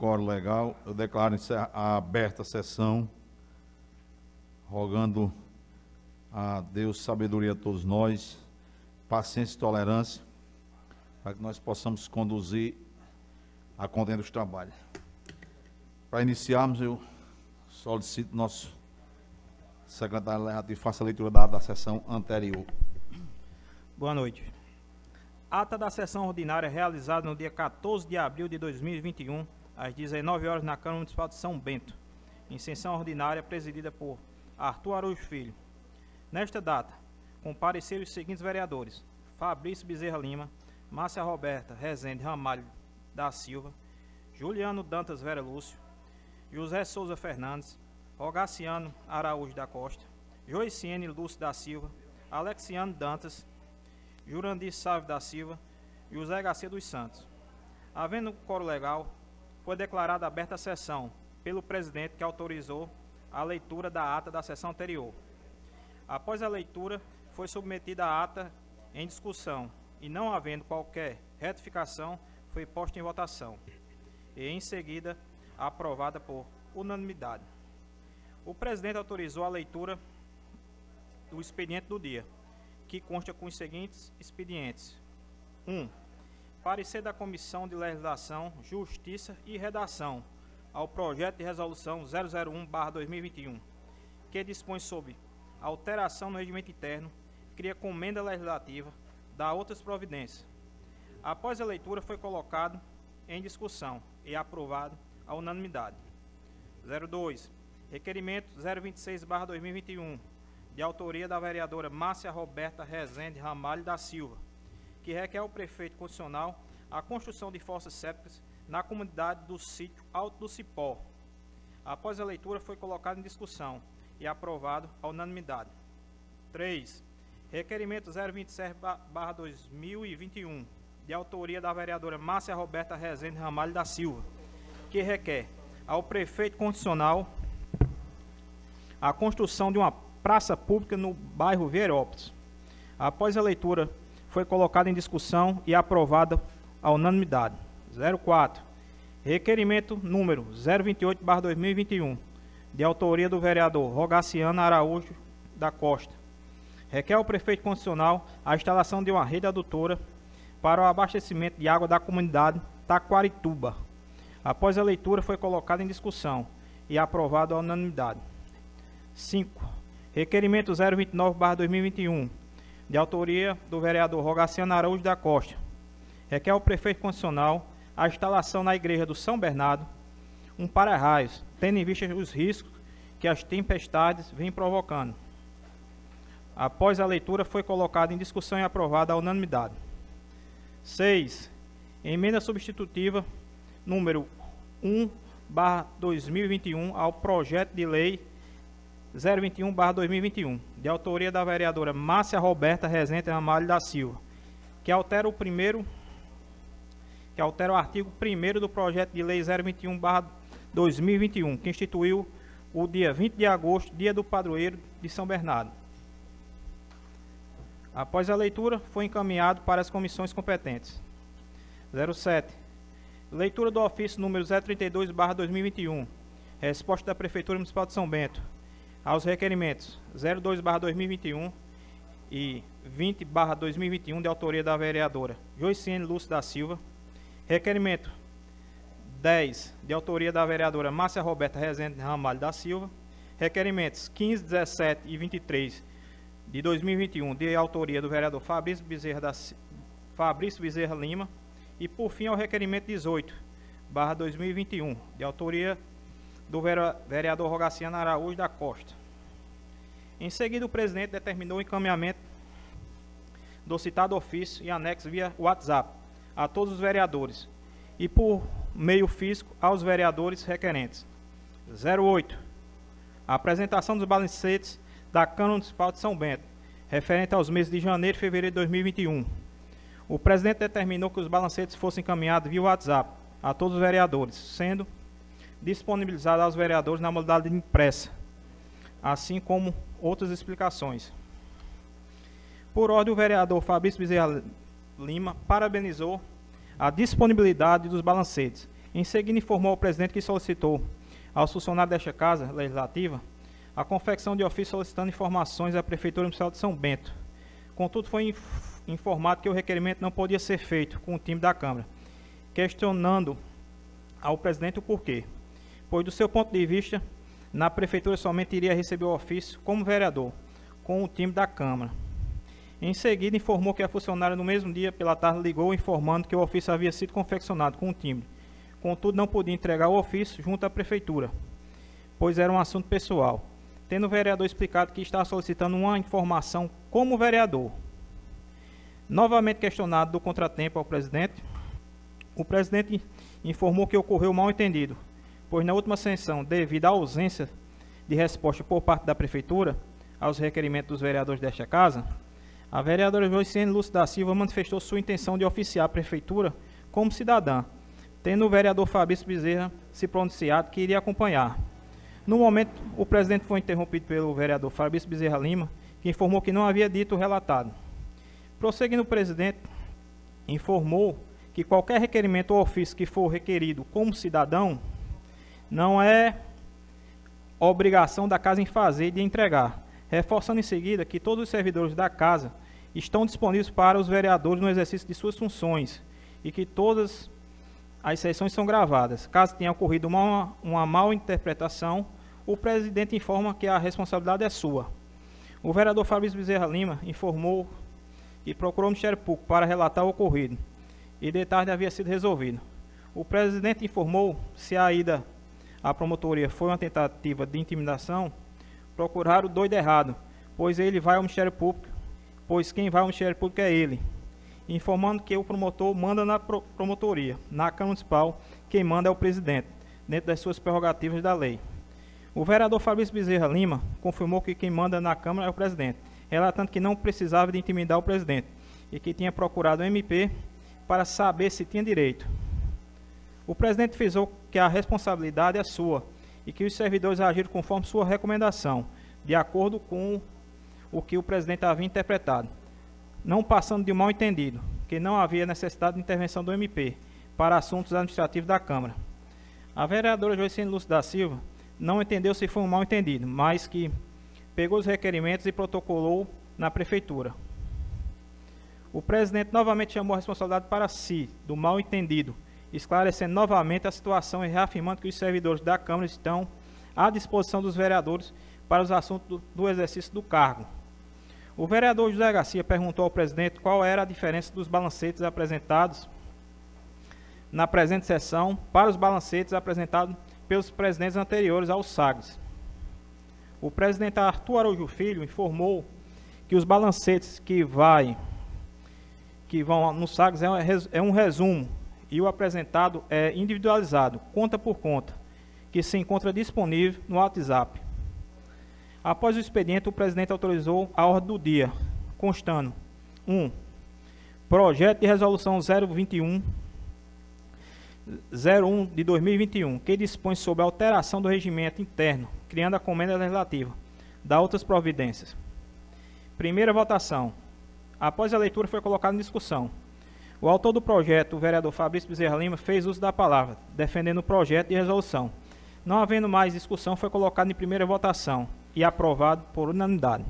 Coro legal. Eu declaro encerra- aberta a sessão, rogando a Deus sabedoria a todos nós, paciência e tolerância, para que nós possamos conduzir a contenda dos trabalhos. Para iniciarmos, eu solicito nosso secretário legislativo faça a leitura da, da sessão anterior. Boa noite. Ata da sessão ordinária realizada no dia 14 de abril de 2021, às 19 horas na Câmara Municipal de São Bento, em sessão ordinária presidida por Arthur Araújo Filho. Nesta data, compareceram os seguintes vereadores: Fabrício Bezerra Lima, Márcia Roberta Rezende Ramalho da Silva, Juliano Dantas Vera Lúcio, José Souza Fernandes, Rogaciano Araújo da Costa, Joiciene Lúcio da Silva, Alexiano Dantas, Jurandir Sávio da Silva José Garcia dos Santos. Havendo coro legal, foi declarada aberta a sessão pelo presidente que autorizou a leitura da ata da sessão anterior. Após a leitura, foi submetida a ata em discussão e, não havendo qualquer retificação, foi posta em votação e, em seguida, aprovada por unanimidade. O presidente autorizou a leitura do expediente do dia, que consta com os seguintes expedientes: 1. Um, parecer da Comissão de Legislação, Justiça e Redação ao projeto de resolução 001/2021, que dispõe sobre alteração no regimento interno, cria comenda legislativa, dá outras providências. Após a leitura foi colocado em discussão e aprovado à unanimidade. 02. Requerimento 026/2021 de autoria da vereadora Márcia Roberta Rezende Ramalho da Silva, que requer ao prefeito constitucional a construção de fossas sépticas na comunidade do sítio Alto do Cipó. Após a leitura, foi colocado em discussão e aprovado à unanimidade. 3. Requerimento 027-2021, de autoria da vereadora Márcia Roberta Rezende Ramalho da Silva, que requer ao prefeito constitucional a construção de uma praça pública no bairro Vierópolis. Após a leitura, foi colocada em discussão e aprovada à unanimidade. 04. Requerimento número 028/2021, de autoria do vereador Rogaciano Araújo da Costa. Requer ao prefeito constitucional a instalação de uma rede adutora para o abastecimento de água da comunidade Taquarituba. Após a leitura, foi colocada em discussão e aprovado à unanimidade. 5. Requerimento 029/2021, de autoria do vereador Rogaciano Araújo da Costa. Requer ao prefeito constitucional a instalação na igreja do São Bernardo um para-raios, tendo em vista os riscos que as tempestades vêm provocando. Após a leitura, foi colocado em discussão e aprovado à unanimidade. 6. Emenda substitutiva número 1/2021 ao projeto de lei 021/2021, de autoria da vereadora Márcia Roberta Rezende Ramalho da Silva, que altera o primeiro que altera o artigo 1 do projeto de lei 021/2021, que instituiu o dia 20 de agosto, dia do padroeiro de São Bernardo. Após a leitura, foi encaminhado para as comissões competentes. 07. Leitura do ofício número 032/2021. Resposta da Prefeitura Municipal de São Bento aos requerimentos 02/2021 e 20/2021 de autoria da vereadora Joiciene Lúcia da Silva. Requerimento 10 de autoria da vereadora Márcia Roberta Rezende Ramalho da Silva. Requerimentos 15, 17 e 23 de 2021 de autoria do vereador Fabrício Bezerra, da, Fabrício Bezerra Lima. E por fim ao requerimento 18 barra 2021 de autoria do vereador Rogaciano Araújo da Costa. Em seguida, o presidente determinou o encaminhamento do citado ofício e anexo via WhatsApp a todos os vereadores e por meio físico aos vereadores requerentes. 08. A apresentação dos balancetes da Câmara Municipal de São Bento, referente aos meses de janeiro e fevereiro de 2021. O presidente determinou que os balancetes fossem encaminhados via WhatsApp a todos os vereadores, sendo disponibilizado aos vereadores na modalidade impressa, assim como outras explicações. Por ordem, o vereador Fabrício Bezerra Lima parabenizou a disponibilidade dos balancetes Em seguida, informou ao presidente que solicitou aos funcionários desta Casa Legislativa a confecção de ofício solicitando informações à Prefeitura Municipal de São Bento. Contudo, foi inf informado que o requerimento não podia ser feito com o time da Câmara, questionando ao presidente o porquê. Pois, do seu ponto de vista, na Prefeitura somente iria receber o ofício como vereador, com o time da Câmara. Em seguida, informou que a funcionária no mesmo dia, pela tarde, ligou informando que o ofício havia sido confeccionado com o timbre. Contudo, não podia entregar o ofício junto à Prefeitura, pois era um assunto pessoal, tendo o vereador explicado que estava solicitando uma informação como vereador. Novamente questionado do contratempo ao presidente, o presidente informou que ocorreu mal entendido, pois na última sessão, devido à ausência de resposta por parte da Prefeitura aos requerimentos dos vereadores desta Casa, a vereadora Joiciene Lúcio da Silva manifestou sua intenção de oficiar a Prefeitura como cidadã, tendo o vereador Fabrício Bezerra se pronunciado que iria acompanhar. No momento, o presidente foi interrompido pelo vereador Fabrício Bezerra Lima, que informou que não havia dito o relatado. Prosseguindo, o presidente informou que qualquer requerimento ou ofício que for requerido como cidadão não é obrigação da casa em fazer e de entregar, reforçando em seguida que todos os servidores da casa estão disponíveis para os vereadores no exercício de suas funções e que todas as sessões são gravadas. Caso tenha ocorrido uma, uma mal interpretação, o presidente informa que a responsabilidade é sua. O vereador Fabrício Bezerra Lima informou que procurou o Ministério Público para relatar o ocorrido e de tarde havia sido resolvido. O presidente informou se a ida à promotoria foi uma tentativa de intimidação, procurar o doido errado, pois ele vai ao Ministério Público, pois quem vai ao Ministério Público é ele informando que o promotor manda na promotoria. Na Câmara Municipal, quem manda é o presidente, dentro das suas prerrogativas da lei. O vereador Fabrício Bezerra Lima confirmou que quem manda na Câmara é o presidente, relatando que não precisava de intimidar o presidente e que tinha procurado o MP para saber se tinha direito. O presidente frisou que a responsabilidade é sua e que os servidores agiram conforme sua recomendação, de acordo com o que o presidente havia interpretado não passando de mal entendido, que não havia necessidade de intervenção do MP para assuntos administrativos da Câmara. A vereadora Joicine Lúcio da Silva não entendeu se foi um mal entendido, mas que pegou os requerimentos e protocolou na prefeitura. O presidente novamente chamou a responsabilidade para si do mal entendido, esclarecendo novamente a situação e reafirmando que os servidores da Câmara estão à disposição dos vereadores para os assuntos do, exercício do cargo. O vereador José Garcia perguntou ao presidente qual era a diferença dos balancetes apresentados na presente sessão para os balancetes apresentados pelos presidentes anteriores aos SAGs. O presidente Arthur Araújo Filho informou que os balancetes que, vai, que vão no SAGs é um resumo e o apresentado é individualizado, conta por conta, que se encontra disponível no WhatsApp. Após o expediente, o presidente autorizou a ordem do dia, constando 1. Um, projeto de resolução 021 01 de 2021, que dispõe sobre a alteração do regimento interno, criando a comenda legislativa, da outras providências. Primeira votação. Após a leitura, foi colocado em discussão. O autor do projeto, o vereador Fabrício Bezerra Lima, fez uso da palavra, defendendo o projeto de resolução. Não havendo mais discussão, foi colocado em primeira votação e aprovado por unanimidade.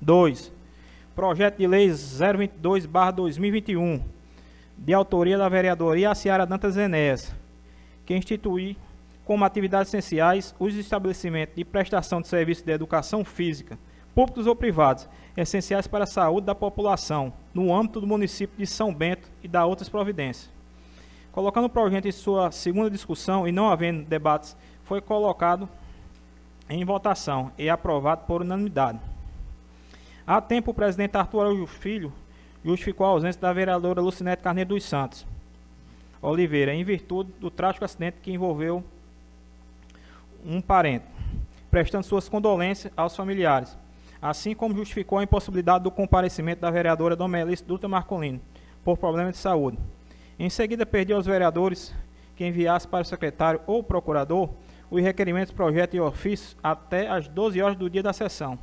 2. Projeto de Lei 022-2021, de autoria da vereadora Iaciara Dantas Enéas, que institui como atividades essenciais os estabelecimentos de prestação de serviços de educação física, públicos ou privados, essenciais para a saúde da população, no âmbito do município de São Bento e da outras providências. Colocando o projeto em sua segunda discussão e não havendo debates, foi colocado em votação e aprovado por unanimidade. Há tempo, o presidente Arthur Araújo Filho justificou a ausência da vereadora Lucinete Carneiro dos Santos Oliveira, em virtude do trágico acidente que envolveu um parente, prestando suas condolências aos familiares, assim como justificou a impossibilidade do comparecimento da vereadora Domelice Dutra Marcolino, por problemas de saúde. Em seguida, pediu aos vereadores que enviasse para o secretário ou procurador os requerimentos, projeto e ofício até às 12 horas do dia da sessão,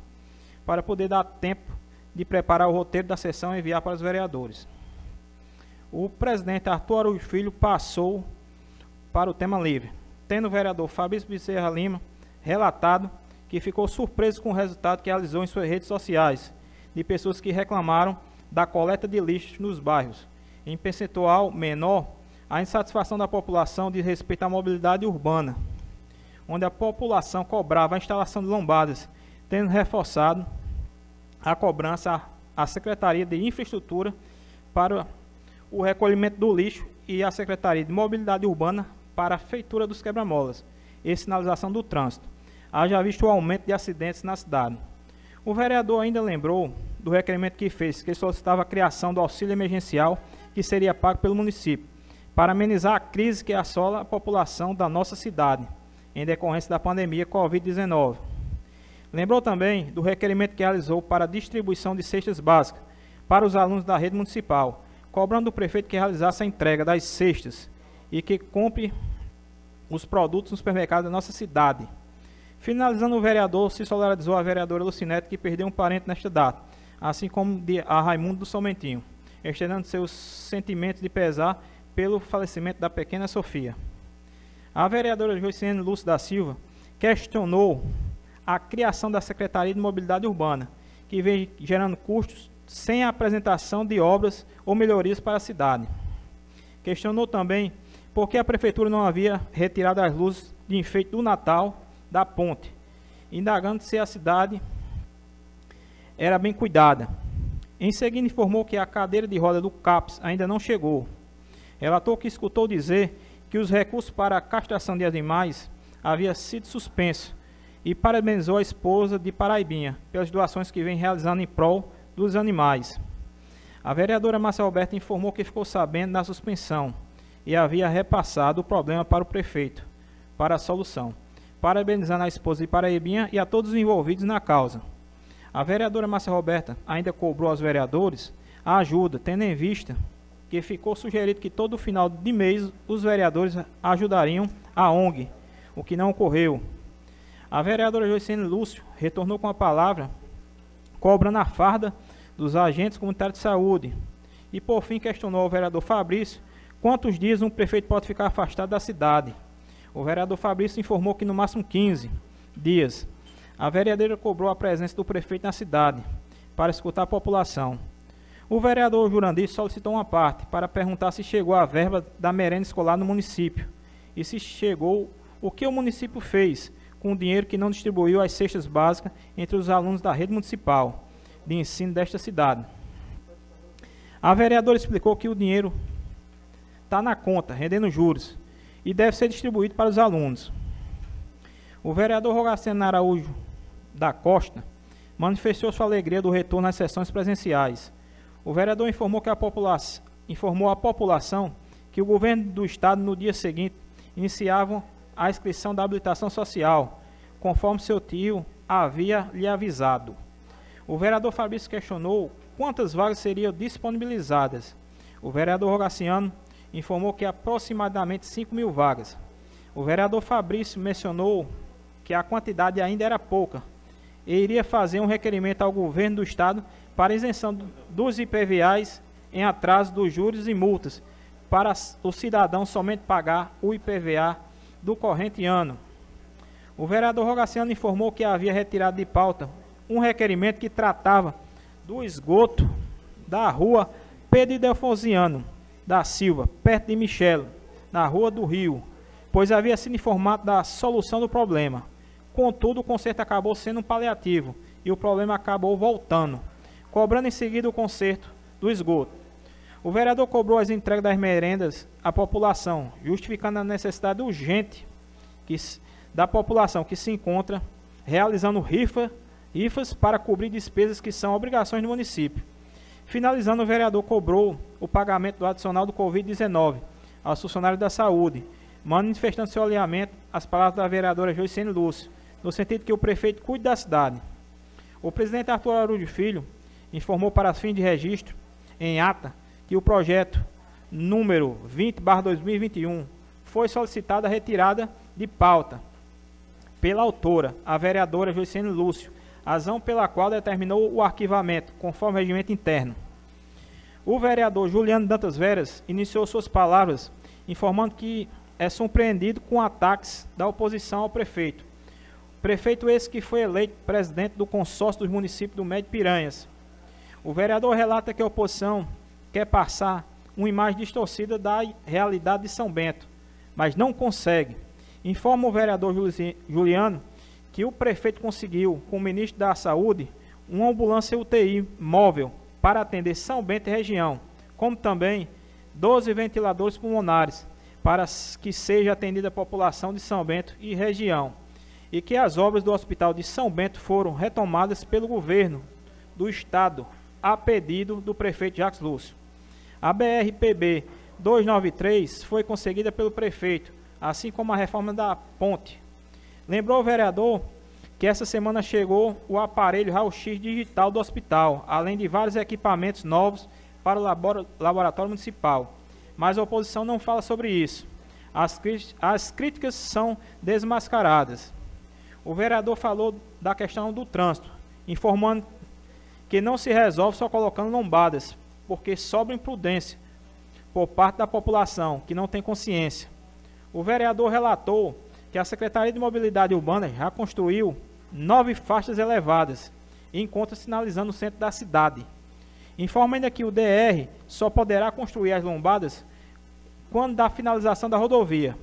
para poder dar tempo de preparar o roteiro da sessão e enviar para os vereadores. O presidente Arthur Araújo Filho passou para o tema livre, tendo o vereador Fabrício Bezerra Lima relatado que ficou surpreso com o resultado que realizou em suas redes sociais de pessoas que reclamaram da coleta de lixo nos bairros. Em percentual menor, a insatisfação da população diz respeito à mobilidade urbana, onde a população cobrava a instalação de lombadas, tendo reforçado a cobrança à Secretaria de Infraestrutura para o recolhimento do lixo e à Secretaria de Mobilidade Urbana para a feitura dos quebra-molas e sinalização do trânsito. Haja visto o aumento de acidentes na cidade. O vereador ainda lembrou do requerimento que fez, que solicitava a criação do auxílio emergencial que seria pago pelo município, para amenizar a crise que assola a população da nossa cidade, em decorrência da pandemia Covid-19. Lembrou também do requerimento que realizou para a distribuição de cestas básicas para os alunos da rede municipal, cobrando do prefeito que realizasse a entrega das cestas e que compre os produtos no supermercado da nossa cidade. Finalizando, o vereador se solidarizou à vereadora Lucinete, que perdeu um parente nesta data, assim como a Raimundo do Somentinho, externando seus sentimentos de pesar pelo falecimento da pequena Sofia. A vereadora Joiciene Lúcio da Silva questionou a criação da Secretaria de Mobilidade Urbana, que vem gerando custos sem a apresentação de obras ou melhorias para a cidade. Questionou também por que a prefeitura não havia retirado as luzes de enfeite do Natal da ponte, indagando se a cidade era bem cuidada. Em seguida, informou que a cadeira de roda do CAPS ainda não chegou. Relatou que escutou dizer que os recursos para a castração de animais havia sido suspenso e parabenizou a esposa de Paraibinha pelas doações que vem realizando em prol dos animais. A vereadora Márcia Alberta informou que ficou sabendo da suspensão e havia repassado o problema para o prefeito, para a solução, parabenizando a esposa de Paraibinha e a todos os envolvidos na causa. A vereadora Márcia Roberta ainda cobrou aos vereadores a ajuda, tendo em vista que ficou sugerido que todo final de mês os vereadores ajudariam a ONG, o que não ocorreu. A vereadora Joicene Lúcio retornou com a palavra, cobrando a farda dos agentes comunitários de saúde. E por fim questionou o vereador Fabrício quantos dias um prefeito pode ficar afastado da cidade. O vereador Fabrício informou que no máximo 15 dias. A vereadora cobrou a presença do prefeito na cidade para escutar a população. O vereador Jurandir solicitou uma parte para perguntar se chegou a verba da merenda escolar no município e se chegou o que o município fez com o dinheiro que não distribuiu as cestas básicas entre os alunos da rede municipal de ensino desta cidade. A vereadora explicou que o dinheiro está na conta, rendendo juros, e deve ser distribuído para os alunos. O vereador Rogaciano Araújo da Costa manifestou sua alegria do retorno às sessões presenciais. O vereador informou, que a população, informou à população que o governo do estado, no dia seguinte, iniciava a inscrição da habilitação social, conforme seu tio havia lhe avisado. O vereador Fabrício questionou quantas vagas seriam disponibilizadas. O vereador Rogaciano informou que aproximadamente 5 mil vagas. O vereador Fabrício mencionou que a quantidade ainda era pouca e iria fazer um requerimento ao governo do estado para isenção dos IPVAs em atraso dos juros e multas, para o cidadão somente pagar o IPVA do corrente ano. O vereador Rogaciano informou que havia retirado de pauta um requerimento que tratava do esgoto da rua Pedro Delfonsiano da Silva, perto de Michelo, na rua do Rio, pois havia sido informado da solução do problema. Contudo, o conserto acabou sendo um paliativo e o problema acabou voltando, cobrando em seguida o conserto do esgoto. O vereador cobrou as entregas das merendas à população, justificando a necessidade urgente que, da população que se encontra realizando rifa IFAs para cobrir despesas que são obrigações do município. Finalizando, o vereador cobrou o pagamento do adicional do Covid-19 aos funcionários da saúde, manifestando seu alinhamento às palavras da vereadora Joicene Lúcio, no sentido que o prefeito cuide da cidade. O presidente Arthur Araújo Filho informou para fim de registro, em ata, que o projeto número 20-2021 foi solicitada a retirada de pauta pela autora, a vereadora Joicene Lúcio, razão pela qual determinou o arquivamento, conforme o regimento interno. O vereador Juliano Dantas Veras iniciou suas palavras informando que é surpreendido com ataques da oposição ao prefeito. Prefeito esse que foi eleito presidente do consórcio dos municípios do Médio Piranhas. O vereador relata que a oposição quer passar uma imagem distorcida da realidade de São Bento, mas não consegue. Informa o vereador Juliano que o prefeito conseguiu, com o ministro da Saúde, uma ambulância UTI móvel para atender São Bento e região, como também 12 ventiladores pulmonares para que seja atendida a população de São Bento e região, e que as obras do Hospital de São Bento foram retomadas pelo governo do estado, a pedido do prefeito Jacques Lúcio. A BRPB 293 foi conseguida pelo prefeito, assim como a reforma da ponte. Lembrou o vereador que essa semana chegou o aparelho raio-x digital do hospital, além de vários equipamentos novos para o laboratório municipal. Mas a oposição não fala sobre isso. As, as críticas são desmascaradas. O vereador falou da questão do trânsito, informando que não se resolve só colocando lombadas, porque sobra imprudência por parte da população que não tem consciência. O vereador relatou que a Secretaria de Mobilidade Urbana já construiu nove faixas elevadas e encontra sinalizando o centro da cidade. Informa ainda que o DR só poderá construir as lombadas quando da finalização da rodovia.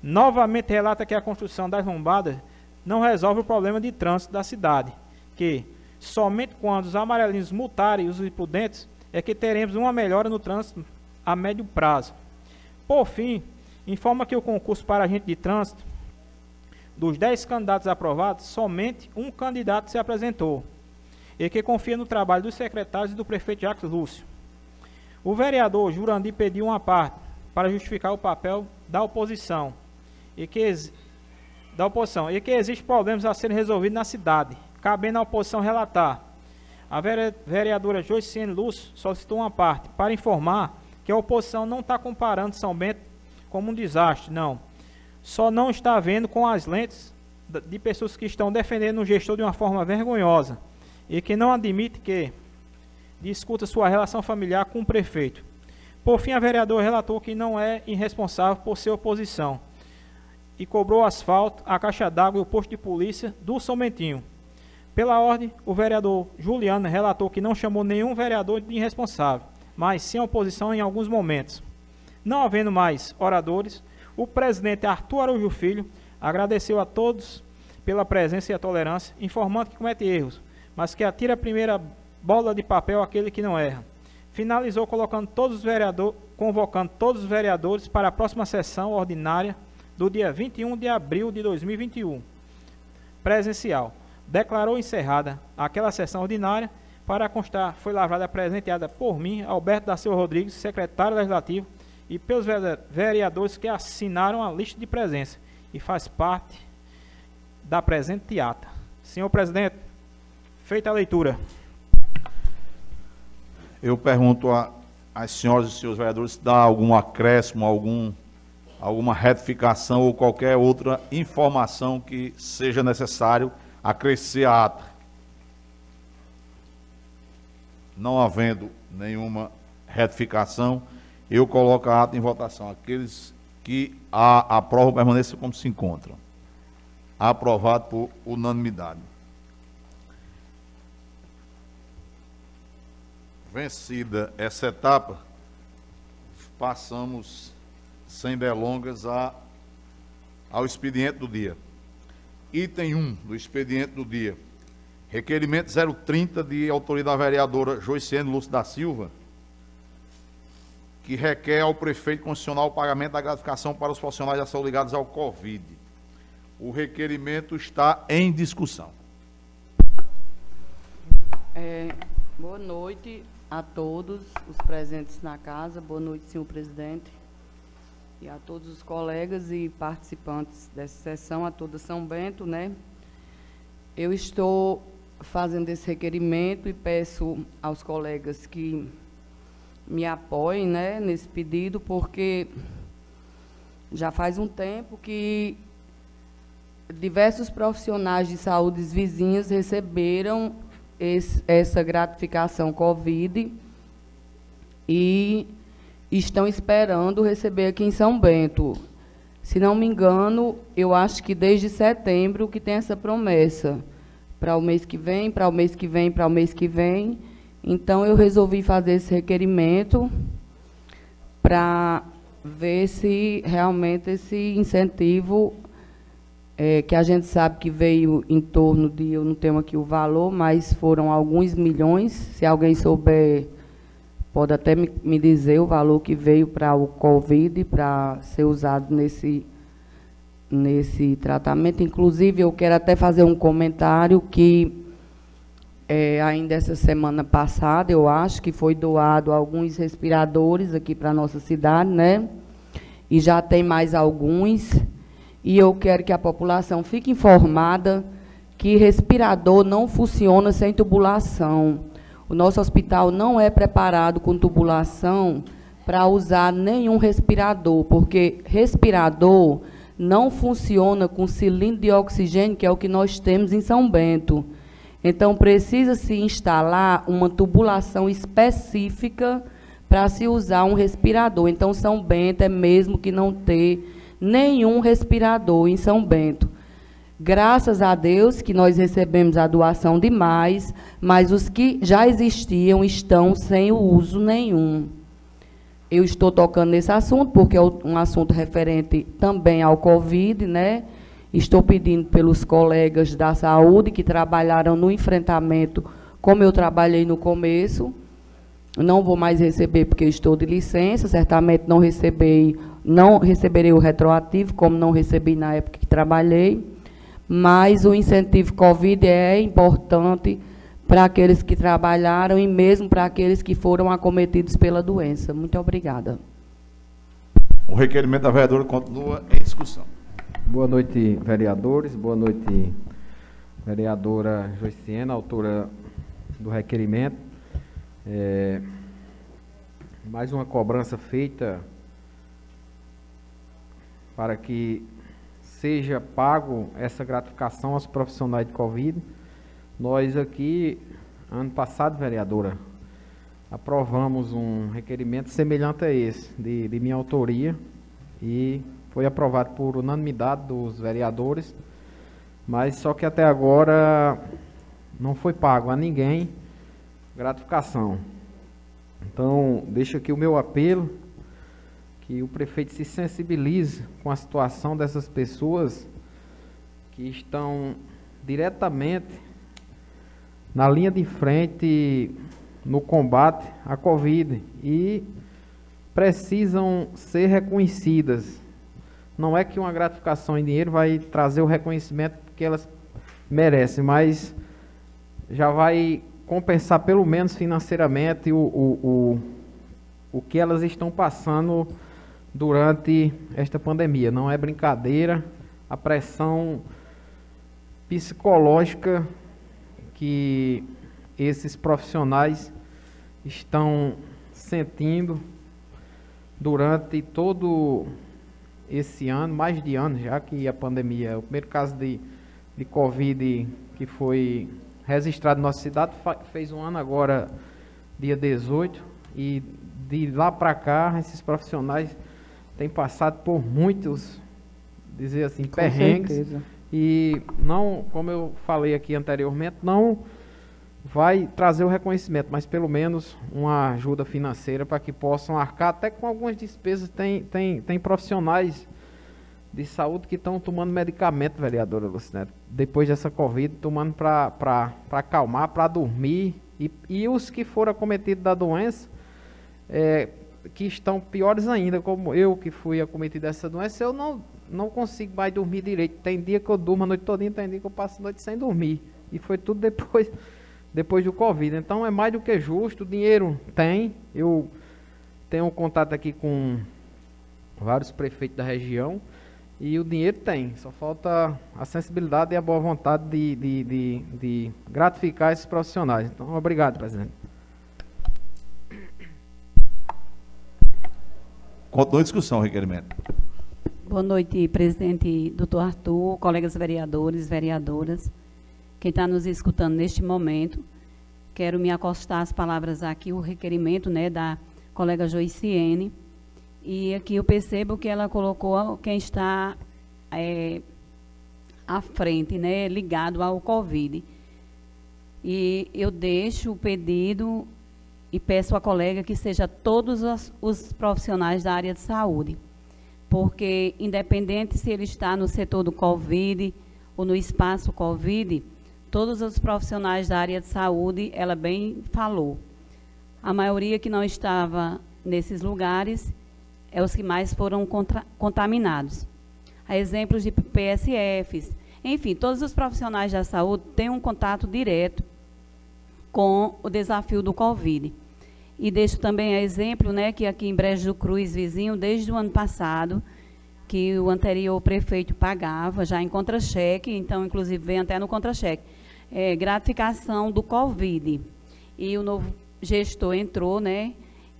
Novamente relata que a construção das lombadas não resolve o problema de trânsito da cidade, que somente quando os amarelinhos multarem os imprudentes é que teremos uma melhora no trânsito a médio prazo. Por fim, informa que o concurso para agente de trânsito dos 10 candidatos aprovados, somente um candidato se apresentou, e que confia no trabalho dos secretários e do prefeito Jacques Lúcio. O vereador Jurandir pediu uma parte para justificar o papel da oposição e que da oposição e que existem problemas a serem resolvidos na cidade, cabendo à oposição relatar. A vereadora Joiciene Lúcio solicitou uma parte para informar que a oposição não está comparando São Bento como um desastre, não só não está vendo com as lentes de pessoas que estão defendendo o gestor de uma forma vergonhosa e que não admite que discuta sua relação familiar com o prefeito. Por fim, a vereadora relatou que não é irresponsável por ser oposição e cobrou asfalto, a caixa d'água e o posto de polícia do Somentinho. Pela ordem, o vereador Juliano relatou que não chamou nenhum vereador de irresponsável, mas sim a oposição em alguns momentos. Não havendo mais oradores, o presidente Arthur Araújo Filho agradeceu a todos pela presença e a tolerância, informando que comete erros, mas que atira a primeira bola de papel aquele que não erra. Finalizou colocando todos os vereadores, convocando todos os vereadores para a próxima sessão ordinária do dia 21 de abril de 2021, presencial. Declarou encerrada aquela sessão ordinária. Para constar, foi lavrada presenteada por mim, Alberto da Silva Rodrigues, secretário legislativo, e pelos vereadores que assinaram a lista de presença e faz parte da presente ata. Senhor presidente, feita a leitura. Eu pergunto às senhoras e senhores vereadores se dá algum acréscimo, algum, alguma retificação ou qualquer outra informação que seja necessário acrescer à ata. Não havendo nenhuma retificação, eu coloco a ata em votação. Aqueles que a, a prova permaneça como se encontram. Aprovado por unanimidade. Vencida essa etapa, passamos, sem delongas, a, ao expediente do dia. Item 1 do expediente do dia. Requerimento 030 de autoria da vereadora Joiciene Lúcio da Silva, que requer ao prefeito constitucional o pagamento da gratificação para os funcionários da saúde ligados ao Covid. O requerimento está em discussão. É, boa noite a todos os presentes na casa. Boa noite, senhor presidente. E a todos os colegas e participantes dessa sessão, a toda São Bento, né? Eu estou fazendo esse requerimento e peço aos colegas que me apoiem né, nesse pedido, porque já faz um tempo que diversos profissionais de saúde vizinhos receberam esse, essa gratificação Covid e estão esperando receber aqui em São Bento. Se não me engano, eu acho que desde setembro que tem essa promessa para o mês que vem, para o mês que vem, para o mês que vem. Então eu resolvi fazer esse requerimento para ver se realmente esse incentivo é, que a gente sabe que veio em torno de, eu não tenho aqui o valor, mas foram alguns milhões. Se alguém souber, pode até me, me dizer o valor que veio para o Covid, para ser usado nesse, nesse tratamento. Inclusive, eu quero até fazer um comentário que é, ainda essa semana passada, eu acho que foi doado alguns respiradores aqui para a nossa cidade, né? E já tem mais alguns e eu quero que a população fique informada que respirador não funciona sem tubulação. O nosso hospital não é preparado com tubulação para usar nenhum respirador, porque respirador não funciona com cilindro de oxigênio, que é o que nós temos em São Bento. Então, precisa se instalar uma tubulação específica para se usar um respirador. Então, São Bento é mesmo que não ter nenhum respirador em São Bento. Graças a Deus que nós recebemos a doação de mais, mas os que já existiam estão sem uso nenhum. Eu estou tocando nesse assunto porque é um assunto referente também ao Covid, né? Estou pedindo pelos colegas da saúde que trabalharam no enfrentamento, como eu trabalhei no começo. Não vou mais receber porque estou de licença, certamente não receberei não receberei o retroativo, como não recebi na época que trabalhei, mas o incentivo Covid é importante para aqueles que trabalharam e mesmo para aqueles que foram acometidos pela doença. Muito obrigada. O requerimento da vereadora continua em discussão. Boa noite, vereadores. Boa noite, vereadora Joiciena, autora do requerimento. É, mais uma cobrança feita para que seja pago essa gratificação aos profissionais de Covid. Nós aqui, ano passado, vereadora, aprovamos um requerimento semelhante a esse, de, de minha autoria, e foi aprovado por unanimidade dos vereadores, mas só que até agora não foi pago a ninguém gratificação. Então, deixo aqui o meu apelo que o prefeito se sensibilize com a situação dessas pessoas que estão diretamente na linha de frente no combate à Covid e precisam ser reconhecidas. Não é que uma gratificação em dinheiro vai trazer o reconhecimento que elas merecem, mas já vai compensar pelo menos financeiramente o, o, o, o que elas estão passando durante esta pandemia. Não é brincadeira a pressão psicológica que esses profissionais estão sentindo durante todo esse ano, mais de ano já que a pandemia, o primeiro caso de, de Covid que foi registrado na nossa cidade fez um ano agora, dia 18, e de lá para cá, esses profissionais tem passado por muitos, dizer assim, Com perrengues. Certeza. E não, como eu falei aqui anteriormente, não vai trazer o reconhecimento, mas pelo menos uma ajuda financeira para que possam arcar até com algumas despesas. Tem, tem, tem profissionais de saúde que estão tomando medicamento, vereadora Lucinete, depois dessa Covid, tomando para acalmar, para dormir. E, e os que foram acometidos da doença, é, que estão piores ainda, como eu que fui acometido dessa doença, eu não, não consigo mais dormir direito. Tem dia que eu durmo a noite toda, tem dia que eu passo a noite sem dormir. E foi tudo depois, depois do Covid. Então é mais do que justo, o dinheiro tem. Eu tenho um contato aqui com vários prefeitos da região. E o dinheiro tem, só falta a sensibilidade e a boa vontade de, de, de, de gratificar esses profissionais. Então, obrigado, presidente. Continua a discussão, o requerimento. Boa noite, presidente doutor Arthur, colegas vereadores, vereadoras, quem está nos escutando neste momento. Quero me acostar às palavras aqui, o requerimento né, da colega Joiciene. E aqui eu percebo que ela colocou quem está é, à frente, né, ligado ao Covid. E eu deixo o pedido e peço à colega que seja todos os, profissionais da área de saúde. Porque, independente se ele está no setor do Covid ou no espaço Covid, todos os profissionais da área de saúde, ela bem falou. A maioria que não estava nesses lugares é os que mais foram contra, contaminados. Há exemplos de PSFs, enfim, todos os profissionais da saúde têm um contato direto com o desafio do Covid. E deixo também exemplo, né, que aqui em Brejo do Cruz, vizinho, desde o ano passado, que o anterior prefeito pagava já em contra-cheque, então, inclusive, vem até no contra-cheque, é, gratificação do Covid. E o novo gestor entrou, né,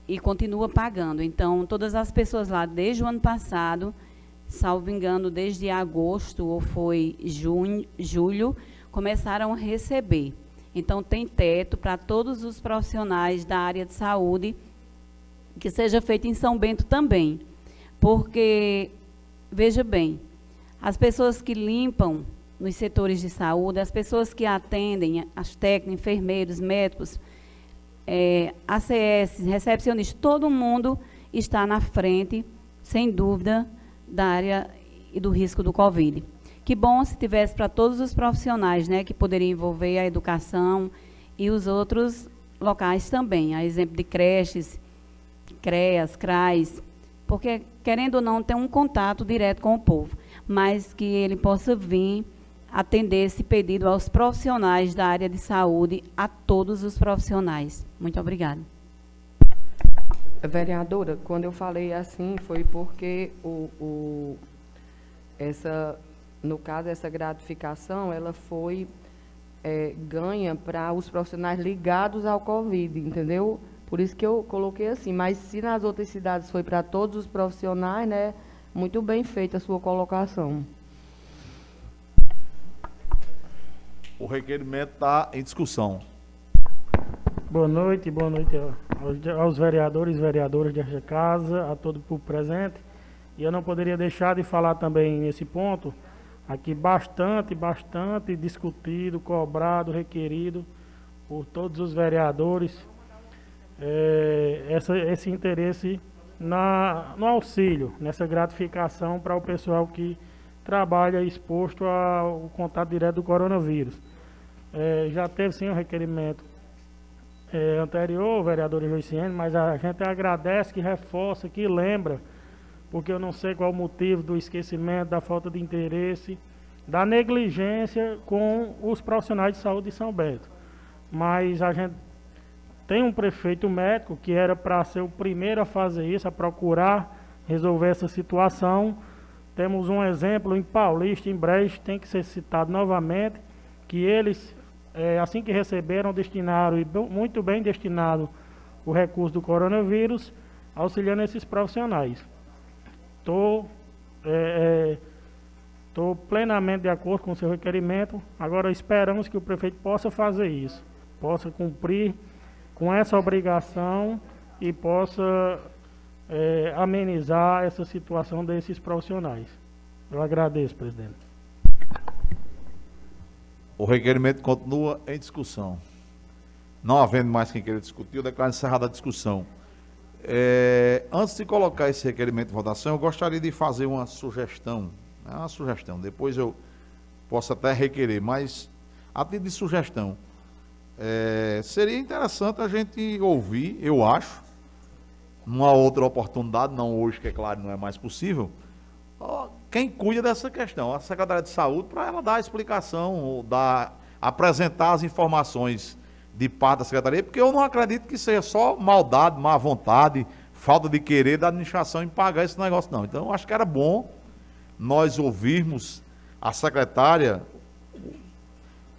e continua pagando. Então, todas as pessoas lá, desde o ano passado, salvo engano, desde agosto ou foi junho, julho, começaram a receber. Então, tem teto para todos os profissionais da área de saúde, que seja feito em São Bento também. Porque, veja bem, as pessoas que limpam nos setores de saúde, as pessoas que atendem, as técnicas, enfermeiros, médicos, é, ACS, recepcionistas, todo mundo está na frente, sem dúvida, da área e do risco do Covid. Que bom se tivesse para todos os profissionais, né, que poderiam envolver a educação e os outros locais também, a exemplo de creches, CREAS, CRAs, porque, querendo ou não, tem um contato direto com o povo, mas que ele possa vir atender esse pedido aos profissionais da área de saúde, a todos os profissionais. Muito obrigada. Vereadora, quando eu falei assim, foi porque o, o, essa, no caso, essa gratificação, ela foi é, ganha para os profissionais ligados ao Covid, entendeu? Por isso que eu coloquei assim. Mas se nas outras cidades foi para todos os profissionais, né? Muito bem feita a sua colocação. O requerimento está em discussão. Boa noite, boa noite aos, aos vereadores e vereadoras desta casa, a todo o público presente. E eu não poderia deixar de falar também nesse ponto, aqui bastante, bastante discutido, cobrado, requerido por todos os vereadores, é, essa, esse interesse na, no auxílio, nessa gratificação para o pessoal que trabalha exposto ao contato direto do coronavírus. É, já teve sim um requerimento é, anterior, vereador Joiciene, mas a gente agradece, que reforça, que lembra, porque eu não sei qual o motivo do esquecimento, da falta de interesse, da negligência com os profissionais de saúde de São Bento. Mas a gente tem um prefeito médico que era para ser o primeiro a fazer isso, a procurar resolver essa situação. Temos um exemplo em Paulista, em Brejo, tem que ser citado novamente, que eles é, assim que receberam, destinaram, e muito bem destinado, o recurso do coronavírus, auxiliando esses profissionais. Estou é, é, plenamente de acordo com o seu requerimento. Agora esperamos que o prefeito possa fazer isso, possa cumprir com essa obrigação e possa é, amenizar essa situação desses profissionais. Eu agradeço, presidente. O requerimento continua em discussão. Não havendo mais quem queira discutir, eu declaro encerrada a discussão. É, antes de colocar esse requerimento em votação, eu gostaria de fazer uma sugestão. É uma sugestão, depois eu posso até requerer, mas a título de sugestão, é, seria interessante a gente ouvir, eu acho, numa outra oportunidade, não hoje, que é claro, não é mais possível, quem cuida dessa questão, a Secretaria de Saúde, para ela dar a explicação, dar, apresentar as informações de parte da Secretaria, porque eu não acredito que seja só maldade, má vontade, falta de querer da administração em pagar esse negócio, não. Então, acho que era bom nós ouvirmos a secretária,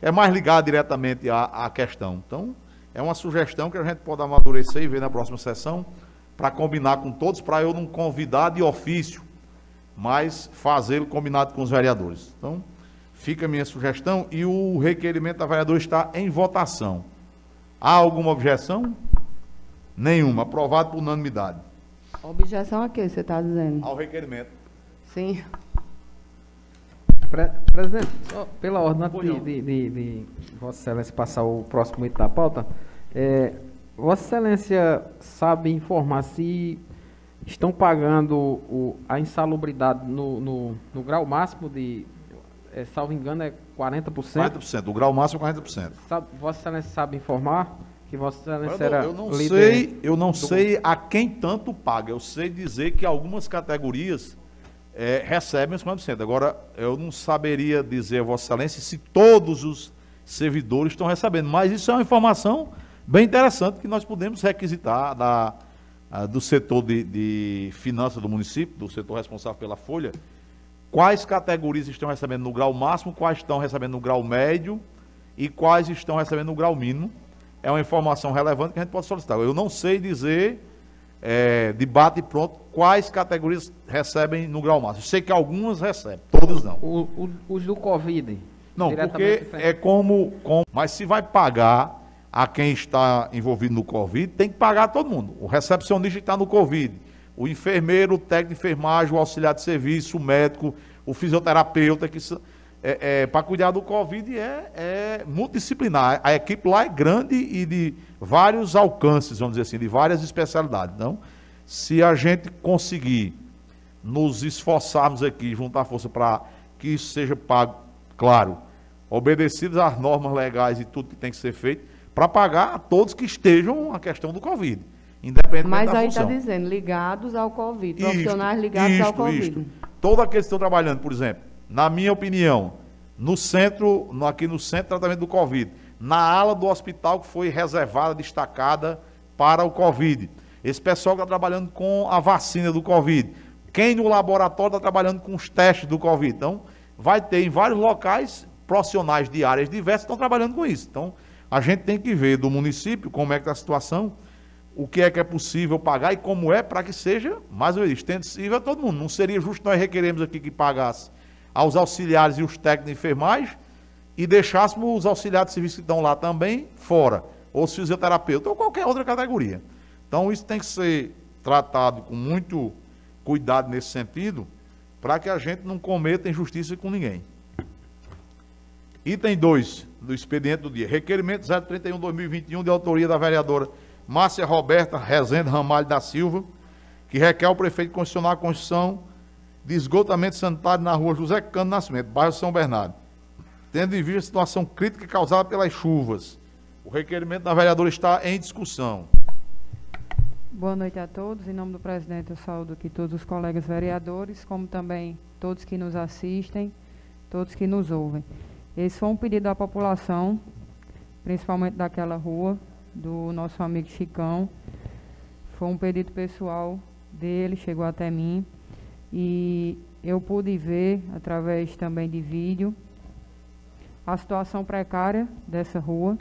é mais ligada diretamente à, à questão. Então, é uma sugestão que a gente pode amadurecer e ver na próxima sessão, para combinar com todos, para eu não convidar de ofício mas fazê-lo combinado com os vereadores. Então, fica a minha sugestão e o requerimento da vereadora está em votação. Há alguma objeção? Nenhuma. Aprovado por unanimidade. Objeção a quê você está dizendo? Ao requerimento. Sim. Pre- presidente, só pela ordem de, de, de, de Vossa Excelência passar o próximo item da pauta, é, Vossa Excelência sabe informar se estão pagando o, a insalubridade no, no, no grau máximo de, é, salvo engano, é 40%? 40%. O grau máximo é 40%. Sabe, Vossa Excelência sabe informar que Vossa Excelência Eu era eu não líder sei, eu não sei a quem tanto paga. Eu sei dizer que algumas categorias eh, recebem os 40%. Agora, eu não saberia dizer, Vossa Excelência, se todos os servidores estão recebendo. Mas isso é uma informação bem interessante que nós podemos requisitar da, do setor de, de finanças do município, do setor responsável pela folha, quais categorias estão recebendo no grau máximo, quais estão recebendo no grau médio e quais estão recebendo no grau mínimo. É uma informação relevante que a gente pode solicitar. Eu não sei dizer, é, de bate e pronto, quais categorias recebem no grau máximo. Sei que algumas recebem, todas não. O- o- os do Covid. Não, porque é como, como. Mas se vai pagar a quem está envolvido no Covid, tem que pagar todo mundo. O recepcionista que está no Covid, o enfermeiro, o técnico de enfermagem, o auxiliar de serviço, o médico, o fisioterapeuta, que é, é, para cuidar do Covid é, é multidisciplinar. A equipe lá é grande e de vários alcances, vamos dizer assim, de várias especialidades. Então, se a gente conseguir nos esforçarmos aqui, juntar força para que isso seja pago, claro, obedecidos às normas legais e tudo que tem que ser feito, para pagar a todos que estejam a questão do Covid, independente Mas da aí está dizendo, ligados ao Covid, Isto, profissionais ligados ao isto, Covid. isto. Todos aqueles que estão trabalhando, por exemplo, na minha opinião, no centro, aqui no centro de tratamento do Covid, na ala do hospital que foi reservada, destacada para o Covid. Esse pessoal que está trabalhando com a vacina do Covid. Quem no laboratório está trabalhando com os testes do Covid. Então, vai ter em vários locais profissionais de áreas diversas que estão trabalhando com isso. Então, a gente tem que ver do município como é que está a situação, o que é que é possível pagar e como é para que seja, mais uma vez, extensível a todo mundo. Não seria justo nós requeremos aqui que pagasse aos auxiliares e os técnicos de e deixássemos os auxiliares de serviço que estão lá também fora, ou os fisioterapeutas, ou qualquer outra categoria. Então, isso tem que ser tratado com muito cuidado nesse sentido, para que a gente não cometa injustiça com ninguém. Item 2 do expediente do dia. Requerimento 031-2021 de autoria da vereadora Márcia Roberta Rezende Ramalho da Silva, que requer ao prefeito constitucional a construção de esgotamento sanitário na rua José Cano Nascimento, bairro São Bernardo, tendo em vista a situação crítica causada pelas chuvas. O requerimento da vereadora está em discussão. Boa noite a todos. Em nome do presidente, eu saúdo aqui todos os colegas vereadores, como também todos que nos assistem, todos que nos ouvem. Esse foi um pedido da população, principalmente daquela rua, do nosso amigo Chicão. Foi um pedido pessoal dele, chegou até mim. E eu pude ver, através também de vídeo, a situação precária dessa rua,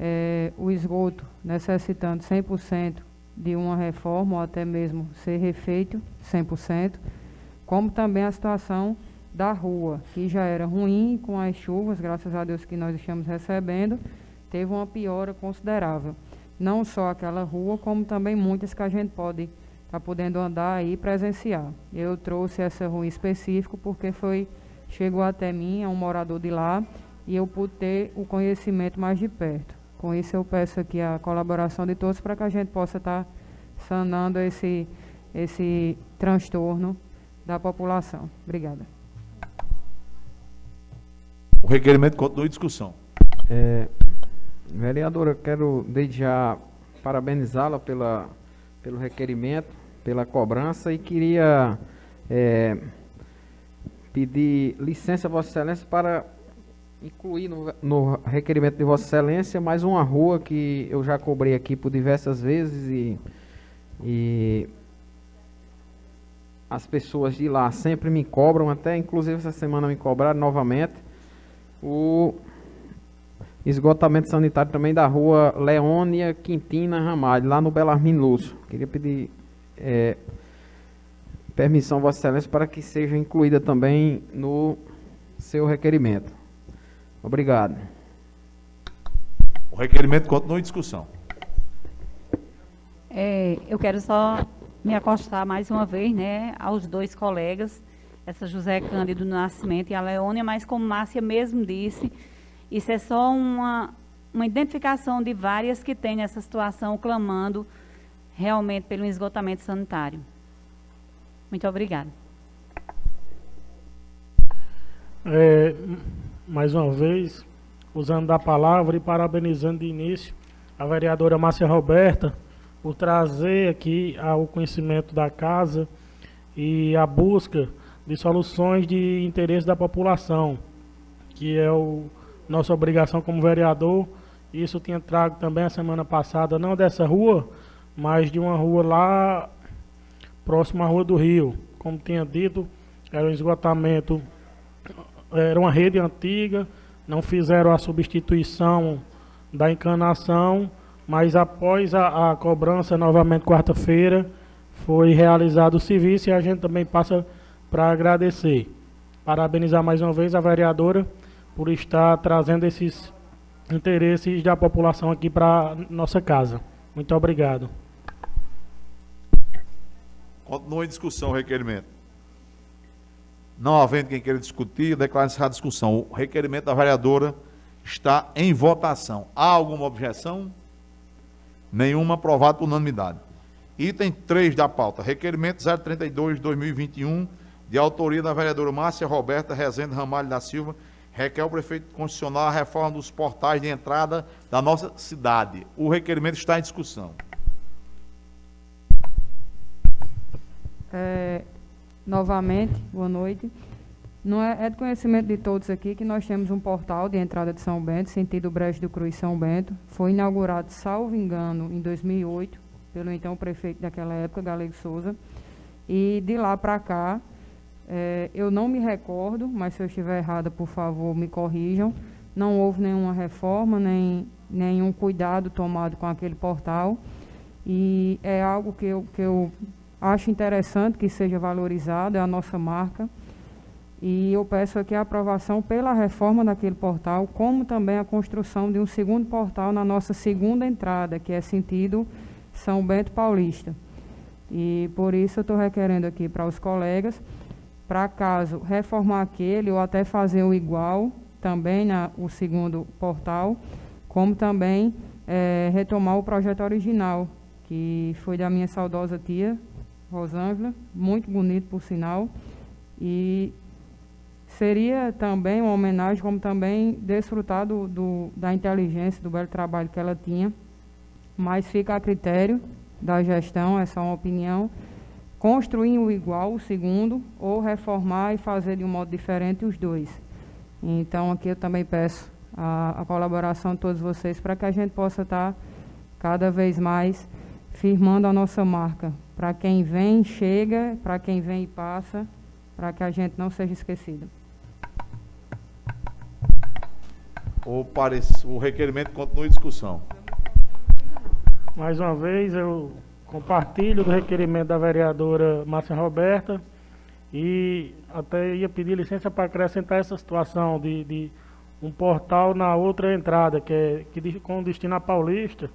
eh, o esgoto necessitando 100% de uma reforma ou até mesmo ser refeito 100%, como também a situação da rua, que já era ruim com as chuvas, graças a Deus que nós estamos recebendo, teve uma piora considerável. Não só aquela rua, como também muitas que a gente pode estar podendo andar e presenciar. Eu trouxe essa rua em específico porque foi chegou até mim, é um morador de lá, e eu pude ter o conhecimento mais de perto. Com isso eu peço aqui a colaboração de todos para que a gente possa estar sanando esse, esse transtorno da população. Obrigada. O requerimento continua em discussão. É, vereadora, eu quero desde já parabenizá-la pela, pelo requerimento, pela cobrança e queria é, pedir licença Vossa Excelência para incluir no, no requerimento de Vossa Excelência mais uma rua que eu já cobrei aqui por diversas vezes e, e as pessoas de lá sempre me cobram, até inclusive essa semana me cobraram novamente. O esgotamento sanitário também da rua Leônia Quintina Ramalho, lá no Belarmino Lúcio. Queria pedir é, permissão, Vossa Excelência, para que seja incluída também no seu requerimento. Obrigado. O requerimento continua em discussão. É, eu quero só me acostar mais uma vez, né, aos dois colegas, essa José Cândido Nascimento e a Leônia, mas como Márcia mesmo disse, isso é só uma, uma identificação de várias que têm nessa situação clamando realmente pelo esgotamento sanitário. Muito obrigada. É, mais uma vez, usando da palavra e parabenizando de início a vereadora Márcia Roberta por trazer aqui ao conhecimento da casa e a busca de soluções de interesse da população, que é o, nossa obrigação como vereador. Isso tinha trago também a semana passada, não dessa rua, mas de uma rua lá próxima à Rua do Rio. Como tinha dito, era um esgotamento, era uma rede antiga, não fizeram a substituição da encanação, mas após a, a cobrança, novamente quarta-feira, foi realizado o serviço e a gente também passa para agradecer. Parabenizar mais uma vez a vereadora por estar trazendo esses interesses da população aqui para nossa casa. Muito obrigado. Continua em discussão o requerimento. Não havendo quem queira discutir, declaro encerrada a discussão. O requerimento da vereadora está em votação. Há alguma objeção? Nenhuma, aprovado por unanimidade. Item 3 da pauta, requerimento 032 de 2021, de autoria da vereadora Márcia Roberta Rezende Ramalho da Silva, requer o prefeito constitucional a reforma dos portais de entrada da nossa cidade. O requerimento está em discussão. É, novamente, boa noite. Não é, é de conhecimento de todos aqui que nós temos um portal de entrada de São Bento, sentido Brejo do Cruz São Bento. Foi inaugurado, salvo engano, em 2008, pelo então prefeito daquela época, Galego Souza. E de lá para cá, é, eu não me recordo, mas se eu estiver errada, por favor, me corrijam. Não houve nenhuma reforma, nem nenhum cuidado tomado com aquele portal. E é algo que eu, que eu acho interessante que seja valorizado, é a nossa marca. E eu peço aqui a aprovação pela reforma daquele portal, como também a construção de um segundo portal na nossa segunda entrada, que é sentido São Bento Paulista. E por isso eu estou requerendo aqui para os colegas, para caso reformar aquele ou até fazer o igual, também na, o segundo portal, como também é, retomar o projeto original, que foi da minha saudosa tia, Rosângela, muito bonito por sinal, e seria também uma homenagem, como também desfrutar do, do, da inteligência, do belo trabalho que ela tinha, mas fica a critério da gestão, essa é uma opinião, construir o igual, o segundo, ou reformar e fazer de um modo diferente os dois. Então, aqui eu também peço a, a colaboração de todos vocês para que a gente possa estar cada vez mais firmando a nossa marca. Para quem vem, chega, para quem vem e passa, para que a gente não seja esquecido. O, parece, o requerimento continua em discussão. Mais uma vez, eu compartilho do requerimento da vereadora Márcia Roberta e até ia pedir licença para acrescentar essa situação de, de um portal na outra entrada, que é que, com destino a Paulista,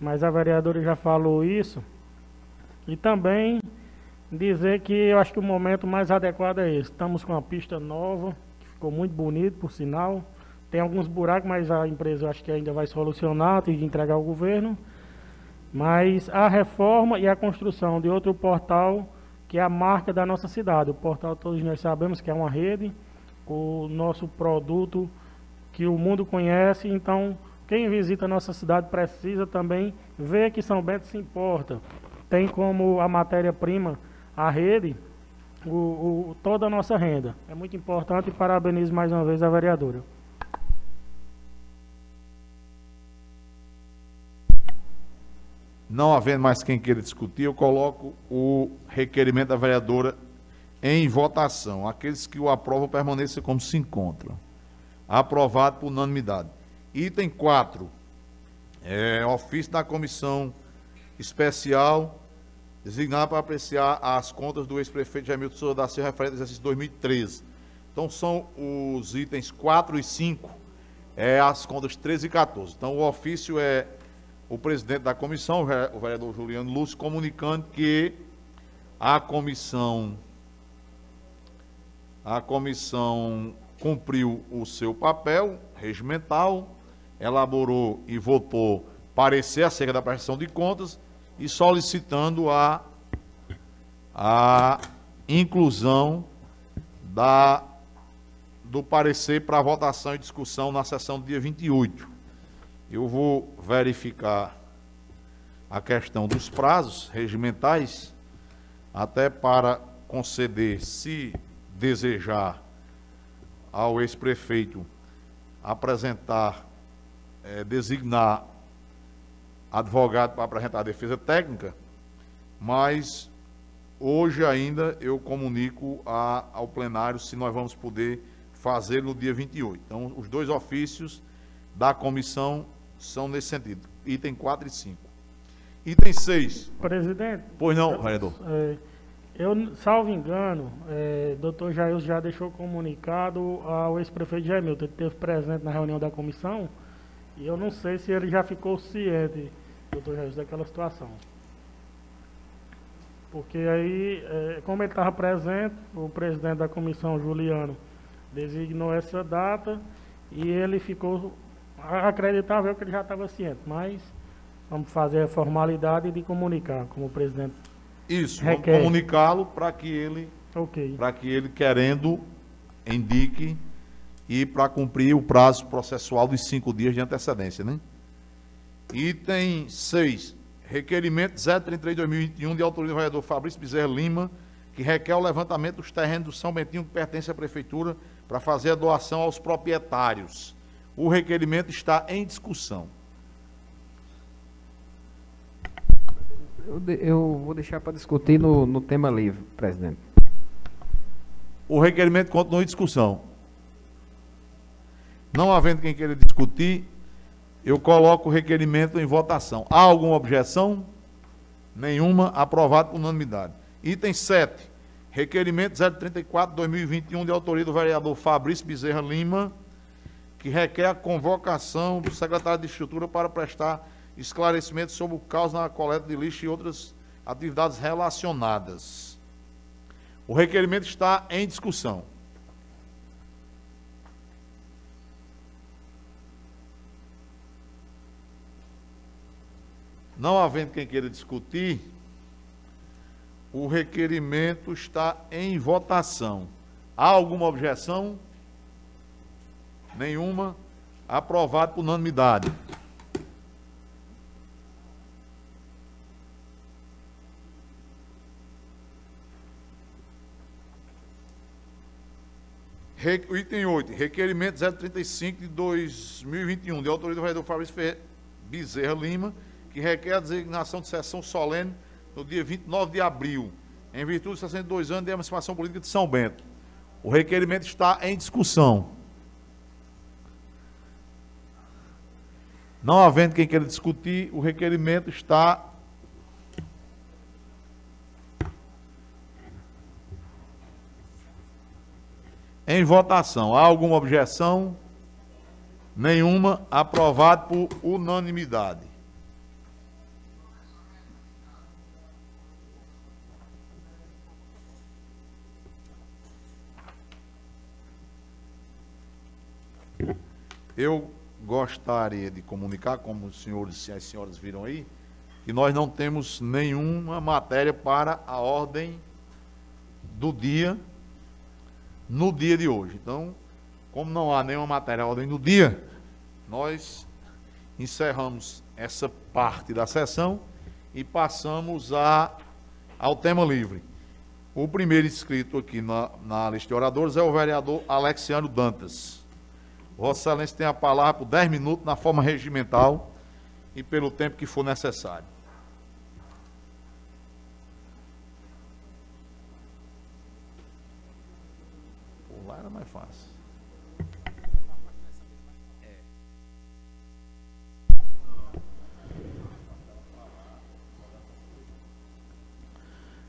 mas a vereadora já falou isso. E também dizer que eu acho que o momento mais adequado é esse. Estamos com uma pista nova, que ficou muito bonito, por sinal. Tem alguns buracos, mas a empresa acho que ainda vai solucionar, tem que entregar ao governo. Mas a reforma e a construção de outro portal, que é a marca da nossa cidade. O portal todos nós sabemos que é uma rede, o nosso produto que o mundo conhece, então quem visita a nossa cidade precisa também ver que São Bento se importa. Tem como a matéria-prima, a rede, o, o, toda a nossa renda. É muito importante e parabenizo mais uma vez a vereadora. Não havendo mais quem queira discutir, eu coloco o requerimento da vereadora em votação. Aqueles que o aprovam permaneçam como se encontram. Aprovado por unanimidade. Item 4. É, ofício da comissão especial designada para apreciar as contas do ex-prefeito Jamilton Souza da Silva referente ao exercício 2013. Então são os itens 4 e 5, é, as contas 13 e 14. Então o ofício é o presidente da comissão, o ve- o vereador Juliano Lúcio, comunicando que a comissão a comissão cumpriu o seu papel regimental, elaborou e votou parecer acerca da prestação de contas e solicitando a, a inclusão da, do parecer para votação e discussão na sessão do dia 28. Eu vou verificar a questão dos prazos regimentais, até para conceder, se desejar, ao ex-prefeito apresentar, eh, designar advogado para apresentar a defesa técnica, mas hoje ainda eu comunico a- ao plenário se nós vamos poder fazer no dia 28. Então, os dois ofícios da comissão são nesse sentido, item 4 e 5. Item 6. Presidente, Pois não, vereador. é, eu, salvo engano, é, doutor Jair já deixou comunicado ao ex-prefeito Jamilton, ele esteve presente na reunião da comissão, e eu não sei se ele já ficou ciente, doutor Jair, daquela situação. Porque aí, é, como ele estava presente, o presidente da comissão, Juliano, designou essa data e ele ficou acreditável que ele já estava ciente, mas vamos fazer a formalidade de comunicar, como o presidente. Isso, vamos Requer. comunicá-lo para que ele Ok. para que ele, querendo, indique e para cumprir o prazo processual dos cinco dias de antecedência, né? Item 6. Requerimento 033-2021 de autoria do vereador Fabrício Bezerra Lima, que requer o levantamento dos terrenos do São Bentinho que pertence à Prefeitura para fazer a doação aos proprietários. O requerimento está em discussão. Eu, de- eu vou deixar para discutir no, no tema livre, presidente. O requerimento continua em discussão. Não havendo quem queira discutir, eu coloco o requerimento em votação. Há alguma objeção? Nenhuma. Aprovado por unanimidade. Item 7. Requerimento 034-2021, de autoria do vereador Fabrício Bezerra Lima, que requer a convocação do secretário de Estrutura para prestar esclarecimentos sobre o caos na coleta de lixo e outras atividades relacionadas. O requerimento está em discussão. Não havendo quem queira discutir, o requerimento está em votação. Há alguma objeção? Nenhuma. Aprovado por unanimidade. Item 8, requerimento 035 de 2021, de autoria do vereador Fabrício Bezerra Lima, que requer a designação de sessão solene no dia 29 de abril, em virtude dos 62 anos de emancipação política de São Bento. O requerimento está em discussão. Não havendo quem queira discutir, o requerimento está em votação. Há alguma objeção? Nenhuma. Aprovado por unanimidade. Eu gostaria de comunicar, como os senhores e as senhoras viram aí, que nós não temos nenhuma matéria para a ordem do dia no dia de hoje. Então, como não há nenhuma matéria à ordem do dia, nós encerramos essa parte da sessão e passamos a, ao tema livre. O primeiro inscrito aqui na, na lista de oradores é o vereador Alexiano Dantas. Vossa Excelência tem a palavra por 10 minutos na forma regimental e pelo tempo que for necessário. Lá era mais fácil.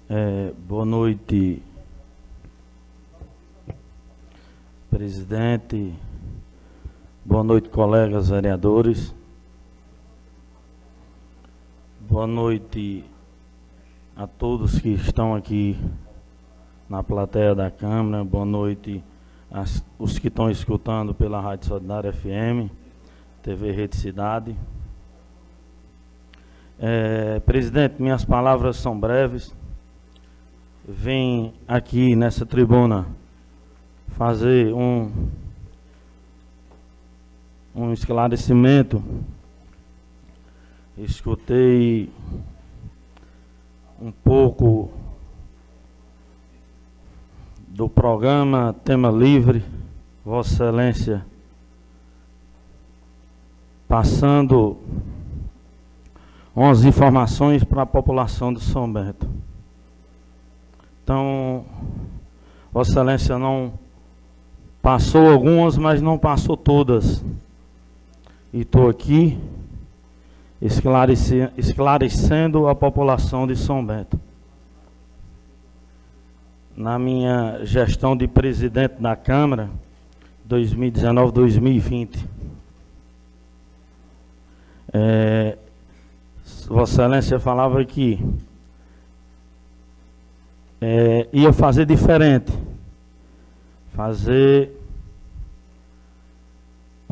É, boa noite, presidente. Boa noite, colegas vereadores. Boa noite a todos que estão aqui na plateia da Câmara. Boa noite as, os que estão escutando pela Rádio Solidária FM, TV Rede Cidade. É, presidente, minhas palavras são breves. Vim aqui nessa tribuna fazer um, um esclarecimento. Escutei um pouco do programa Tema Livre, Vossa Excelência, passando umas informações para a população de São Bento. Então, Vossa Excelência não passou algumas, mas não passou todas. E estou aqui esclarecendo, a população de São Bento. Na minha gestão de presidente da Câmara, 2019-2020, é, Vossa Excelência falava que é, ia fazer diferente. Fazer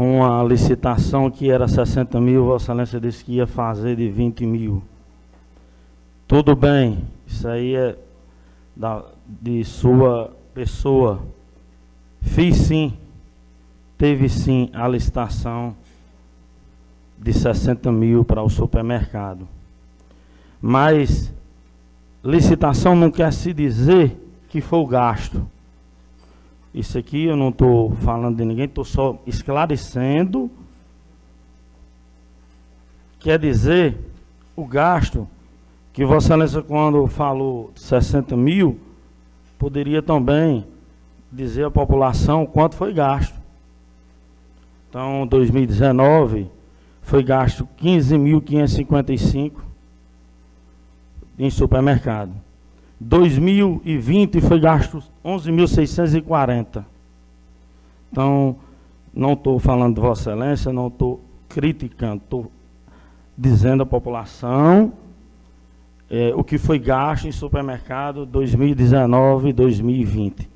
uma licitação que era 60 mil, Vossa Excelência disse que ia fazer de 20 mil. Tudo bem, isso aí é da, de sua pessoa. Fiz sim, teve sim a licitação de 60 mil para o supermercado. Mas licitação não quer se dizer que foi o gasto. Isso aqui eu não estou falando de ninguém, estou só esclarecendo. Quer dizer, o gasto, que Vossa Excelência, quando falou 60 mil, poderia também dizer à população quanto foi gasto. Então, 2019 foi gasto 15.555 em supermercado. 2020 foi gasto 11.640. Então, não estou falando de Vossa Excelência, não estou criticando, estou dizendo à população é, o que foi gasto em supermercado 2019 e 2020.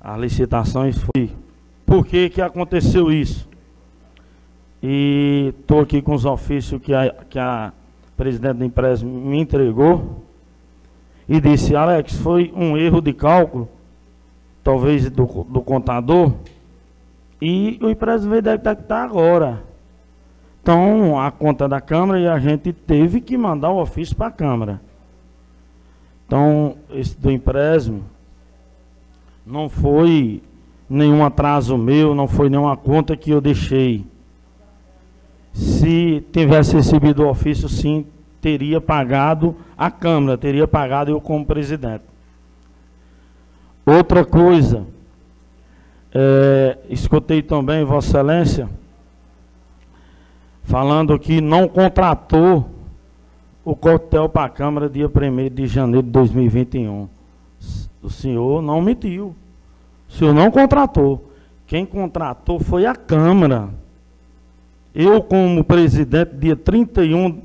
As licitações foi. Por que, que aconteceu isso? E estou aqui com os ofícios que a, que a presidente da empresa me entregou e disse, Alex, foi um erro de cálculo, talvez do, do contador, e o empresa veio detectar agora. Então, a conta da Câmara e a gente teve que mandar o ofício para a Câmara. Então, esse do empréstimo não foi nenhum atraso meu, não foi nenhuma conta que eu deixei. Se tivesse recebido o ofício, sim, teria pagado a Câmara, teria pagado eu como presidente. Outra coisa, é, escutei também Vossa Excelência falando que não contratou o coquetel para a Câmara dia 1 de janeiro de 2021. O senhor não mentiu. O senhor não contratou. Quem contratou foi a Câmara. Eu, como presidente, dia 31,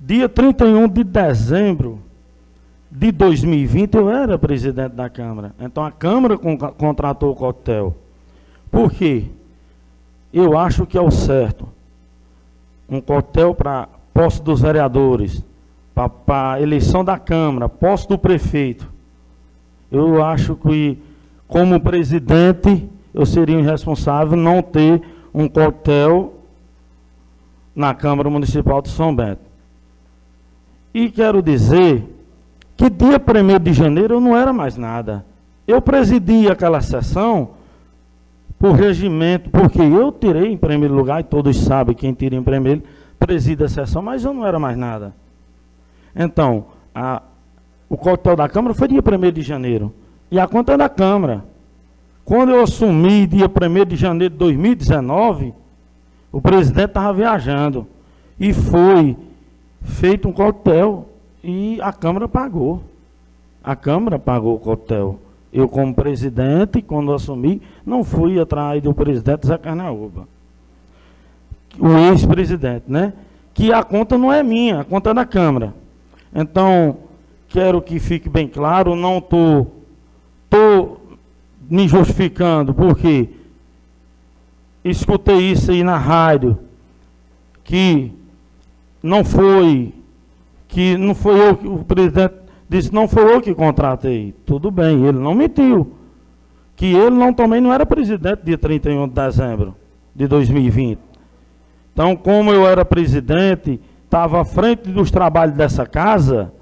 dia 31 de dezembro de 2020, eu era presidente da Câmara. Então a Câmara con contratou o coquetel. Por quê? Eu acho que é o certo. Um coquetel para posse dos vereadores, para eleição da Câmara, posse do prefeito. Eu acho que, como presidente, eu seria irresponsável não ter um coquetel na Câmara Municipal de São Bento. E quero dizer que dia 1 de janeiro eu não era mais nada. Eu presidi aquela sessão por regimento, porque eu tirei em primeiro lugar, e todos sabem quem tira em primeiro, preside a sessão, mas eu não era mais nada. Então, a, o coquetel da Câmara foi dia 1 de janeiro. E a conta é da Câmara. Quando eu assumi dia 1 de janeiro de 2019, o presidente estava viajando e foi feito um coquetel e a Câmara pagou. A Câmara pagou o coquetel. Eu, como presidente, quando assumi, não fui atrás do presidente Zé Carnaúba. O ex-presidente, né? que a conta não é minha, a conta é da Câmara. Então, quero que fique bem claro, não estou tô, tô me justificando, porque escutei isso aí na rádio, que não foi, que não foi eu, o presidente disse, não foi eu que contratei. Tudo bem, ele não mentiu. Que ele não, também não era presidente dia 31 de dezembro de 2020. Então, como eu era presidente, estava à frente dos trabalhos dessa casa,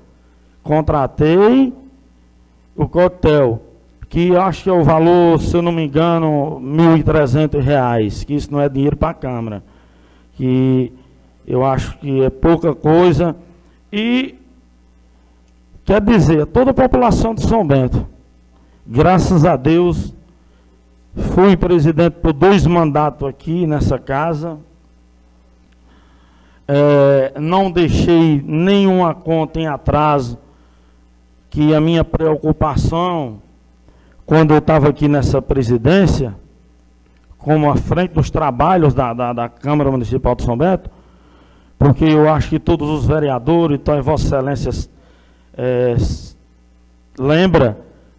contratei o cotel, que acho que é o valor, se eu não me engano, R$ 1.300, que isso não é dinheiro para a Câmara. Que eu acho que é pouca coisa. E quer dizer, toda a população de São Bento, graças a Deus, fui presidente por dois mandatos aqui nessa casa. É, não deixei nenhuma conta em atraso, que a minha preocupação, quando eu estava aqui nessa presidência, como à frente dos trabalhos da, da, da Câmara Municipal de São Bento, porque eu acho que todos os vereadores, então, Vossa Excelência é, lembra,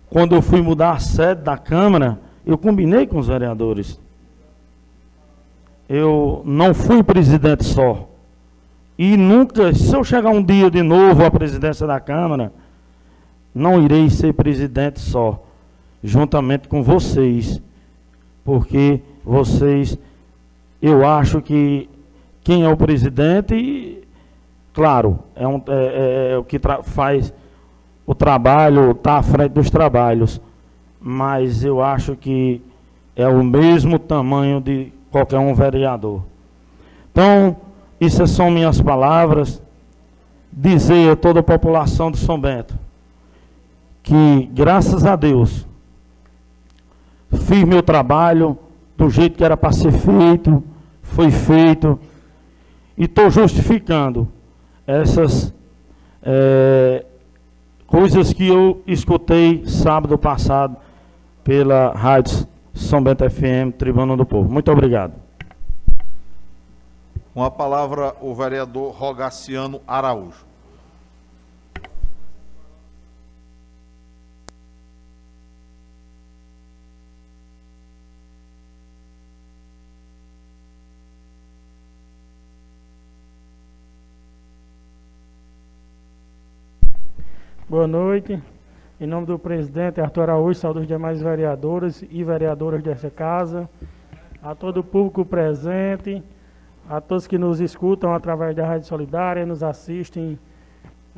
quando eu fui mudar a sede da Câmara, eu combinei com os vereadores. Eu não fui presidente só. E nunca, se eu chegar um dia de novo à presidência da Câmara, não irei ser presidente só, juntamente com vocês, porque vocês, eu acho que quem é o presidente, claro, é, um, é, é, é o que faz o trabalho, está à frente dos trabalhos, mas eu acho que é o mesmo tamanho de qualquer um vereador. Então, essas são minhas palavras. Dizer a toda a população de São Bento que, graças a Deus, fiz meu trabalho do jeito que era para ser feito, foi feito, e estou justificando essas é, coisas que eu escutei sábado passado pela Rádio São Bento FM, Tribuna do Povo. Muito obrigado. Com a palavra, o vereador Rogaciano Araújo. Boa noite. Em nome do presidente Arthur Araújo, saúde os demais vereadores e vereadoras dessa casa, a todo o público presente, a todos que nos escutam através da Rádio Solidária, nos assistem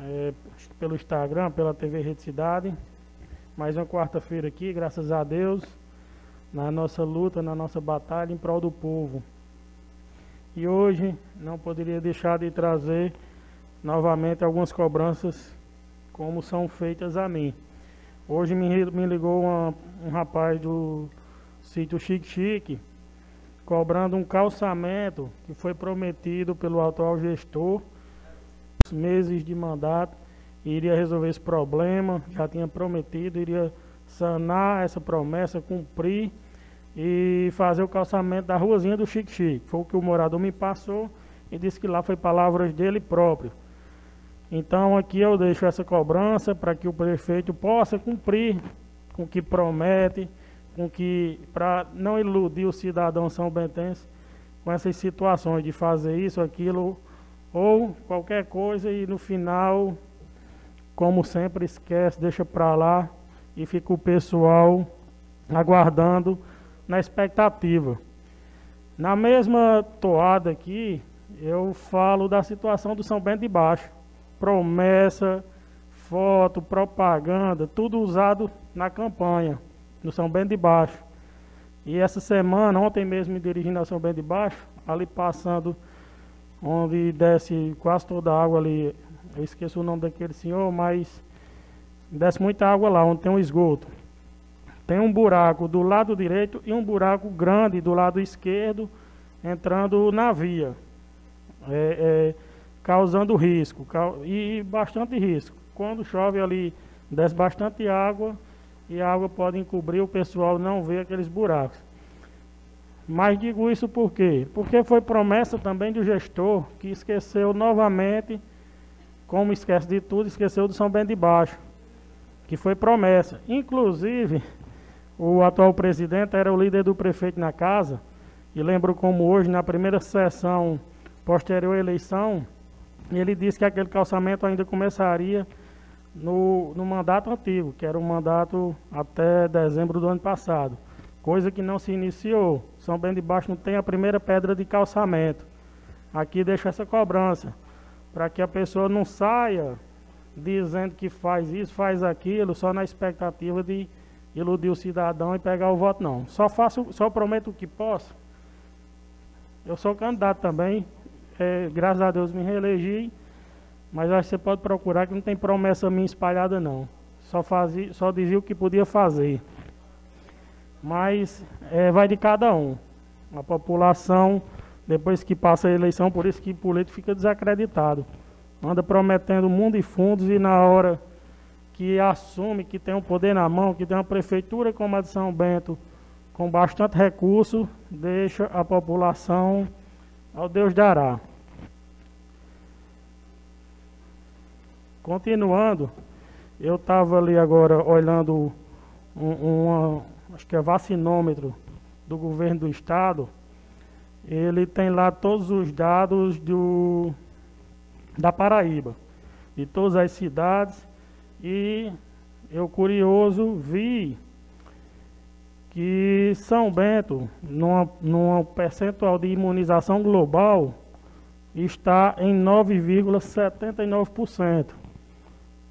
é, pelo Instagram, pela TV Rede Cidade. Mais uma quarta-feira aqui, graças a Deus, na nossa luta, na nossa batalha em prol do povo. E hoje não poderia deixar de trazer novamente algumas cobranças como são feitas a mim. Hoje me, me ligou uma, um rapaz do sítio Chique Chique, cobrando um calçamento que foi prometido pelo atual gestor, meses de mandato, iria resolver esse problema, já tinha prometido, iria sanar essa promessa, cumprir e fazer o calçamento da ruazinha do Chique Chique. Foi o que o morador me passou e disse que lá foi palavras dele próprio. Então aqui eu deixo essa cobrança para que o prefeito possa cumprir com o que promete, com que para não iludir o cidadão são bentense com essas situações de fazer isso, aquilo ou qualquer coisa e no final, como sempre esquece, deixa para lá e fica o pessoal aguardando na expectativa. Na mesma toada aqui, eu falo da situação do São Bento de Baixo. Promessa, foto, propaganda, tudo usado na campanha no São Bento de Baixo. E essa semana, ontem mesmo me dirigindo ao São Bento de Baixo, ali passando onde desce quase toda a água ali, eu esqueço o nome daquele senhor, mas desce muita água lá, onde tem um esgoto. Tem um buraco do lado direito e um buraco grande do lado esquerdo, entrando na via, é, é, causando risco, e bastante risco. Quando chove ali, desce bastante água, e a água pode encobrir, o pessoal não vê aqueles buracos. Mas digo isso por quê? Porque foi promessa também do gestor que esqueceu novamente, como esquece de tudo, esqueceu do São Bento de Baixo, que foi promessa. Inclusive, o atual presidente era o líder do prefeito na casa, e lembro como hoje, na primeira sessão posterior à eleição, ele disse que aquele calçamento ainda começaria no, no mandato antigo, que era o mandato até dezembro do ano passado. Coisa que não se iniciou. São Bento de Baixo não tem a primeira pedra de calçamento. Aqui deixa essa cobrança, para que a pessoa não saia dizendo que faz isso, faz aquilo, só na expectativa de iludir o cidadão e pegar o voto, não. Só faço, só prometo o que posso. Eu sou candidato também, é, graças a Deus me reelegi, mas acho que você pode procurar que não tem promessa minha espalhada, não. Só, fazia, só dizia o que podia fazer. Mas é, vai de cada um. A população, depois que passa a eleição, por isso que o político fica desacreditado. Anda prometendo mundo e fundos e na hora que assume que tem um poder na mão, que tem uma prefeitura como a de São Bento, com bastante recurso, deixa a população ao Deus dará. Continuando, eu estava ali agora olhando um, acho que é vacinômetro do governo do estado. Ele tem lá todos os dados do, da Paraíba, de todas as cidades. E eu, curioso, vi que São Bento, numa, numa percentual de imunização global, está em 9,79%.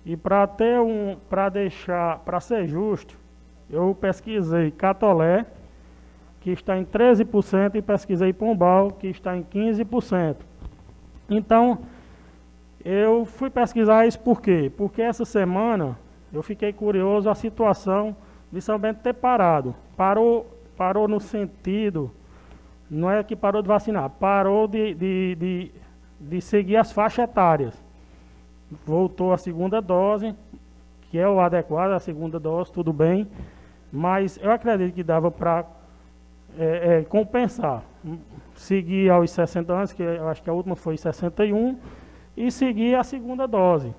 E para ter um, para deixar, para ser justo, eu pesquisei Catolé, que está em 13%, e pesquisei Pombal, que está em 15%. Então, eu fui pesquisar isso por quê? Porque essa semana eu fiquei curioso a situação de São Bento ter parado. Parou, parou no sentido, não é que parou de vacinar, parou de, de, de, de seguir as faixas etárias. Voltou a segunda dose, que é o adequado, a segunda dose, tudo bem. Mas eu acredito que dava para é, é, compensar. Seguir aos 60 anos, que eu acho que a última foi 61, e seguir a segunda dose.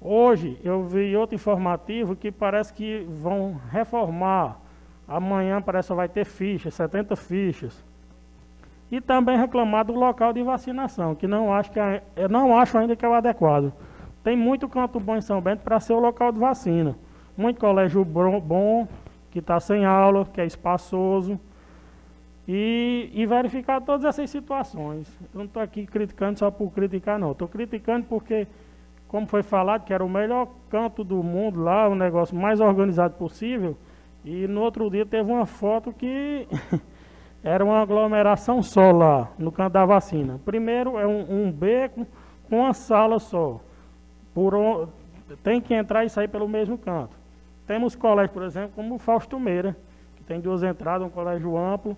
Hoje eu vi outro informativo que parece que vão reformar. Amanhã parece que vai ter fichas, 70 fichas. E também reclamar do local de vacinação, que não acho, que é, não acho ainda que é o adequado. Tem muito canto bom em São Bento para ser o local de vacina. Muito colégio bom, que está sem aula, que é espaçoso. E, e, verificar todas essas situações. Eu não estou aqui criticando só por criticar, não. Estou criticando porque, como foi falado, que era o melhor canto do mundo lá, o negócio mais organizado possível. E no outro dia teve uma foto que era uma aglomeração só lá, no canto da vacina. Primeiro é um, um beco com uma sala só. Por, tem que entrar e sair pelo mesmo canto. Temos colégios, por exemplo, como o Fausto Meira, que tem duas entradas, um colégio amplo,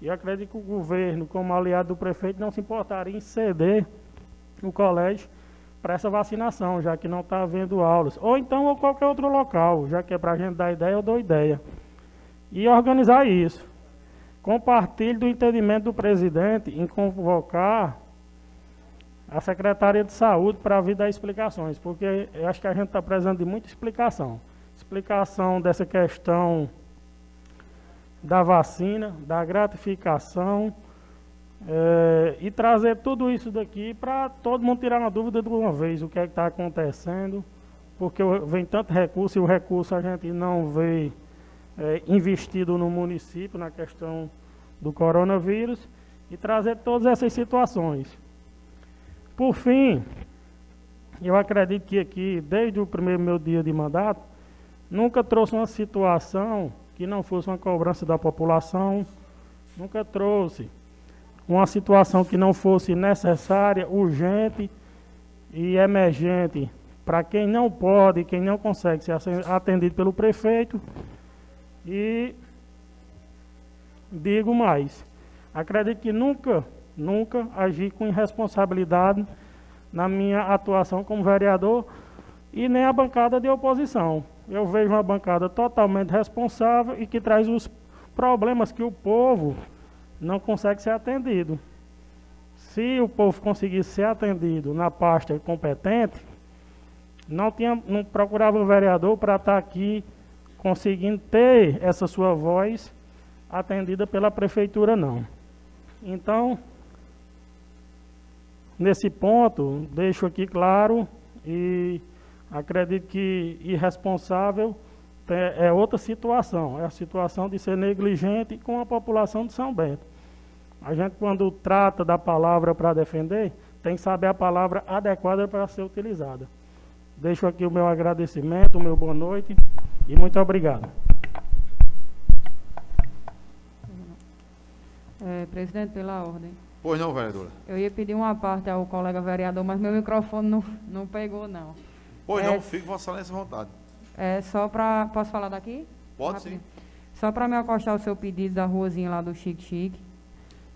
e acredito que o governo, como aliado do prefeito, não se importaria em ceder o colégio para essa vacinação, já que não está havendo aulas. Ou então ou qualquer outro local, já que é para a gente dar ideia, eu dou ideia. E organizar isso. Compartilho do entendimento do presidente em convocar a Secretaria de Saúde para vir dar explicações, porque eu acho que a gente está precisando de muita explicação explicação dessa questão da vacina, da gratificação, é, e trazer tudo isso daqui para todo mundo tirar uma dúvida de uma vez, o que é está acontecendo, porque vem tanto recurso e o recurso a gente não vê é, investido no município na questão do coronavírus, e trazer todas essas situações. Por fim, eu acredito que aqui, desde o primeiro meu dia de mandato, Nunca trouxe uma situação que não fosse uma cobrança da população, nunca trouxe uma situação que não fosse necessária, urgente e emergente para quem não pode, quem não consegue ser atendido pelo prefeito. E digo mais, acredito que nunca, nunca agi com irresponsabilidade na minha atuação como vereador e nem a bancada de oposição eu vejo uma bancada totalmente responsável e que traz os problemas que o povo não consegue ser atendido. Se o povo conseguisse ser atendido na pasta competente, não, tinha, não procurava o vereador para estar aqui conseguindo ter essa sua voz atendida pela prefeitura, não. Então, nesse ponto, deixo aqui claro e acredito que irresponsável é outra situação, é a situação de ser negligente com a população de São Bento. A gente, quando trata da palavra para defender, tem que saber a palavra adequada para ser utilizada. Deixo aqui o meu agradecimento, o meu boa noite e muito obrigado. É, presidente, pela ordem. Pois não, vereadora. Eu ia pedir uma parte ao colega vereador, mas meu microfone não, não pegou, não. Pois É, não, fique Vossa Excelência à vontade. É só para. Posso falar daqui? Pode Rapidinho. sim. Só para me acostar o seu pedido da ruazinha lá do Chique Chique.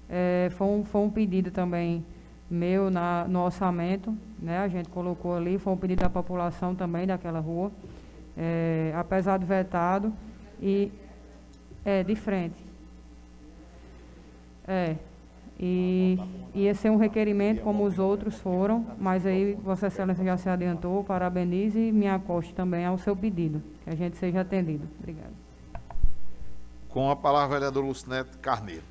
É, foi, um, foi um pedido também meu na, no orçamento, né? A gente colocou ali, foi um pedido da população também daquela rua. É, apesar de vetado e é de frente. É. E ia ser um requerimento como os outros foram, mas aí Vossa Excelência já se adiantou, parabenize e me acoste também ao seu pedido, que a gente seja atendido. Obrigada. Com a palavra, vereador Lucinete Carneiro.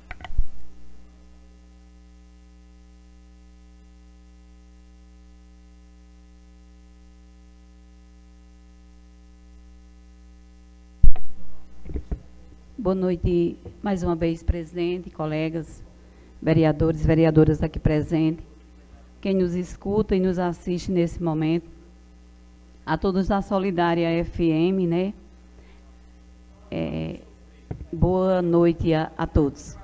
Boa noite mais uma vez, presidente, colegas, vereadores, vereadoras aqui presentes, quem nos escuta e nos assiste nesse momento, a todos da Solidária FM, né? É, boa noite a, a todos.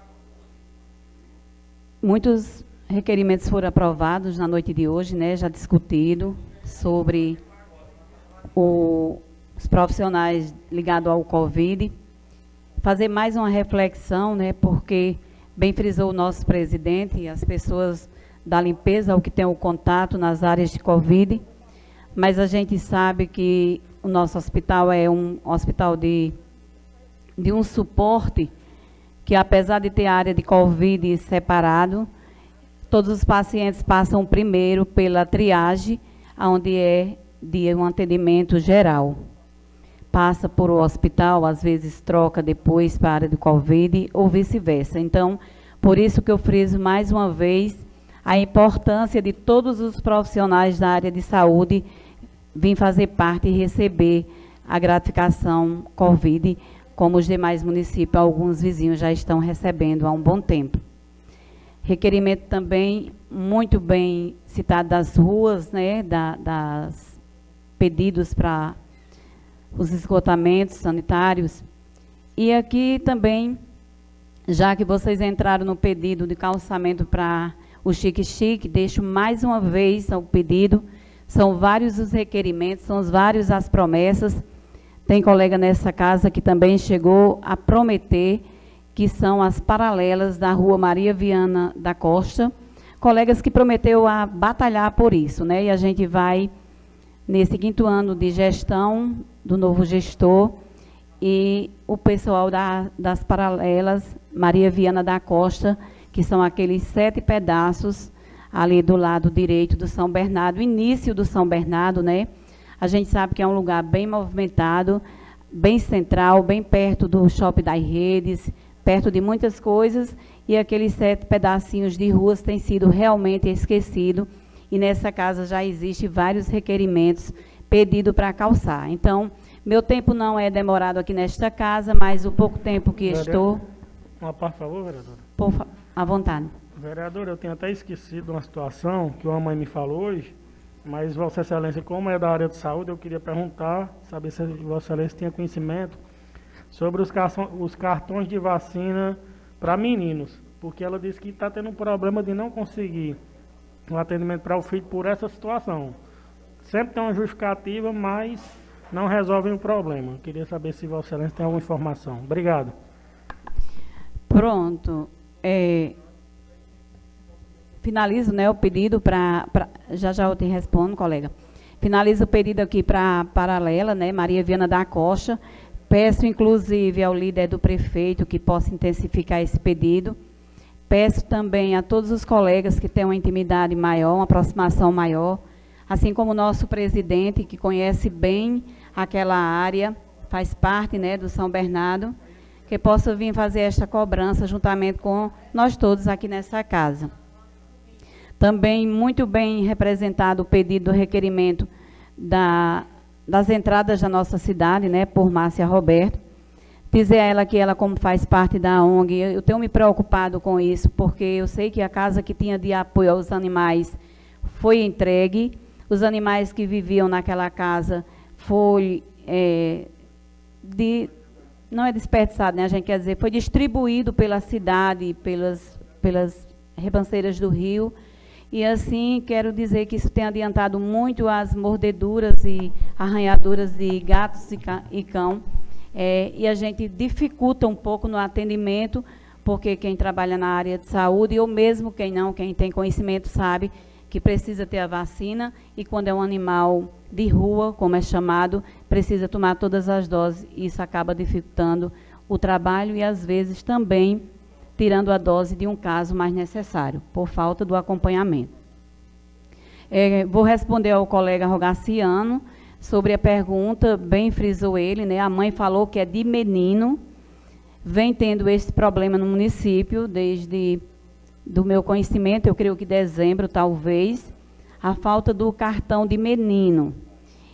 Muitos requerimentos foram aprovados na noite de hoje, né? Já discutido sobre o- os profissionais ligados ao Covid fazer mais uma reflexão, né, porque bem frisou o nosso presidente, as pessoas da limpeza, o que tem o contato nas áreas de Covid, mas a gente sabe que o nosso hospital é um hospital de, de um suporte que, apesar de ter área de Covid separado, todos os pacientes passam primeiro pela triagem, onde é de um atendimento geral passa por o hospital, às vezes troca depois para a área do Covid ou vice-versa. Então, por isso que eu friso mais uma vez a importância de todos os profissionais da área de saúde vir fazer parte e receber a gratificação Covid, como os demais municípios, alguns vizinhos já estão recebendo há um bom tempo. Requerimento também muito bem citado das ruas, né, da, das pedidos para os esgotamentos sanitários. E aqui também, já que vocês entraram no pedido de calçamento para o Chique Chique, deixo mais uma vez o pedido. São vários os requerimentos, são vários as promessas. Tem colega nessa casa que também chegou a prometer que são as paralelas da Rua Maria Viana da Costa. Colegas que prometeu a batalhar por isso, né? E a gente vai nesse quinto ano de gestão do novo gestor e o pessoal da- das paralelas Maria Viana da Costa, que são aqueles sete pedaços ali do lado direito do São Bernardo, início do São Bernardo, né? A gente sabe que é um lugar bem movimentado, bem central, bem perto do Shopping das Redes, perto de muitas coisas, e aqueles sete pedacinhos de ruas têm sido realmente esquecidos, e nessa casa já existe vários requerimentos pedidos para calçar. Então, meu tempo não é demorado aqui nesta casa, mas o pouco tempo que Vereador. estou, Uma parte, por favor, vereadora. por fa- à vontade. Vereador, eu tenho até esquecido uma situação que uma mãe me falou hoje, mas Vossa Excelência, como é da área de saúde, eu queria perguntar, saber se Vossa Excelência tinha conhecimento sobre os, cartão- os cartões de vacina para meninos, porque ela disse que está tendo um problema de não conseguir um atendimento para o filho por essa situação. Sempre tem uma justificativa, mas não resolvem o problema. Queria saber se Vossa Excelência tem alguma informação. Obrigado. Pronto. É, finalizo né, o pedido para. Já já eu te respondo, colega. Finalizo o pedido aqui para a paralela, né, Maria Viana da Costa. Peço, inclusive, ao líder do prefeito que possa intensificar esse pedido. Peço também a todos os colegas que têm uma intimidade maior, uma aproximação maior, assim como o nosso presidente, que conhece bem aquela área, faz parte né, do São Bernardo, que possa vir fazer esta cobrança juntamente com nós todos aqui nessa casa. Também muito bem representado o pedido do requerimento da, das entradas da nossa cidade, né, por Márcia Roberto. Dizer a ela que ela, como faz parte da ONG, eu tenho me preocupado com isso, porque eu sei que a casa que tinha de apoio aos animais foi entregue, os animais que viviam naquela casa foi é, de, não é desperdiçado, né? A gente quer dizer, foi distribuído pela cidade, pelas, pelas ribanceiras do rio. E assim, quero dizer que isso tem adiantado muito as mordeduras e arranhaduras de gatos e cão. É, e a gente dificulta um pouco no atendimento, porque quem trabalha na área de saúde, ou mesmo quem não, quem tem conhecimento, sabe que precisa ter a vacina e quando é um animal de rua, como é chamado, precisa tomar todas as doses. Isso acaba dificultando o trabalho e às vezes também tirando a dose de um caso mais necessário, por falta do acompanhamento. É, vou responder ao colega Rogaciano sobre a pergunta, bem frisou ele, né? A mãe falou que é de menino, vem tendo esse problema no município desde do meu conhecimento, eu creio que dezembro, talvez, a falta do cartão de menino.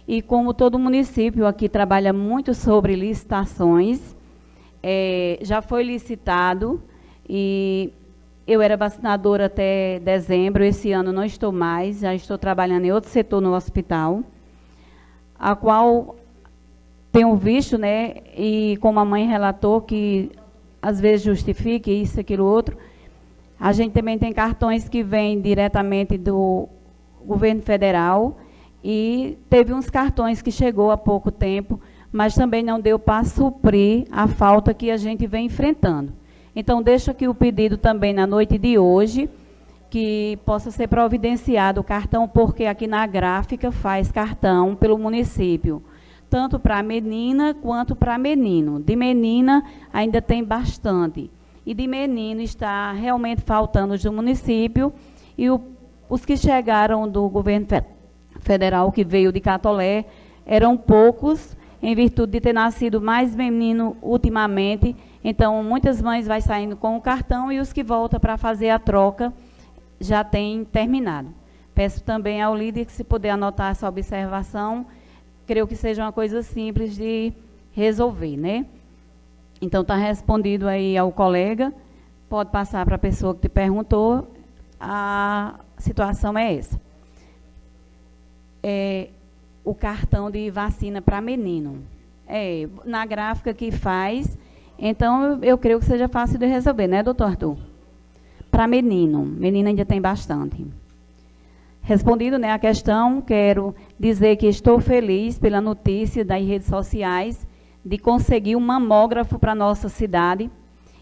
E como todo município aqui trabalha muito sobre licitações, é, já foi licitado e eu era vacinadora até dezembro, esse ano não estou mais, já estou trabalhando em outro setor no hospital, a qual tenho visto, né, e como a mãe relatou, que às vezes justifique isso, aquilo, outro, a gente também tem cartões que vêm diretamente do governo federal e teve uns cartões que chegou há pouco tempo, mas também não deu para suprir a falta que a gente vem enfrentando. Então, deixo aqui o pedido também na noite de hoje, que possa ser providenciado o cartão, porque aqui na gráfica faz cartão pelo município, tanto para menina quanto para menino. De menina ainda tem bastante e de menino está realmente faltando do município e o, os que chegaram do governo federal que veio de Catolé eram poucos em virtude de ter nascido mais menino ultimamente. Então, muitas mães vai saindo com o cartão e os que voltam para fazer a troca já têm terminado. Peço também ao líder que se puder anotar essa observação, creio que seja uma coisa simples de resolver, né? Então, está respondido aí ao colega. Pode passar para a pessoa que te perguntou. A situação é essa. É, o cartão de vacina para menino. É, na gráfica que faz, então eu, creio que seja fácil de resolver, né, doutor Arthur? Para menino, menino ainda tem bastante. Respondido né, a questão, quero dizer que estou feliz pela notícia das redes sociais de conseguir um mamógrafo para a nossa cidade.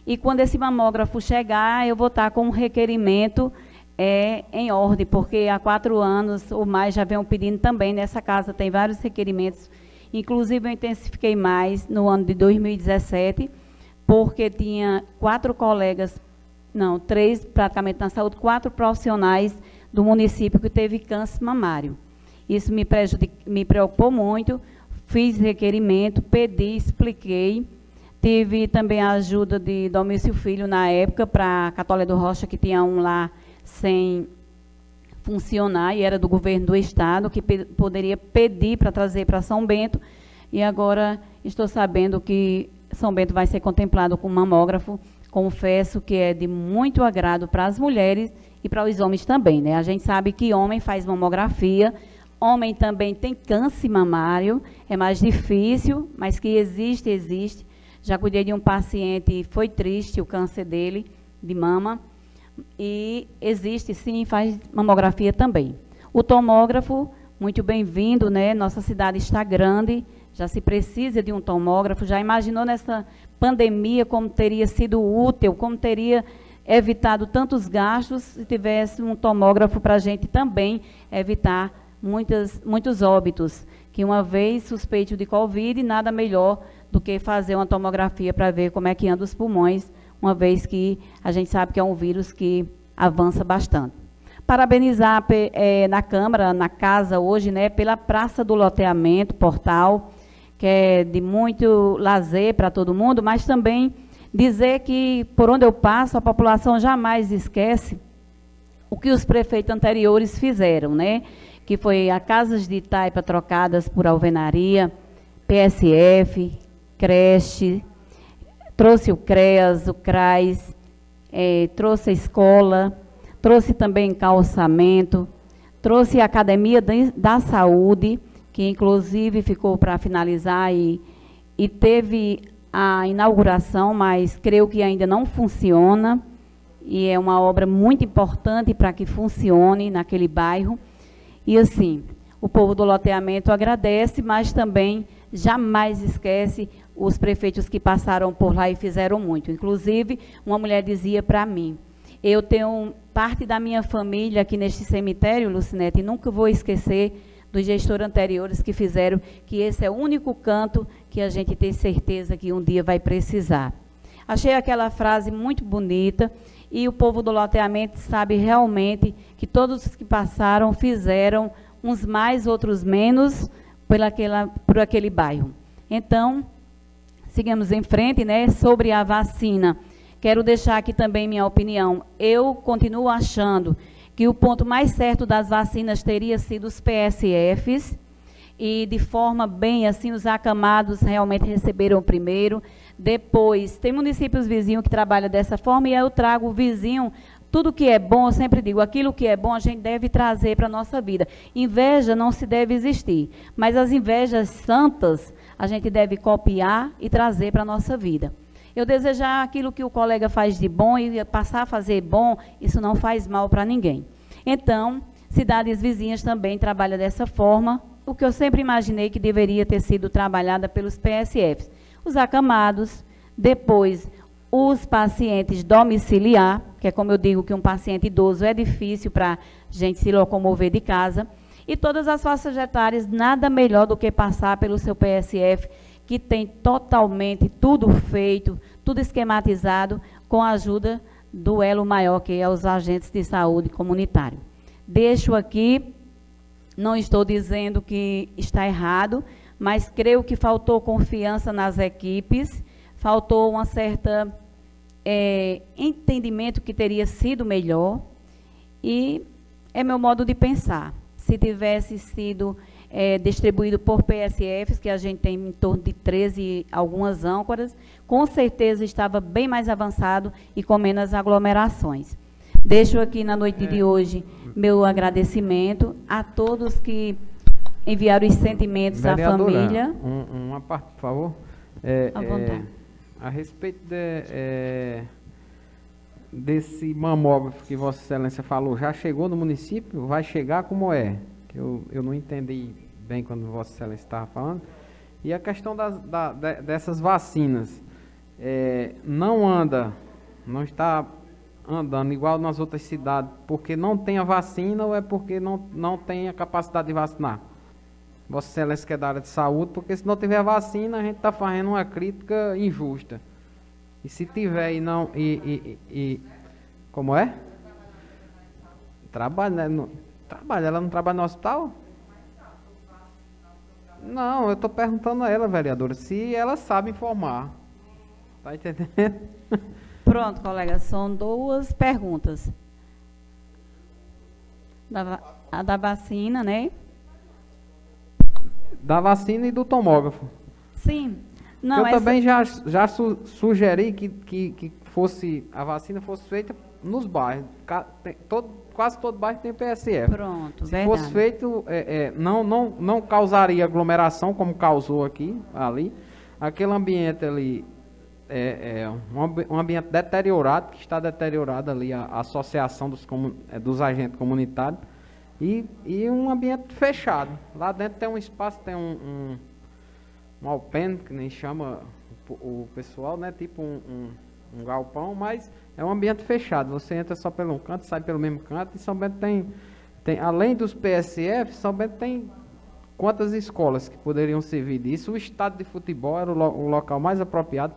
E quando esse mamógrafo chegar, eu vou estar com um requerimento é, em ordem, porque há quatro anos ou mais já venham pedindo também. Nessa casa tem vários requerimentos. Inclusive, eu intensifiquei mais no ano de 2017, porque tinha quatro colegas, não, três praticamente na saúde, quatro profissionais do município que teve câncer mamário. Isso me, me preocupou muito, fiz requerimento, pedi, expliquei. Tive também a ajuda de Domício Filho na época para a Católica do Rocha, que tinha um lá sem funcionar e era do governo do estado, que pe poderia pedir para trazer para São Bento. E agora estou sabendo que São Bento vai ser contemplado com mamógrafo. Confesso que é de muito agrado para as mulheres e para os homens também. Né? A gente sabe que homem faz mamografia, Homem também tem câncer mamário, é mais difícil, mas que existe, existe. Já cuidei de um paciente, foi triste o câncer dele, de mama. E existe, sim, faz mamografia também. O tomógrafo, muito bem-vindo, né? Nossa cidade está grande, já se precisa de um tomógrafo. Já imaginou nessa pandemia como teria sido útil, como teria evitado tantos gastos se tivesse um tomógrafo para a gente também evitar muitas, muitos óbitos, que uma vez suspeito de Covid, nada melhor do que fazer uma tomografia para ver como é que anda os pulmões, uma vez que a gente sabe que é um vírus que avança bastante. Parabenizar é, na Câmara, na casa hoje, né, pela Praça do Loteamento, portal, que é de muito lazer para todo mundo, mas também dizer que, por onde eu passo, a população jamais esquece o que os prefeitos anteriores fizeram, né? Que foi a casas de taipa trocadas por alvenaria, PSF, creche, trouxe o CREAS, o CRAS, é, trouxe a escola, trouxe também calçamento, trouxe a Academia da Saúde, que inclusive ficou para finalizar e, e teve a inauguração, mas creio que ainda não funciona. E é uma obra muito importante para que funcione naquele bairro. E assim, o povo do loteamento agradece, mas também jamais esquece os prefeitos que passaram por lá e fizeram muito. Inclusive, uma mulher dizia para mim: Eu tenho parte da minha família aqui neste cemitério, Lucinete, e nunca vou esquecer dos gestores anteriores que fizeram, que esse é o único canto que a gente tem certeza que um dia vai precisar. Achei aquela frase muito bonita e o povo do loteamento sabe realmente que todos os que passaram fizeram uns mais, outros menos por, aquela, por aquele bairro. Então, sigamos em frente, né? Sobre a vacina. Quero deixar aqui também minha opinião. Eu continuo achando que o ponto mais certo das vacinas teria sido os PSFs, e de forma bem assim, os acamados realmente receberam primeiro. Depois, tem municípios vizinhos que trabalham dessa forma, e eu trago o vizinho tudo que é bom, eu sempre digo, aquilo que é bom a gente deve trazer para a nossa vida. Inveja não se deve existir, mas as invejas santas a gente deve copiar e trazer para a nossa vida. Eu desejar aquilo que o colega faz de bom e passar a fazer bom, isso não faz mal para ninguém. Então, cidades vizinhas também trabalham dessa forma, o que eu sempre imaginei que deveria ter sido trabalhada pelos PSFs. Os acamados, depois os pacientes domiciliar, que é como eu digo que um paciente idoso é difícil para a gente se locomover de casa, e todas as faixas etárias, nada melhor do que passar pelo seu PSF que tem totalmente tudo feito, tudo esquematizado, com a ajuda do elo maior, que é os agentes de saúde comunitário. Deixo aqui, não estou dizendo que está errado, mas creio que faltou confiança nas equipes, faltou uma certa é, entendimento que teria sido melhor, e é meu modo de pensar. Se tivesse sido é, distribuído por PSFs, que a gente tem em torno de 13 algumas âncoras, com certeza estava bem mais avançado e com menos aglomerações. Deixo aqui na noite é. de hoje meu agradecimento a todos que enviaram os sentimentos à família. Um, uma parte, por favor. É, à vontade. É, a respeito de, é, desse mamógrafo que Vossa Excelência falou, já chegou no município? Vai chegar como é? que eu, eu não entendi bem quando Vossa Excelência estava falando. E a questão das, da, dessas vacinas. É, não anda, não está andando igual nas outras cidades, porque não tem a vacina ou é porque não, não tem a capacidade de vacinar? Vossa Excelência que é da área de saúde, porque se não tiver vacina, a gente está fazendo uma crítica injusta. E se tiver e não. E, e, e como é? Trabalha, né? Trabalha, ela não trabalha no hospital? Não, eu estou perguntando a ela, vereadora, se ela sabe informar. Tá entendendo? Pronto, colega, são duas perguntas. Da, a da vacina, né? Da vacina e do tomógrafo. Sim. Não, eu essa... também já, já su sugeri que, que, que fosse a vacina fosse feita nos bairros. Todo, quase todo bairro tem PSF. Pronto, Se verdade. fosse feito, é, é, não, não, não causaria aglomeração, como causou aqui, ali. Aquele ambiente ali é, é um, um, ambiente deteriorado, que está deteriorado ali, a, a associação dos, comun, é, dos agentes comunitários. E, e um ambiente fechado. Lá dentro tem um espaço, tem um, um, um que nem chama o, o pessoal, né? Tipo um, um, um galpão, mas é um ambiente fechado. Você entra só pelo um canto, sai pelo mesmo canto. E São Bento tem, tem além dos PSF, São Bento tem quantas escolas que poderiam servir disso. O estádio de futebol era o, lo, o local mais apropriado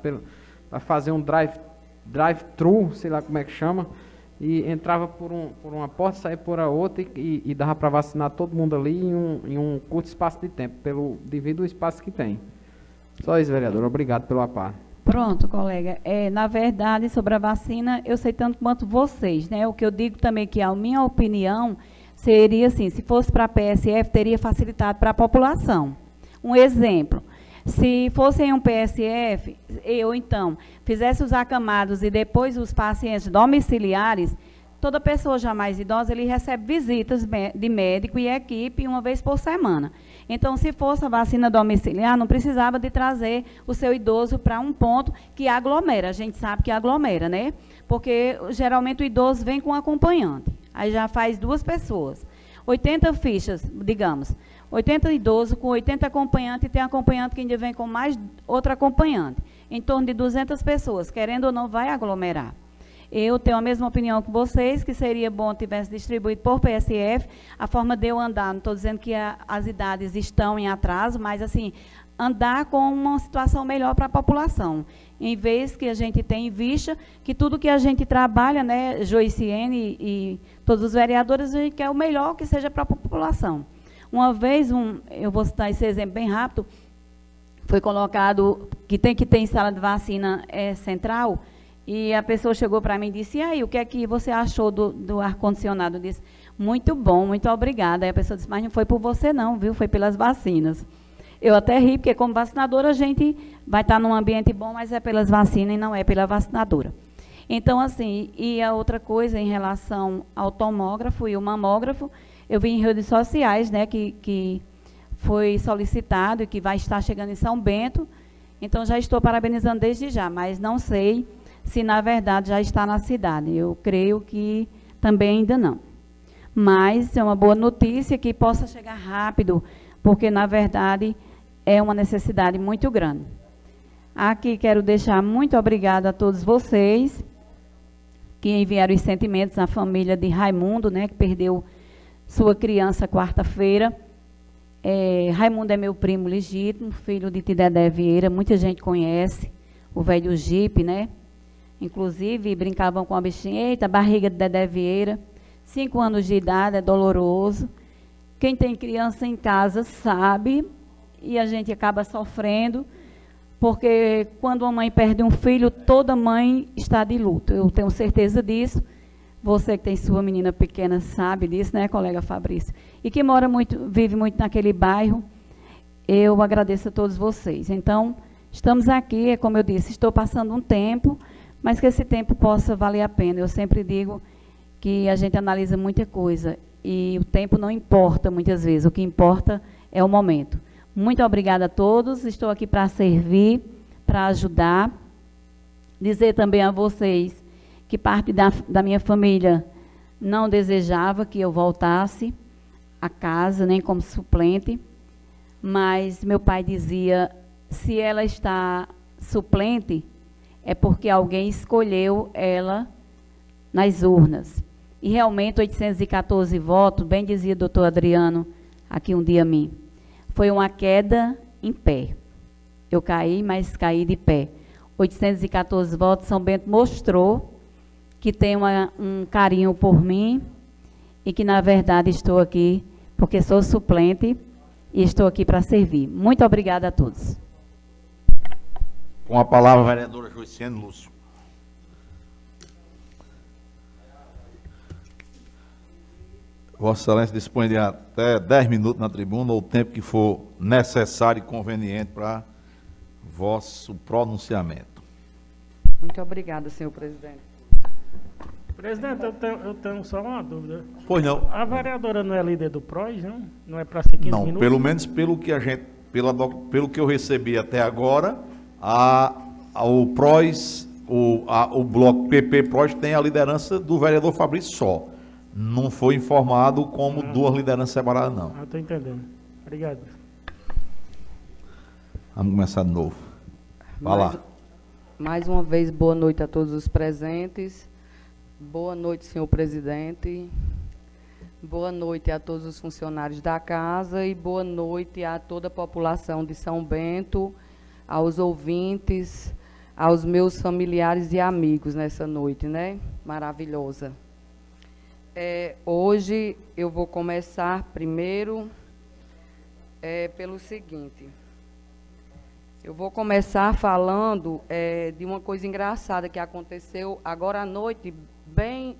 para fazer um drive drive-thru, sei lá como é que chama, e entrava por, um, por uma porta, saía por a outra e, e dava para vacinar todo mundo ali em um, em um curto espaço de tempo, pelo devido espaço que tem. Só isso, vereador. Obrigado pelo apar. Pronto, colega. É, na verdade, sobre a vacina, eu sei tanto quanto vocês, né? O que eu digo também que a minha opinião seria assim, se fosse para a PSF, teria facilitado para a população. Um exemplo, se fosse em um PSF, eu então fizesse os acamados e depois os pacientes domiciliares, toda pessoa já mais idosa, ele recebe visitas de médico e equipe uma vez por semana. Então, se fosse a vacina domiciliar, não precisava de trazer o seu idoso para um ponto que aglomera. A gente sabe que aglomera, né? Porque geralmente o idoso vem com acompanhante. Aí já faz duas pessoas. 80 fichas, digamos. 80 idosos com 80 acompanhantes e tem acompanhante que ainda vem com mais outra acompanhante. Em torno de 200 pessoas, querendo ou não, vai aglomerar. Eu tenho a mesma opinião que vocês, que seria bom tivesse distribuído por PSF. A forma de eu andar, não estou dizendo que a, as idades estão em atraso, mas assim, andar com uma situação melhor para a população. Em vez que a gente tem em vista que tudo que a gente trabalha, né, Joiciene e, e todos os vereadores, a gente quer o melhor que seja para a população. Uma vez, um, eu vou citar esse exemplo bem rápido, foi colocado que tem que ter em sala de vacina é, central, e a pessoa chegou para mim e disse, e aí, o que é que você achou do, do ar-condicionado? Eu disse, muito bom, muito obrigada. Aí a pessoa disse, mas não foi por você não, viu? Foi pelas vacinas. Eu até ri, porque como vacinadora a gente vai estar num ambiente bom, mas é pelas vacinas e não é pela vacinadora. Então, assim, e a outra coisa em relação ao tomógrafo e o mamógrafo, eu vi em redes sociais, né, que, que foi solicitado e que vai estar chegando em São Bento. Então, já estou parabenizando desde já, mas não sei se na verdade já está na cidade. Eu creio que também ainda não. Mas é uma boa notícia que possa chegar rápido, porque na verdade é uma necessidade muito grande. Aqui quero deixar muito obrigada a todos vocês que enviaram os sentimentos à família de Raimundo, né, que perdeu sua criança quarta-feira. É, Raimundo é meu primo legítimo, filho de Tidedé Vieira, muita gente conhece, o velho Jipe, né? Inclusive, brincavam com a bichinha, eita, barriga de Dedé Vieira. Cinco anos de idade, é doloroso. Quem tem criança em casa sabe, e a gente acaba sofrendo, porque quando uma mãe perde um filho, toda mãe está de luto. Eu tenho certeza disso. Você que tem sua menina pequena sabe disso, né, colega Fabrício? E que mora muito, vive muito naquele bairro. Eu agradeço a todos vocês. Então, estamos aqui, como eu disse, estou passando um tempo mas que esse tempo possa valer a pena. Eu sempre digo que a gente analisa muita coisa e o tempo não importa muitas vezes, o que importa é o momento. Muito obrigada a todos, estou aqui para servir, para ajudar. Dizer também a vocês que parte da, da minha família não desejava que eu voltasse a casa, nem como suplente, mas meu pai dizia: se ela está suplente, é porque alguém escolheu ela nas urnas. E realmente 814 votos, bem dizia o doutor Adriano aqui um dia a mim, foi uma queda em pé. Eu caí, mas caí de pé. 814 votos, São Bento mostrou que tem uma, um carinho por mim e que, na verdade, estou aqui porque sou suplente e estou aqui para servir. Muito obrigada a todos. Com a palavra, a vereadora Joiciane Lúcio. Vossa Excelência dispõe de até 10 minutos na tribuna, ou o tempo que for necessário e conveniente para vosso pronunciamento. Muito obrigada, senhor presidente. Presidente, eu tenho, eu tenho só uma dúvida. Pois não. A vereadora não é líder do PROS, não? Não é para ser 15 não, minutos? pelo menos pelo que a gente, pela, pelo que eu recebi até agora, a, a, o PROS, o, a, o bloco PP PROS tem a liderança do vereador Fabrício só. Não foi informado como ah. duas lideranças separadas, não. Ah, estou entendendo. Obrigado. Vamos começar de novo. Vai mais, lá. Mais uma vez, boa noite a todos os presentes. Boa noite, senhor presidente. Boa noite a todos os funcionários da casa e boa noite a toda a população de São Bento aos ouvintes, aos meus familiares e amigos nessa noite, né? Maravilhosa. É, hoje eu vou começar primeiro é, pelo seguinte. Eu vou começar falando é, de uma coisa engraçada que aconteceu agora à noite, bem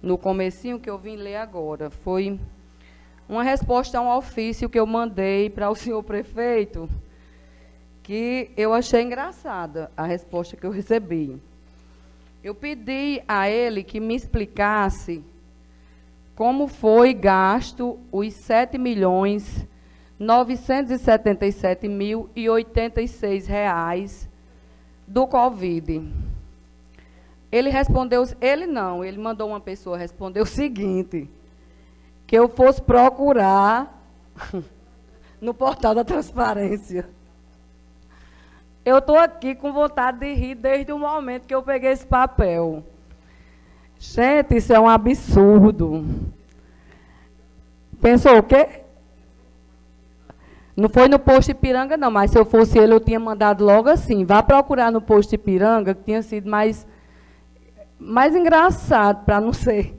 no comecinho que eu vim ler agora. Foi uma resposta a um ofício que eu mandei para o senhor prefeito, que eu achei engraçada a resposta que eu recebi. Eu pedi a ele que me explicasse como foi gasto os 7 milhões 977.086 reais do Covid. Ele respondeu, ele não, ele mandou uma pessoa responder o seguinte, que eu fosse procurar no portal da transparência. Eu estou aqui com vontade de rir desde o momento que eu peguei esse papel. Gente, isso é um absurdo. Pensou o quê? Não foi no posto Ipiranga, não, mas se eu fosse ele, eu tinha mandado logo assim. Vá procurar no posto Ipiranga, que tinha sido mais, mais engraçado, para não ser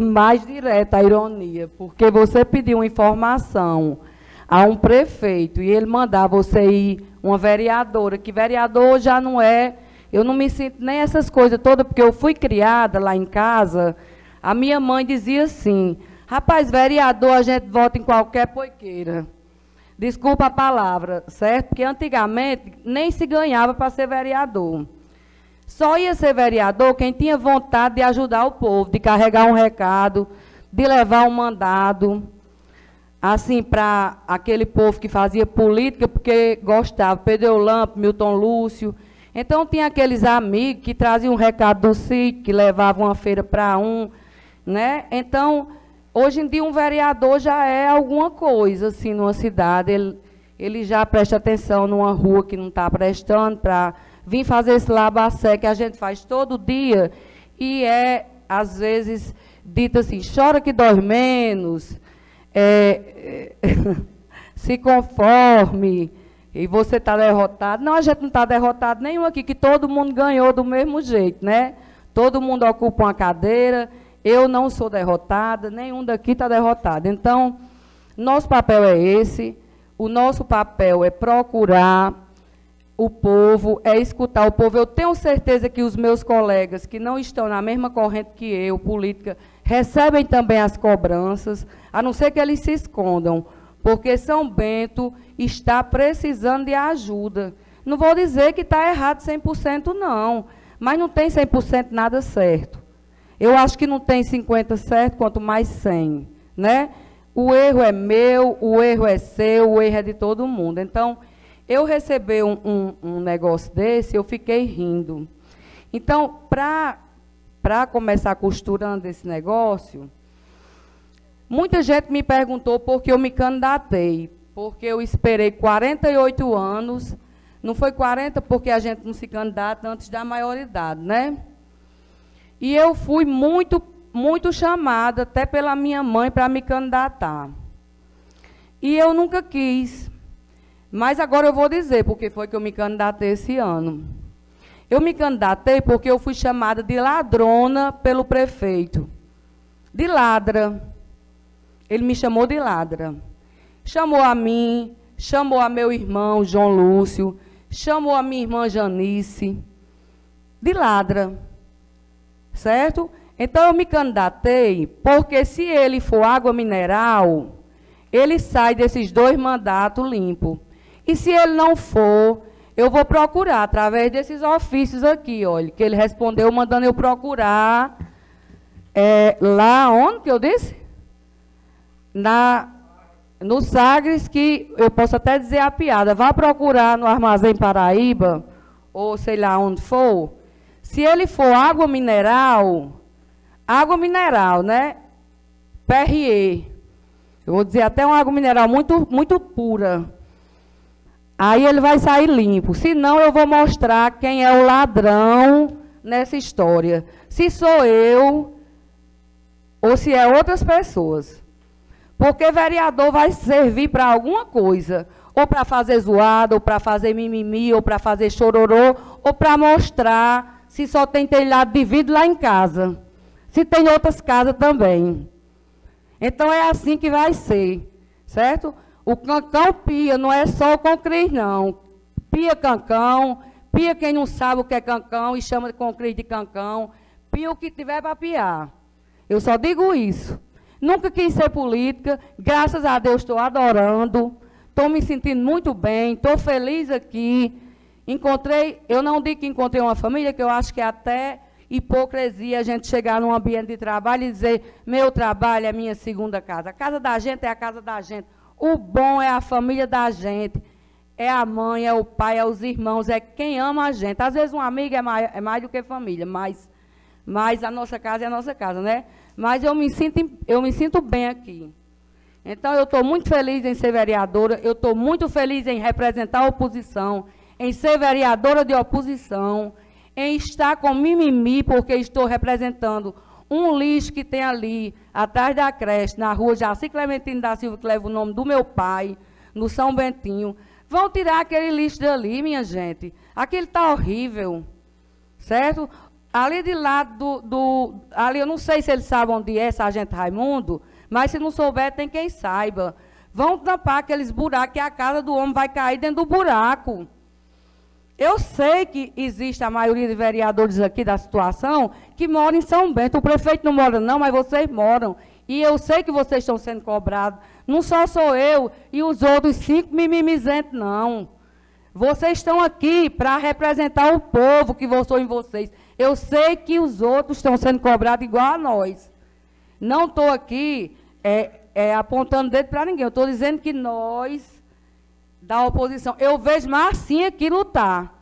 mais direta a ironia. Porque você pediu informação a um prefeito e ele mandar você ir, uma vereadora, que vereador já não é. Eu não me sinto nem essas coisas todas, porque eu fui criada lá em casa. A minha mãe dizia assim: rapaz, vereador, a gente vota em qualquer poiqueira. Desculpa a palavra, certo? Porque antigamente nem se ganhava para ser vereador. Só ia ser vereador quem tinha vontade de ajudar o povo, de carregar um recado, de levar um mandado, assim, para aquele povo que fazia política porque gostava. Pedro Lampo, Milton Lúcio. Então, tinha aqueles amigos que traziam um recado do sítio, que levavam uma feira para um. Né? Então, Hoje em dia, um vereador já é alguma coisa, assim, numa cidade. Ele, ele já presta atenção numa rua que não está prestando para vir fazer esse labacé que a gente faz todo dia e é, às vezes, dito assim, chora que dói menos, é, é, se conforme, e você está derrotado. Não, a gente não está derrotado nenhum aqui, que todo mundo ganhou do mesmo jeito, né? Todo mundo ocupa uma cadeira, eu não sou derrotada, nenhum daqui está derrotado. Então, nosso papel é esse. O nosso papel é procurar o povo, é escutar o povo. Eu tenho certeza que os meus colegas que não estão na mesma corrente que eu, política, recebem também as cobranças, a não ser que eles se escondam, porque São Bento está precisando de ajuda. Não vou dizer que está errado 100%, não, mas não tem 100% nada certo. Eu acho que não tem 50 certo, quanto mais 100, né? O erro é meu, o erro é seu, o erro é de todo mundo. Então, eu receber um, um, um negócio desse, eu fiquei rindo. Então, para começar costurando esse negócio, muita gente me perguntou por que eu me candidatei. Porque eu esperei 48 anos, não foi 40 porque a gente não se candidata antes da maioridade, né? E eu fui muito, muito chamada, até pela minha mãe, para me candidatar. E eu nunca quis. Mas agora eu vou dizer porque foi que eu me candidatei esse ano. Eu me candidatei porque eu fui chamada de ladrona pelo prefeito. De ladra. Ele me chamou de ladra. Chamou a mim, chamou a meu irmão João Lúcio, chamou a minha irmã Janice. De ladra certo? Então eu me candidatei porque se ele for água mineral, ele sai desses dois mandatos limpo. E se ele não for, eu vou procurar através desses ofícios aqui, olha, que ele respondeu mandando eu procurar é, lá onde que eu disse? Na no Sagres, que eu posso até dizer a piada, vá procurar no Armazém Paraíba, ou sei lá onde for, se ele for água mineral, água mineral, né? Perrier. Eu vou dizer até uma água mineral muito, muito pura. Aí ele vai sair limpo. Se não, eu vou mostrar quem é o ladrão nessa história. Se sou eu ou se é outras pessoas. Porque vereador vai servir para alguma coisa. ou para fazer zoada, ou para fazer mimimi, ou para fazer chororô, ou para mostrar se só tem telhado de vidro lá em casa. Se tem outras casas também. Então é assim que vai ser, certo? O cancão pia, não é só o concris, não. Pia cancão, pia quem não sabe o que é cancão e chama de concris de cancão, pia o que tiver para piar. Eu só digo isso. Nunca quis ser política, graças a Deus estou adorando, estou me sentindo muito bem, estou feliz aqui. Encontrei, eu não digo que encontrei uma família, que eu acho que é até hipocrisia a gente chegar num ambiente de trabalho e dizer, meu trabalho é minha segunda casa. A casa da gente é a casa da gente. O bom é a família da gente. É a mãe, é o pai, é os irmãos, é quem ama a gente. Às vezes um amigo é mais, é mais do que família, mas, mas a nossa casa é a nossa casa, né? Mas eu me sinto, eu me sinto bem aqui. Então, eu estou muito feliz em ser vereadora, eu estou muito feliz em representar a oposição, em ser vereadora de oposição, em estar com mimimi, porque estou representando um lixo que tem ali, atrás da creche, na rua Jaci Clementino da Silva, que leva o nome do meu pai, no São Bentinho. Vão tirar aquele lixo dali, minha gente. Aquele está horrível, certo? Ali de lado do, do, Ali, eu não sei se eles sabem onde é, Sargento Raimundo, mas se não souber, tem quem saiba. Vão tampar aqueles buracos que a casa do homem vai cair dentro do buraco. Eu sei que existe a maioria de vereadores aqui da situação que moram em São Bento. O prefeito não mora, não, mas vocês moram. E eu sei que vocês estão sendo cobrados. Não só sou eu e os outros cinco mimimizentos, não. Vocês estão aqui para representar o povo que votou em vocês. Eu sei que os outros estão sendo cobrados igual a nós. Não estou aqui é, é, apontando dedo para ninguém. Eu estou dizendo que nós, da oposição, eu vejo Marcinha aqui lutar.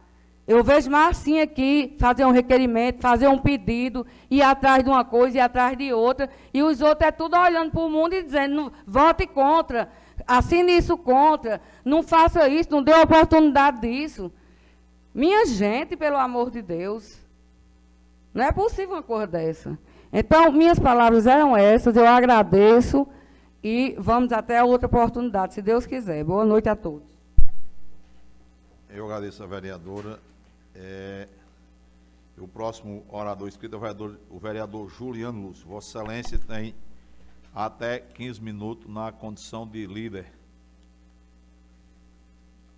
Eu vejo Marcinha aqui fazer um requerimento, fazer um pedido, ir atrás de uma coisa e atrás de outra. E os outros é tudo olhando para o mundo e dizendo, vote contra, assine isso contra, não faça isso, não dê oportunidade disso. Minha gente, pelo amor de Deus. Não é possível uma coisa dessa. Então, minhas palavras eram essas, eu agradeço e vamos até outra oportunidade, se Deus quiser. Boa noite a todos. Eu agradeço a vereadora. É, o próximo orador inscrito é o vereador, o vereador Juliano Lúcio. Vossa Excelência tem até 15 minutos na condição de líder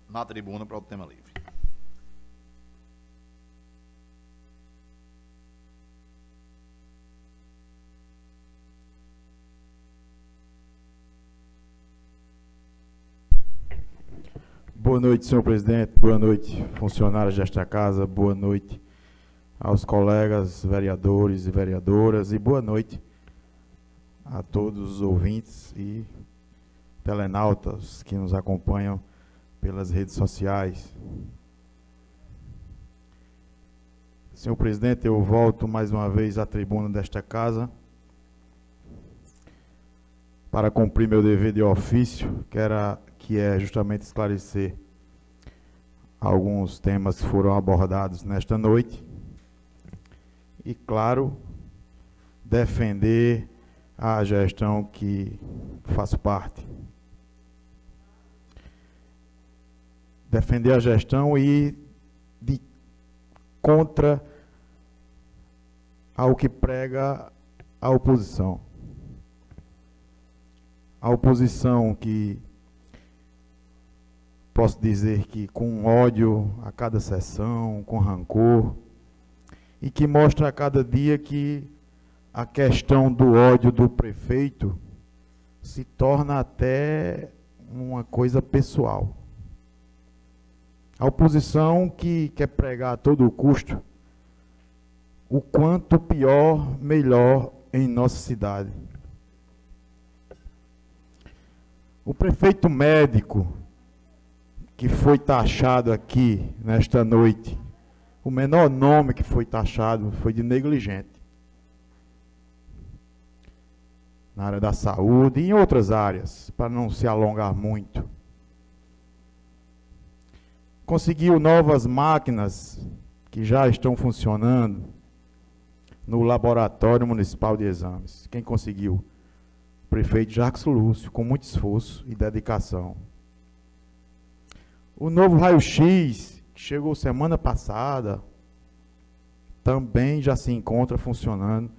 na tribuna para o tema livre. Boa noite, senhor presidente. Boa noite, funcionários desta casa. Boa noite aos colegas vereadores e vereadoras. E boa noite a todos os ouvintes e telenautas que nos acompanham pelas redes sociais. Senhor presidente, eu volto mais uma vez à tribuna desta casa para cumprir meu dever de ofício, que era que é justamente esclarecer alguns temas que foram abordados nesta noite. E, claro, defender a gestão que faço parte. Defender a gestão e de contra ao que prega a oposição. A oposição que posso dizer que com ódio a cada sessão, com rancor, e que mostra a cada dia que a questão do ódio do prefeito se torna até uma coisa pessoal. A oposição que quer pregar a todo custo o quanto pior, melhor em nossa cidade. O prefeito médico que foi taxado aqui nesta noite, o menor nome que foi taxado foi de negligente. Na área da saúde e em outras áreas, para não se alongar muito. Conseguiu novas máquinas que já estão funcionando no Laboratório Municipal de Exames. Quem conseguiu? O prefeito Jacques Lúcio, com muito esforço e dedicação. O novo raio-x, que chegou semana passada, também já se encontra funcionando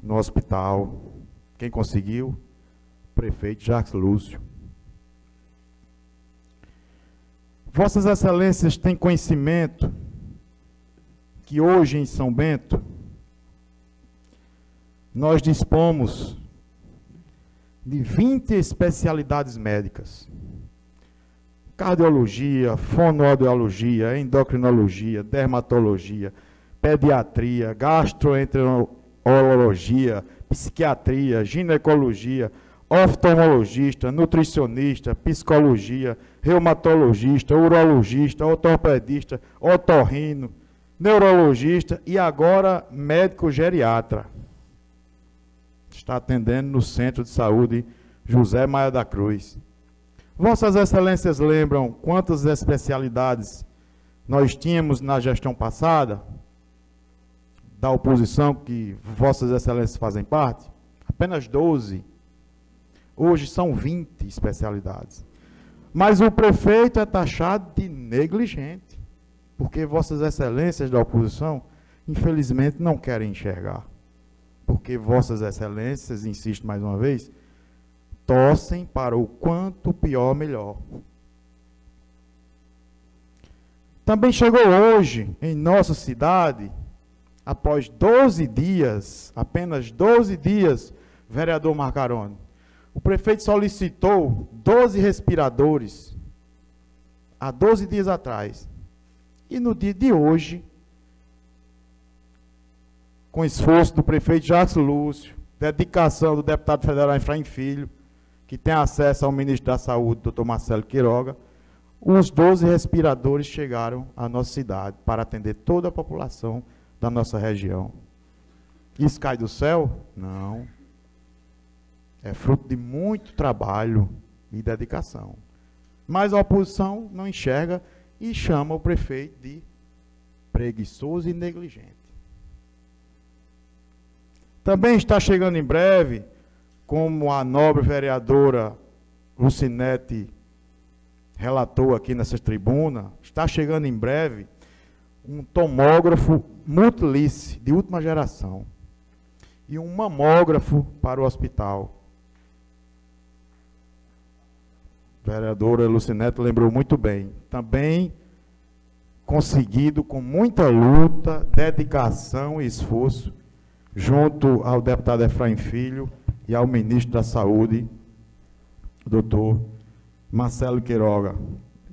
no hospital. Quem conseguiu? O prefeito Jacques Lúcio. Vossas Excelências têm conhecimento que hoje em São Bento nós dispomos de 20 especialidades médicas. Cardiologia, fonoaudiologia, endocrinologia, dermatologia, pediatria, gastroenterologia, psiquiatria, ginecologia, oftalmologista, nutricionista, psicologia, reumatologista, urologista, ortopedista, otorrino, neurologista e agora médico geriatra. Está atendendo no Centro de Saúde José Maia da Cruz. Vossas Excelências lembram quantas especialidades nós tínhamos na gestão passada? Da oposição, que Vossas Excelências fazem parte? Apenas 12. Hoje são 20 especialidades. Mas o prefeito é taxado de negligente, porque Vossas Excelências da oposição, infelizmente, não querem enxergar. Porque Vossas Excelências, insisto mais uma vez, torcem para o quanto pior, melhor. Também chegou hoje, em nossa cidade, após 12 dias, apenas 12 dias, vereador Marcarone, o prefeito solicitou 12 respiradores há 12 dias atrás. E no dia de hoje, com esforço do prefeito Jacques Lúcio, dedicação do deputado federal Efraim Filho, que tem acesso ao ministro da Saúde, doutor Marcelo Quiroga, os 12 respiradores chegaram à nossa cidade para atender toda a população da nossa região. Isso cai do céu? Não. É fruto de muito trabalho e dedicação. Mas a oposição não enxerga e chama o prefeito de preguiçoso e negligente. Também está chegando em breve, como a nobre vereadora Lucinete relatou aqui nessa tribuna, está chegando em breve um tomógrafo multilice de última geração e um mamógrafo para o hospital. vereadora Lucinete lembrou muito bem. Também conseguido com muita luta, dedicação e esforço, junto ao deputado Efraim Filho e ao ministro da Saúde, doutor Marcelo Queiroga.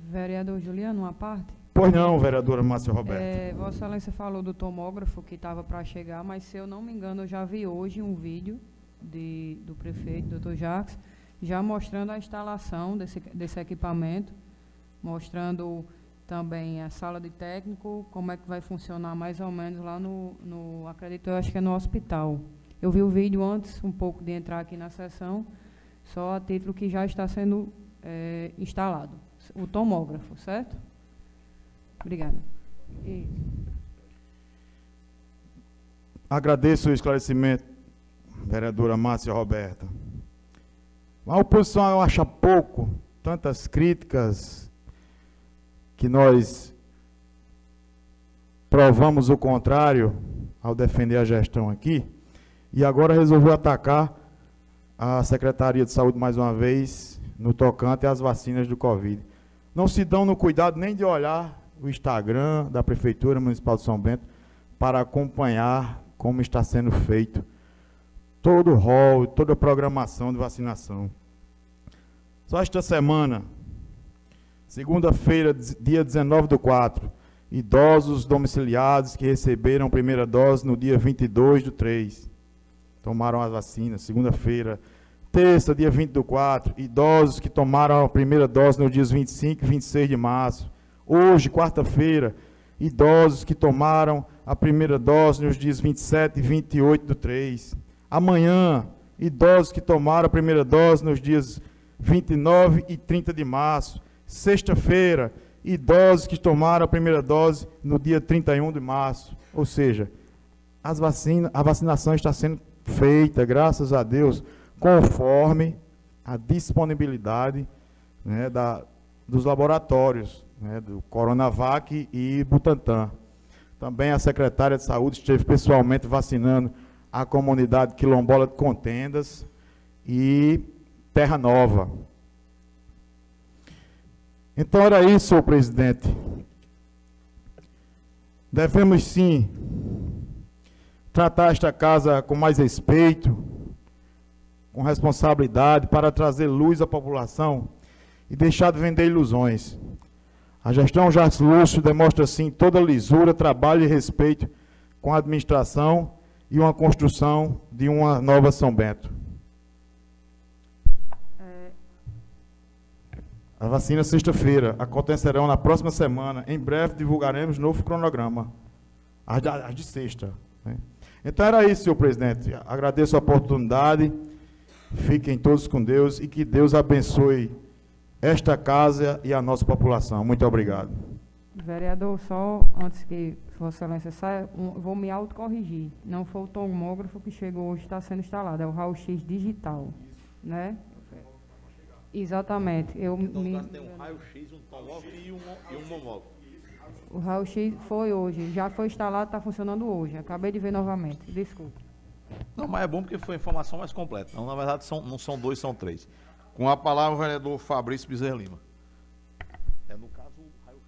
Vereador Juliano, uma parte? Pois não, vereadora Márcia Roberto. É, Vossa Excelência falou do tomógrafo que estava para chegar, mas se eu não me engano, eu já vi hoje um vídeo de, do prefeito, doutor Jacques, já mostrando a instalação desse, desse equipamento, mostrando também a sala de técnico, como é que vai funcionar mais ou menos lá no, no acredito, eu acho que é no hospital. Eu vi o vídeo antes, um pouco de entrar aqui na sessão, só a título que já está sendo é, instalado. O tomógrafo, certo? Obrigada. Isso. Agradeço o esclarecimento, vereadora Márcia Roberta. A oposição acha pouco tantas críticas que nós provamos o contrário ao defender a gestão aqui, e agora resolveu atacar a Secretaria de Saúde mais uma vez no tocante às vacinas do Covid. Não se dão no cuidado nem de olhar o Instagram da Prefeitura Municipal de São Bento para acompanhar como está sendo feito todo o rol, toda a programação de vacinação. Só esta semana, segunda-feira, dia 19 do 4, idosos domiciliados que receberam primeira dose no dia 22 do 3, tomaram as vacinas, segunda-feira. Terça, dia 20 do 4, idosos que tomaram a primeira dose nos dias 25 e 26 de março. Hoje, quarta-feira, idosos que tomaram a primeira dose nos dias 27 e 28 do 3. Amanhã, idosos que tomaram a primeira dose nos dias 29 e 30 de março. Sexta-feira, idosos que tomaram a primeira dose no dia 31 de março. Ou seja, as vacina, a vacinação está sendo feita, graças a Deus, conforme a disponibilidade né, da, dos laboratórios, né, do Coronavac e Butantan. Também a secretária de Saúde esteve pessoalmente vacinando a comunidade quilombola de Contendas e Terra Nova. Então era isso, senhor presidente. Devemos sim tratar esta casa com mais respeito, com responsabilidade, para trazer luz à população e deixar de vender ilusões. A gestão Jardim Lúcio demonstra, sim, toda lisura, trabalho e respeito com a administração e uma construção de uma nova São Bento. É, A vacina sexta-feira acontecerão na próxima semana. Em breve divulgaremos novo cronograma. As de, as de sexta. né? Então era isso, senhor presidente. Agradeço a oportunidade. Fiquem todos com Deus e que Deus abençoe esta casa e a nossa população. Muito obrigado. Vereador, só antes que Vossa Excelência saia, um- vou me autocorrigir. Não foi o tomógrafo que chegou hoje, está sendo instalado, é o raio-x digital. Né? Exatamente. Eu me, um raio-x, um tomógrafo e um, e um mamógrafo. O raio-x foi hoje, já foi instalado, está funcionando hoje. Acabei de ver novamente. Desculpe. Não, mas é bom porque foi a informação mais completa. Não, na verdade, são, não são dois, são três. Com a palavra, o vereador Fabrício Bezerra Lima. É no caso o raio-x.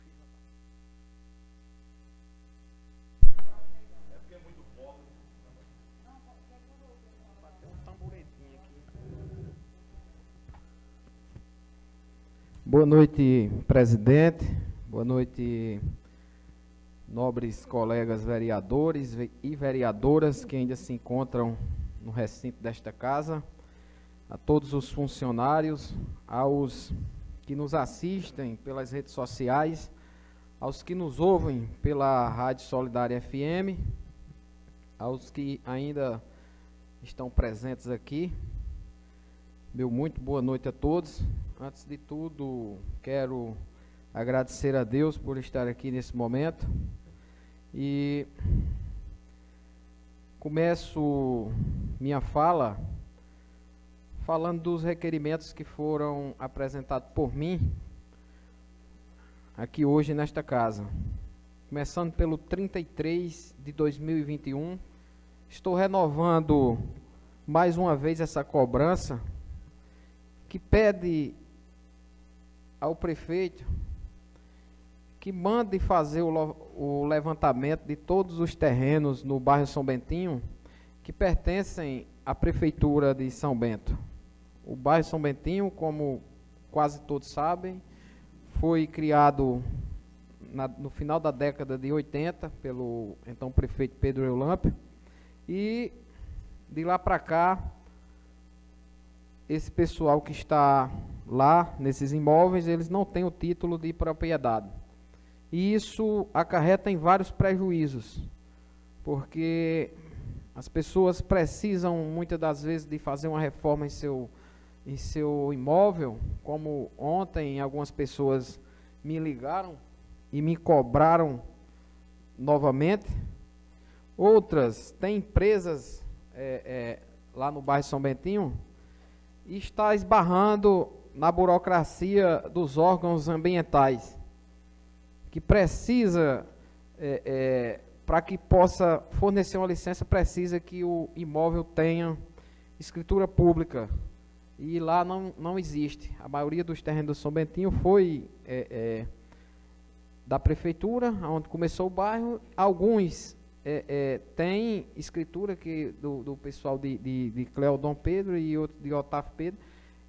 Boa noite, presidente. Boa noite, nobres colegas vereadores ve- e vereadoras que ainda se encontram no recinto desta casa, a todos os funcionários, aos que nos assistem pelas redes sociais, aos que nos ouvem pela Rádio Solidária FM, aos que ainda estão presentes aqui. Meu muito boa noite a todos. Antes de tudo, quero agradecer a Deus por estar aqui nesse momento. E começo minha fala falando dos requerimentos que foram apresentados por mim aqui hoje nesta casa. Começando pelo 33 de 2021, estou renovando mais uma vez essa cobrança que pede ao prefeito que mande fazer o, o levantamento de todos os terrenos no bairro São Bentinho que pertencem à prefeitura de São Bento. O bairro São Bentinho, como quase todos sabem, foi criado na- no final da década de 80 pelo então prefeito Pedro Eulâmpio e de lá para cá esse pessoal que está lá nesses imóveis, eles não têm o título de propriedade. E isso acarreta em vários prejuízos, porque as pessoas precisam muitas das vezes de fazer uma reforma em seu, em seu imóvel, como ontem algumas pessoas me ligaram e me cobraram novamente. Outras têm empresas é, é, lá no bairro São Bentinho e está esbarrando na burocracia dos órgãos ambientais, que precisa, é, é, para que possa fornecer uma licença, precisa que o imóvel tenha escritura pública. E lá não, não existe. A maioria dos terrenos do São Bentinho foi é, é, da prefeitura, onde começou o bairro. Alguns é, é, têm escritura que, do, do pessoal de, de, de Cleodon Pedro e outro de Otávio Pedro,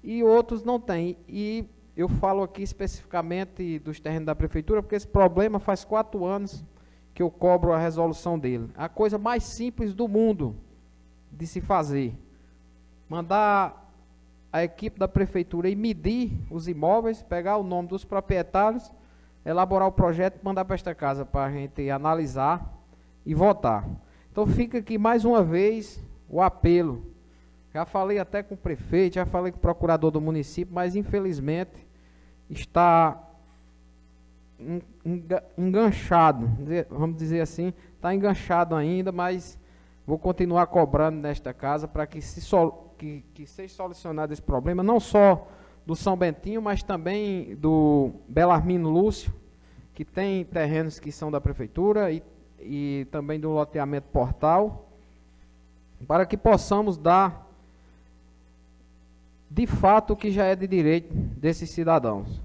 e outros não têm. E eu falo aqui especificamente dos terrenos da prefeitura, porque esse problema faz quatro anos que eu cobro a resolução dele. A coisa mais simples do mundo de se fazer. Mandar a equipe da prefeitura e medir os imóveis, pegar o nome dos proprietários, elaborar o projeto e mandar para esta casa para a gente analisar e votar. Então fica aqui mais uma vez o apelo. Já falei até com o prefeito, já falei com o procurador do município, mas infelizmente está en- enga- enganchado, vamos dizer assim, está enganchado ainda, mas vou continuar cobrando nesta casa para que, se sol, que, que seja solucionado esse problema, não só do São Bentinho, mas também do Belarmino Lúcio, que tem terrenos que são da prefeitura e, e também do loteamento Portal, para que possamos dar de fato que já é de direito desses cidadãos.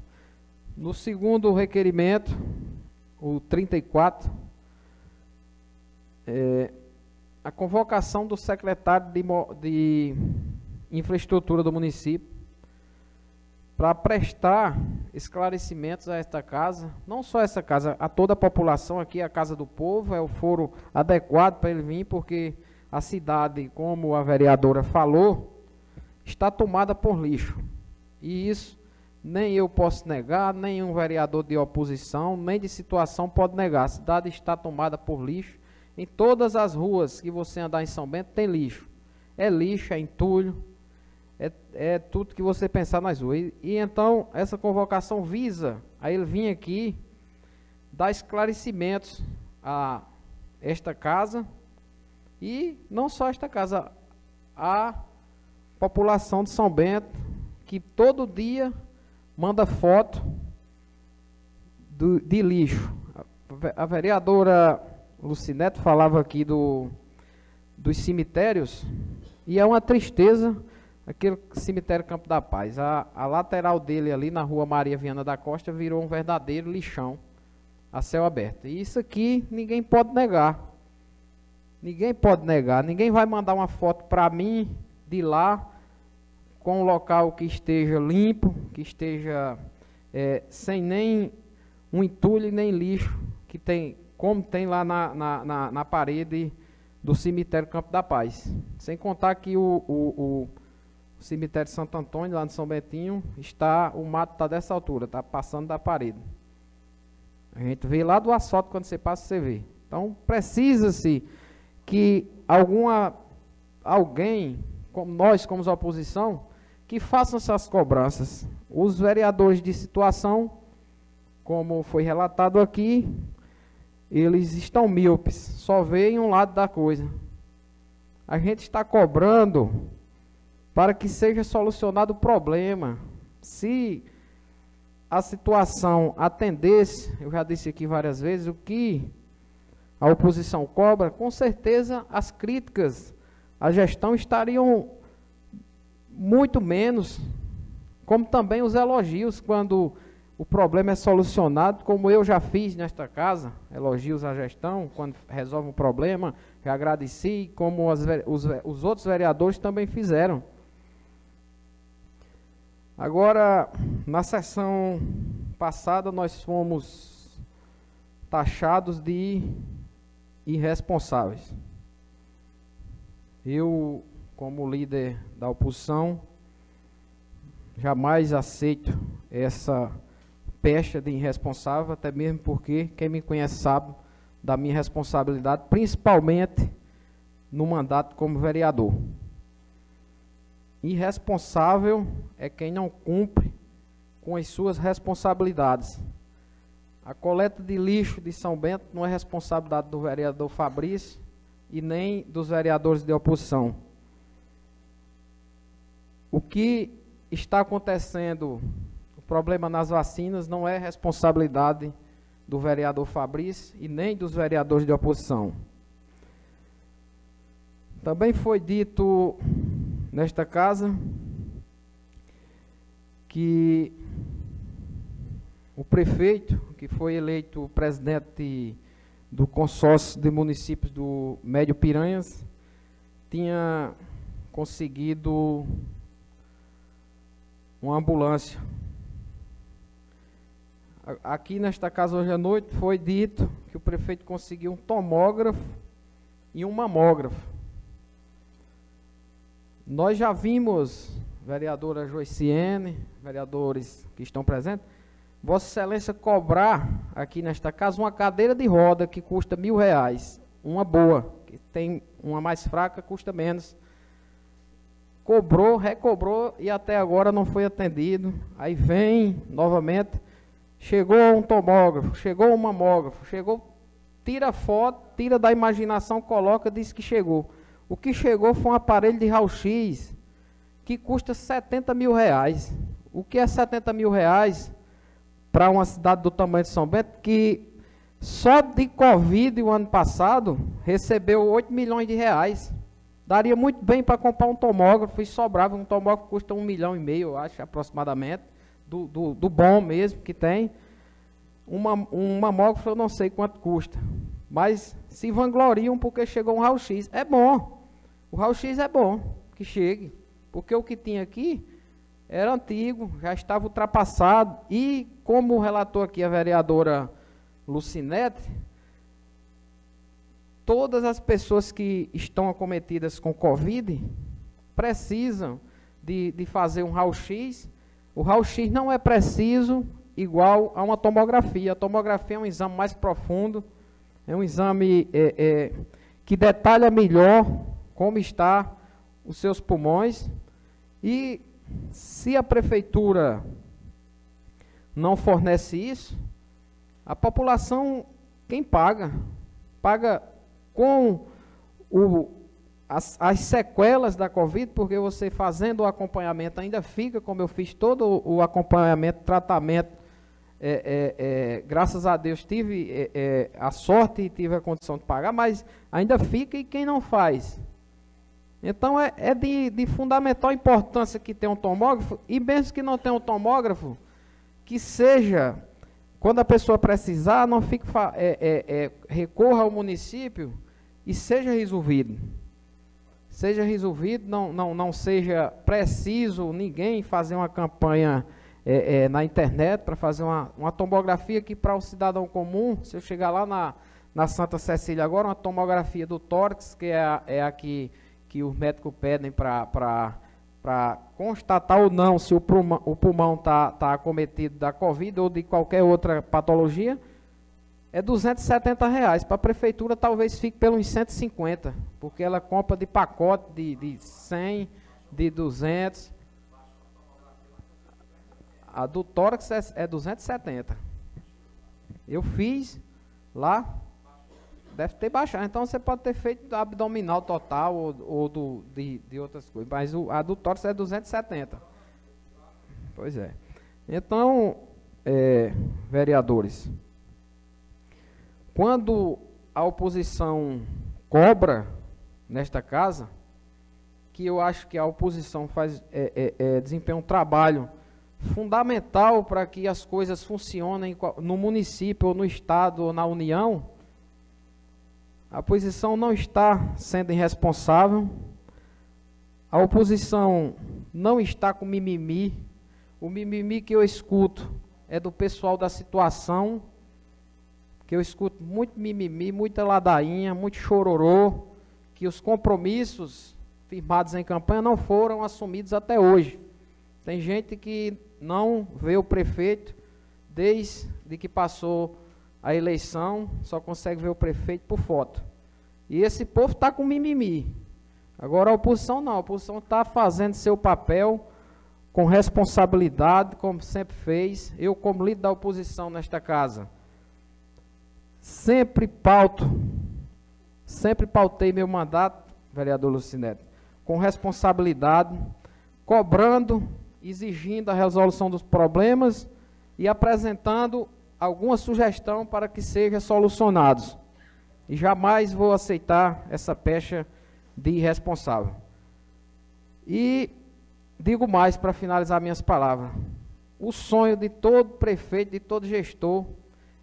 No segundo requerimento, o 34, é, a convocação do secretário de, de infraestrutura do município para prestar esclarecimentos a esta casa, não só essa casa, a toda a população aqui, a Casa do Povo, é o foro adequado para ele vir, porque a cidade, como a vereadora falou, está tomada por lixo. E isso nem eu posso negar, nem um vereador de oposição, nem de situação pode negar. A cidade está tomada por lixo. Em todas as ruas que você andar em São Bento tem lixo. É lixo, é entulho, é, é tudo que você pensar nas ruas. E, e então essa convocação visa a ele vir aqui dar esclarecimentos a esta casa e não só esta casa, a população de São Bento que todo dia manda foto do, de lixo. A vereadora Lucineto falava aqui do, dos cemitérios e é uma tristeza aquele cemitério Campo da Paz. A, a lateral dele ali na rua Maria Viana da Costa virou um verdadeiro lixão a céu aberto. E isso aqui ninguém pode negar. Ninguém pode negar. Ninguém vai mandar uma foto para mim de lá com um local que esteja limpo, que esteja é, sem nem um entulho nem lixo, que tem, como tem lá na, na, na, na parede do cemitério Campo da Paz. Sem contar que o, o, o cemitério Santo Antônio, lá no São Bentinho, está, o mato está dessa altura, está passando da parede. A gente vê lá do asfalto, quando você passa, você vê. Então, precisa-se que alguma, alguém, como nós, como oposição, que façam essas cobranças. Os vereadores de situação, como foi relatado aqui, eles estão míopes, só veem um lado da coisa. A gente está cobrando para que seja solucionado o problema. Se a situação atendesse, eu já disse aqui várias vezes, o que a oposição cobra, com certeza as críticas à gestão estariam muito menos, como também os elogios quando o problema é solucionado, como eu já fiz nesta casa, elogios à gestão, quando resolve um problema, já agradeci, como os, os, os outros vereadores também fizeram. Agora, na sessão passada, nós fomos taxados de irresponsáveis. Eu, como líder da oposição, jamais aceito essa pecha de irresponsável, até mesmo porque quem me conhece sabe da minha responsabilidade, principalmente no mandato como vereador. Irresponsável é quem não cumpre com as suas responsabilidades. A coleta de lixo de São Bento não é responsabilidade do vereador Fabrício e nem dos vereadores de oposição. O que está acontecendo, o problema nas vacinas, não é responsabilidade do vereador Fabrício e nem dos vereadores de oposição. Também foi dito nesta casa que o prefeito, que foi eleito presidente do consórcio de municípios do Médio Piranhas, tinha conseguido uma ambulância. Aqui nesta casa hoje à noite foi dito que o prefeito conseguiu um tomógrafo e um mamógrafo. Nós já vimos, vereadora Joiciene, vereadores que estão presentes, Vossa Excelência cobrar aqui nesta casa uma cadeira de roda que custa mil reais, uma boa, que tem uma mais fraca, custa menos. Cobrou, recobrou e até agora não foi atendido. Aí vem novamente, chegou um tomógrafo, chegou um mamógrafo, chegou, tira foto, tira da imaginação, coloca, diz que chegou. O que chegou foi um aparelho de raio-x que custa 70 mil reais. O que é 70 mil reais para uma cidade do tamanho de São Bento que só de Covid o ano passado recebeu 8 milhões de reais. Daria muito bem para comprar um tomógrafo e sobrava. Um tomógrafo custa um milhão e meio, eu acho, aproximadamente. Do, do, do bom mesmo que tem. Uma, um mamógrafo eu não sei quanto custa. Mas se vangloriam porque chegou um raio-x. É bom. O raio-x é bom que chegue. Porque o que tinha aqui era antigo, já estava ultrapassado. E, como relatou aqui a vereadora Lucinete, todas as pessoas que estão acometidas com Covid precisam de, de fazer um raio-x. O raio-x não é preciso igual a uma tomografia. A tomografia é um exame mais profundo, é um exame é, é, que detalha melhor como está os seus pulmões. E se a prefeitura não fornece isso, a população, quem paga? Paga com o, as, as, sequelas da Covid, porque você fazendo o acompanhamento ainda fica, como eu fiz todo o acompanhamento, tratamento, é, é, é, graças a Deus tive é, é, a sorte e tive a condição de pagar, mas ainda fica e quem não faz? Então é, é de, de, fundamental importância que tenha um tomógrafo, e mesmo que não tenha um tomógrafo, que seja, quando a pessoa precisar, não fique, recorra ao município e seja resolvido. Seja resolvido, não, não, não seja preciso ninguém fazer uma campanha é, é, na internet para fazer uma, uma tomografia que para o cidadão comum, se eu chegar lá na, na Santa Cecília agora, uma tomografia do tórax, que é a, é a que, que os médicos pedem para constatar ou não se o pulmão está tá acometido da Covid ou de qualquer outra patologia, é 270 reais. Para a prefeitura talvez fique pelos 150, porque ela compra de pacote de, de 100, de 200. A do tórax é, é 270. Eu fiz lá, deve ter baixado. Então você pode ter feito abdominal total ou, ou do, de, de outras coisas. Mas o, a do tórax é 270. Pois é. Então, é, vereadores. Quando a oposição cobra nesta casa, que eu acho que a oposição faz é, é, é, desempenha um trabalho fundamental para que as coisas funcionem no município, ou no estado, ou na União, a oposição não está sendo irresponsável, a oposição não está com mimimi, o mimimi que eu escuto é do pessoal da situação, que eu escuto muito mimimi, muita ladainha, muito chororô, que os compromissos firmados em campanha não foram assumidos até hoje. Tem gente que não vê o prefeito desde que passou a eleição, só consegue ver o prefeito por foto. E esse povo está com mimimi. Agora a oposição não, a oposição está fazendo seu papel com responsabilidade, como sempre fez. Eu, como líder da oposição nesta casa, Sempre pauto, sempre pautei meu mandato, vereador Lucinete, com responsabilidade, cobrando, exigindo a resolução dos problemas e apresentando alguma sugestão para que sejam solucionados. E jamais vou aceitar essa pecha de irresponsável. E digo mais para finalizar minhas palavras. O sonho de todo prefeito, de todo gestor,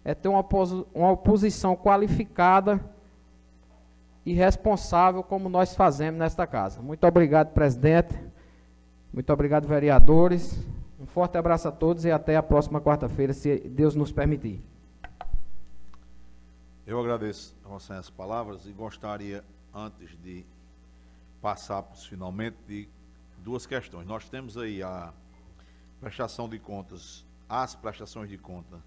é ter uma, uma oposição qualificada e responsável como nós fazemos nesta casa. Muito obrigado, presidente. Muito obrigado, vereadores. Um forte abraço a todos e até a próxima quarta-feira, se Deus nos permitir. Eu agradeço a você as palavras e gostaria, antes de passar finalmente, de duas questões. Nós temos aí a prestação de contas, as prestações de conta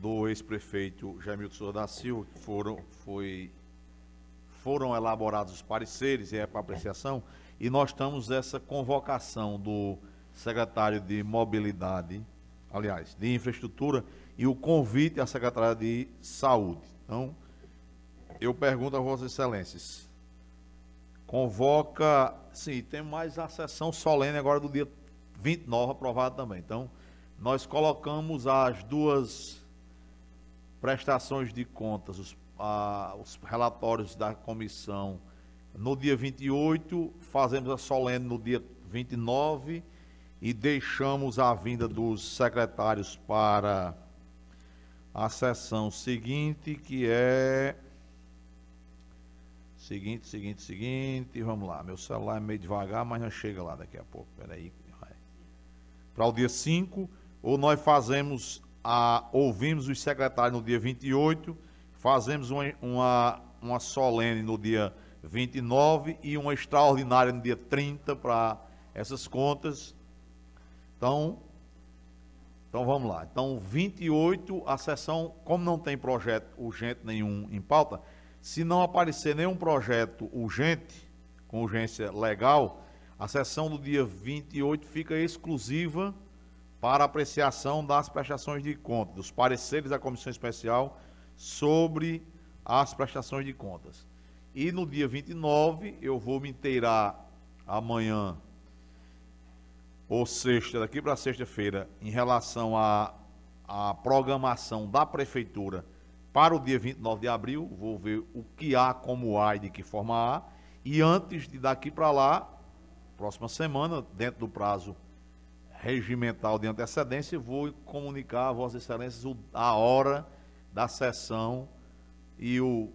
do ex-prefeito Jaimilton Souza da Silva, foram, foi, foram elaborados os pareceres e é para apreciação, e nós estamos essa convocação do secretário de Mobilidade, aliás, de Infraestrutura, e o convite à secretária de Saúde. Então, eu pergunto a Vossas Excelências, convoca, sim, tem mais a sessão solene agora do dia 29 aprovado também. Então, nós colocamos as duas prestações de contas, os, a, os relatórios da comissão no dia 28, fazemos a solene no dia 29 e deixamos a vinda dos secretários para a sessão seguinte, que é seguinte, seguinte, seguinte, vamos lá, meu celular é meio devagar, mas não chega lá daqui a pouco, peraí. Para o dia 5, ou nós fazemos a, ouvimos os secretários no dia 28, fazemos uma, uma, uma solene no dia 29 e uma extraordinária no dia 30 para essas contas. Então, então vamos lá. Então, 28, a sessão, como não tem projeto urgente nenhum em pauta, se não aparecer nenhum projeto urgente, com urgência legal, a sessão do dia 28 fica exclusiva para apreciação das prestações de contas, dos pareceres da comissão especial sobre as prestações de contas. E no dia 29, eu vou me inteirar amanhã, ou sexta, daqui para sexta-feira, em relação à, programação da prefeitura para o dia 29 de abril. Vou ver o que há como há e de que forma há. E antes de daqui para lá, próxima semana, dentro do prazo regimental de antecedência, vou comunicar a Vossas Excelências a hora da sessão e o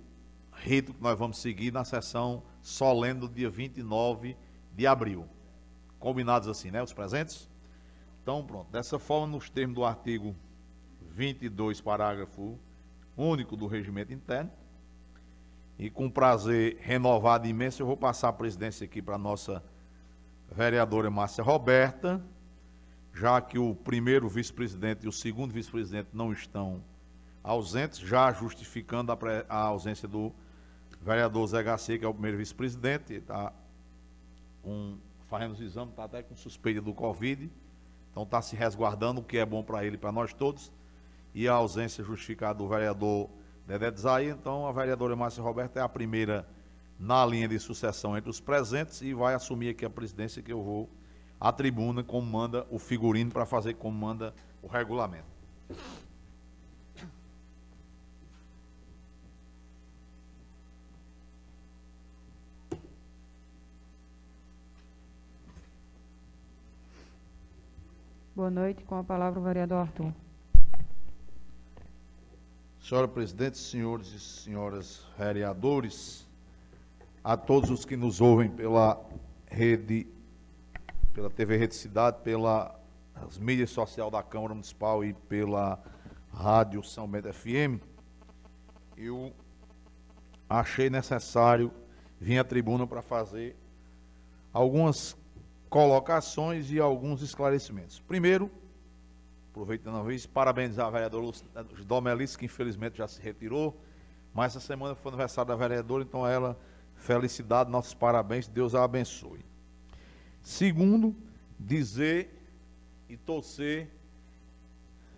rito que nós vamos seguir na sessão solene do dia 29 de abril. Combinados assim, né? Os presentes? Então, pronto. Dessa forma, nos termos do artigo 22, parágrafo único do regimento interno, e com prazer renovado imenso, eu vou passar a presidência aqui para a nossa vereadora Márcia Roberta já que o primeiro vice-presidente e o segundo vice-presidente não estão ausentes, já justificando a, a, ausência do vereador Zé Garcia, que é o primeiro vice-presidente, está um, fazendo os exames, está até com suspeita do Covid, então está se resguardando, o que é bom para ele e para nós todos, e a ausência justificada do vereador Dedé Zay, então a vereadora Márcia Roberta é a primeira na linha de sucessão entre os presentes e vai assumir aqui a presidência que eu vou a tribuna como manda o figurino para fazer como manda o regulamento. Boa noite. Com a palavra o vereador Arthur. Senhora presidente, senhores e senhoras vereadores, a todos os que nos ouvem pela rede pela TV Rede Cidade, pelas mídias sociais da Câmara Municipal e pela Rádio São Bento FM, eu achei necessário vir à tribuna para fazer algumas colocações e alguns esclarecimentos. Primeiro, aproveitando a vez, parabenizar a vereadora Domelice, que infelizmente já se retirou, mas essa semana foi aniversário da vereadora, então ela, felicidade, nossos parabéns, Deus a abençoe. Segundo, dizer e torcer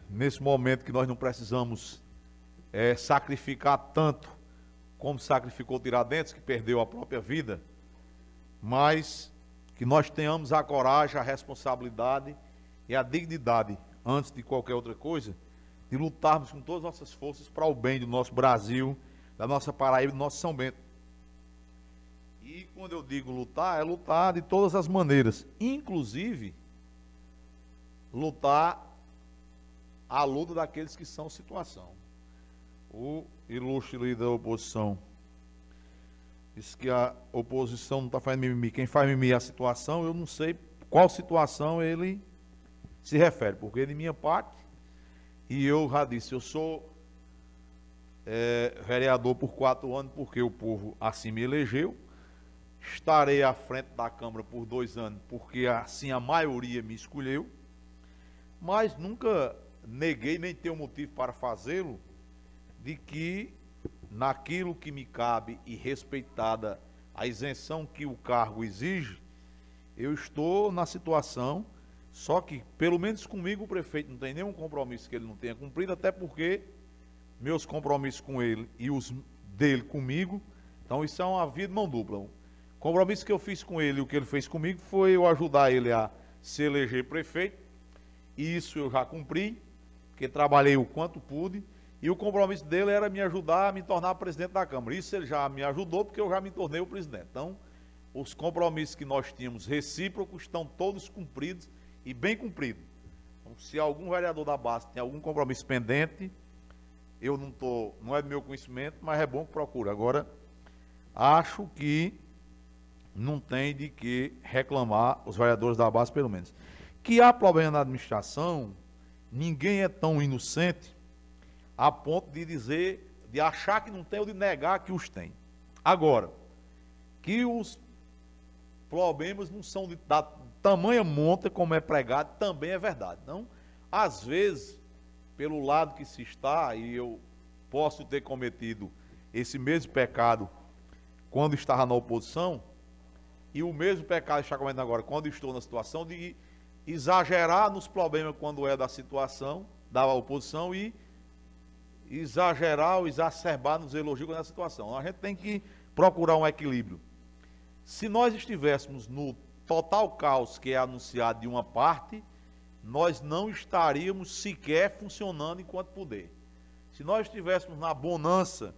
nesse momento que nós não precisamos é, sacrificar tanto como sacrificou Tiradentes, que perdeu a própria vida, mas que nós tenhamos a coragem, a responsabilidade e a dignidade, antes de qualquer outra coisa, de lutarmos com todas as nossas forças para o bem do nosso Brasil, da nossa Paraíba, do nosso São Bento. E quando eu digo lutar, é lutar de todas as maneiras, inclusive lutar a luta daqueles que são situação. O ilustre líder da oposição disse que a oposição não está fazendo mimimi. Quem faz mimimi é a situação, eu não sei qual situação ele se refere, porque de minha parte, e eu já disse, eu sou é, vereador por quatro anos porque o povo assim me elegeu. Estarei à frente da Câmara por dois anos, porque assim a maioria me escolheu. Mas nunca neguei, nem tenho motivo para fazê-lo, de que naquilo que me cabe e respeitada a isenção que o cargo exige, eu estou na situação, só que, pelo menos comigo, o prefeito não tem nenhum compromisso que ele não tenha cumprido, até porque meus compromissos com ele e os dele comigo, então isso é uma via de mão dupla. Compromisso que eu fiz com ele, o que ele fez comigo, foi eu ajudar ele a se eleger prefeito, e isso eu já cumpri, porque trabalhei o quanto pude, e o compromisso dele era me ajudar a me tornar presidente da Câmara. Isso ele já me ajudou, porque eu já me tornei o presidente. Então, os compromissos que nós tínhamos recíprocos estão todos cumpridos e bem cumpridos. Então, se algum vereador da base tem algum compromisso pendente, eu não tô, não é do meu conhecimento, mas é bom que procure. Agora, acho que não tem de que reclamar os vereadores da base, pelo menos. Que há problema na administração, ninguém é tão inocente a ponto de dizer, de achar que não tem ou de negar que os tem. Agora, que os problemas não são de, da tamanha monta como é pregado, também é verdade. Então, às vezes, pelo lado que se está, e eu posso ter cometido esse mesmo pecado quando estava na oposição, e o mesmo pecado está cometendo agora quando estou na situação de exagerar nos problemas quando é da situação, da oposição, e exagerar ou exacerbar nos elogios nessa situação. A gente tem que procurar um equilíbrio. Se nós estivéssemos no total caos que é anunciado de uma parte, nós não estaríamos sequer funcionando enquanto poder. Se nós estivéssemos na bonança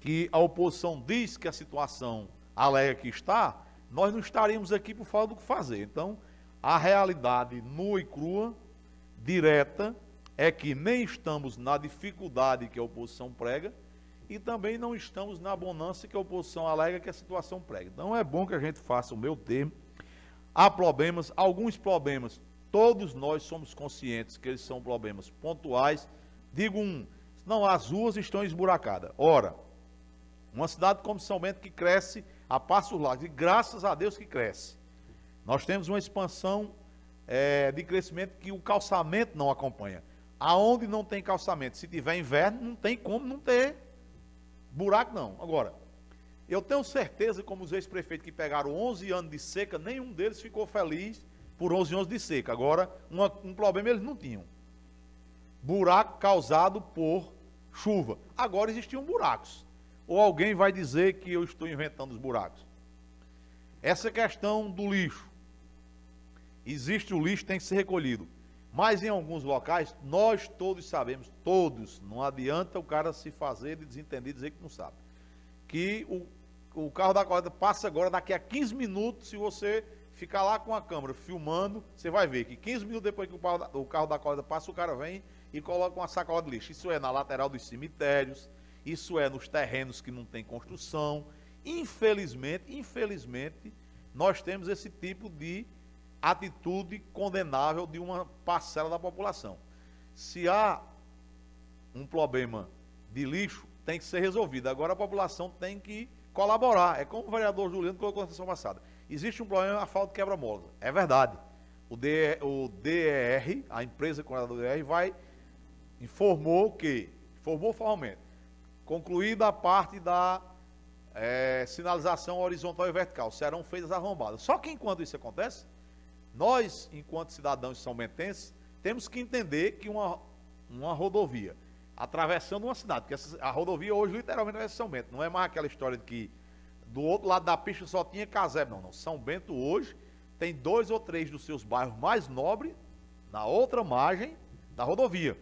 que a oposição diz que a situação alega que está, nós não estaríamos aqui por falta do que fazer. Então, a realidade nua e crua, direta, é que nem estamos na dificuldade que a oposição prega e também não estamos na bonança que a oposição alega que a situação prega. Então é bom que a gente faça o meu termo. Há problemas, alguns problemas, todos nós somos conscientes que eles são problemas pontuais. Digo um, não, as ruas estão esburacadas. Ora, uma cidade como São Bento que cresce a passos largos, e graças a Deus que cresce. Nós temos uma expansão é, de crescimento que o calçamento não acompanha. Aonde não tem calçamento, se tiver inverno, não tem como não ter buraco, não. Agora, eu tenho certeza, como os ex-prefeitos que pegaram 11 anos de seca, nenhum deles ficou feliz por 11 anos de seca. Agora, uma, um problema eles não tinham. Buraco causado por chuva. Agora existiam buracos. Ou alguém vai dizer que eu estou inventando os buracos. Essa questão do lixo. Existe o lixo, tem que ser recolhido. Mas em alguns locais, nós todos sabemos, todos, não adianta o cara se fazer de desentender e dizer que não sabe. Que o, o carro da corda passa agora, daqui a 15 minutos, se você ficar lá com a câmera filmando, você vai ver que 15 minutos depois que o carro, da, o carro da corda passa, o cara vem e coloca uma sacola de lixo. Isso é na lateral dos cemitérios, isso é nos terrenos que não tem construção. Infelizmente, infelizmente, nós temos esse tipo de atitude condenável de uma parcela da população. Se há um problema de lixo, tem que ser resolvido. Agora a população tem que colaborar. É como o vereador Juliano colocou na sessão passada. Existe um problema, a falta de quebra-molas. É verdade. O, DER, o DER, a empresa coordenadora do DER, vai, informou que, informou formalmente, concluída a parte da é, sinalização horizontal e vertical, serão feitas arrombadas. Só que enquanto isso acontece, nós, enquanto cidadãos são bentenses, temos que entender que uma, uma rodovia atravessando uma cidade, porque essa, a rodovia hoje literalmente é São Bento, não é mais aquela história de que do outro lado da pista só tinha casebre, não, não. São Bento hoje tem dois ou três dos seus bairros mais nobres na outra margem da rodovia.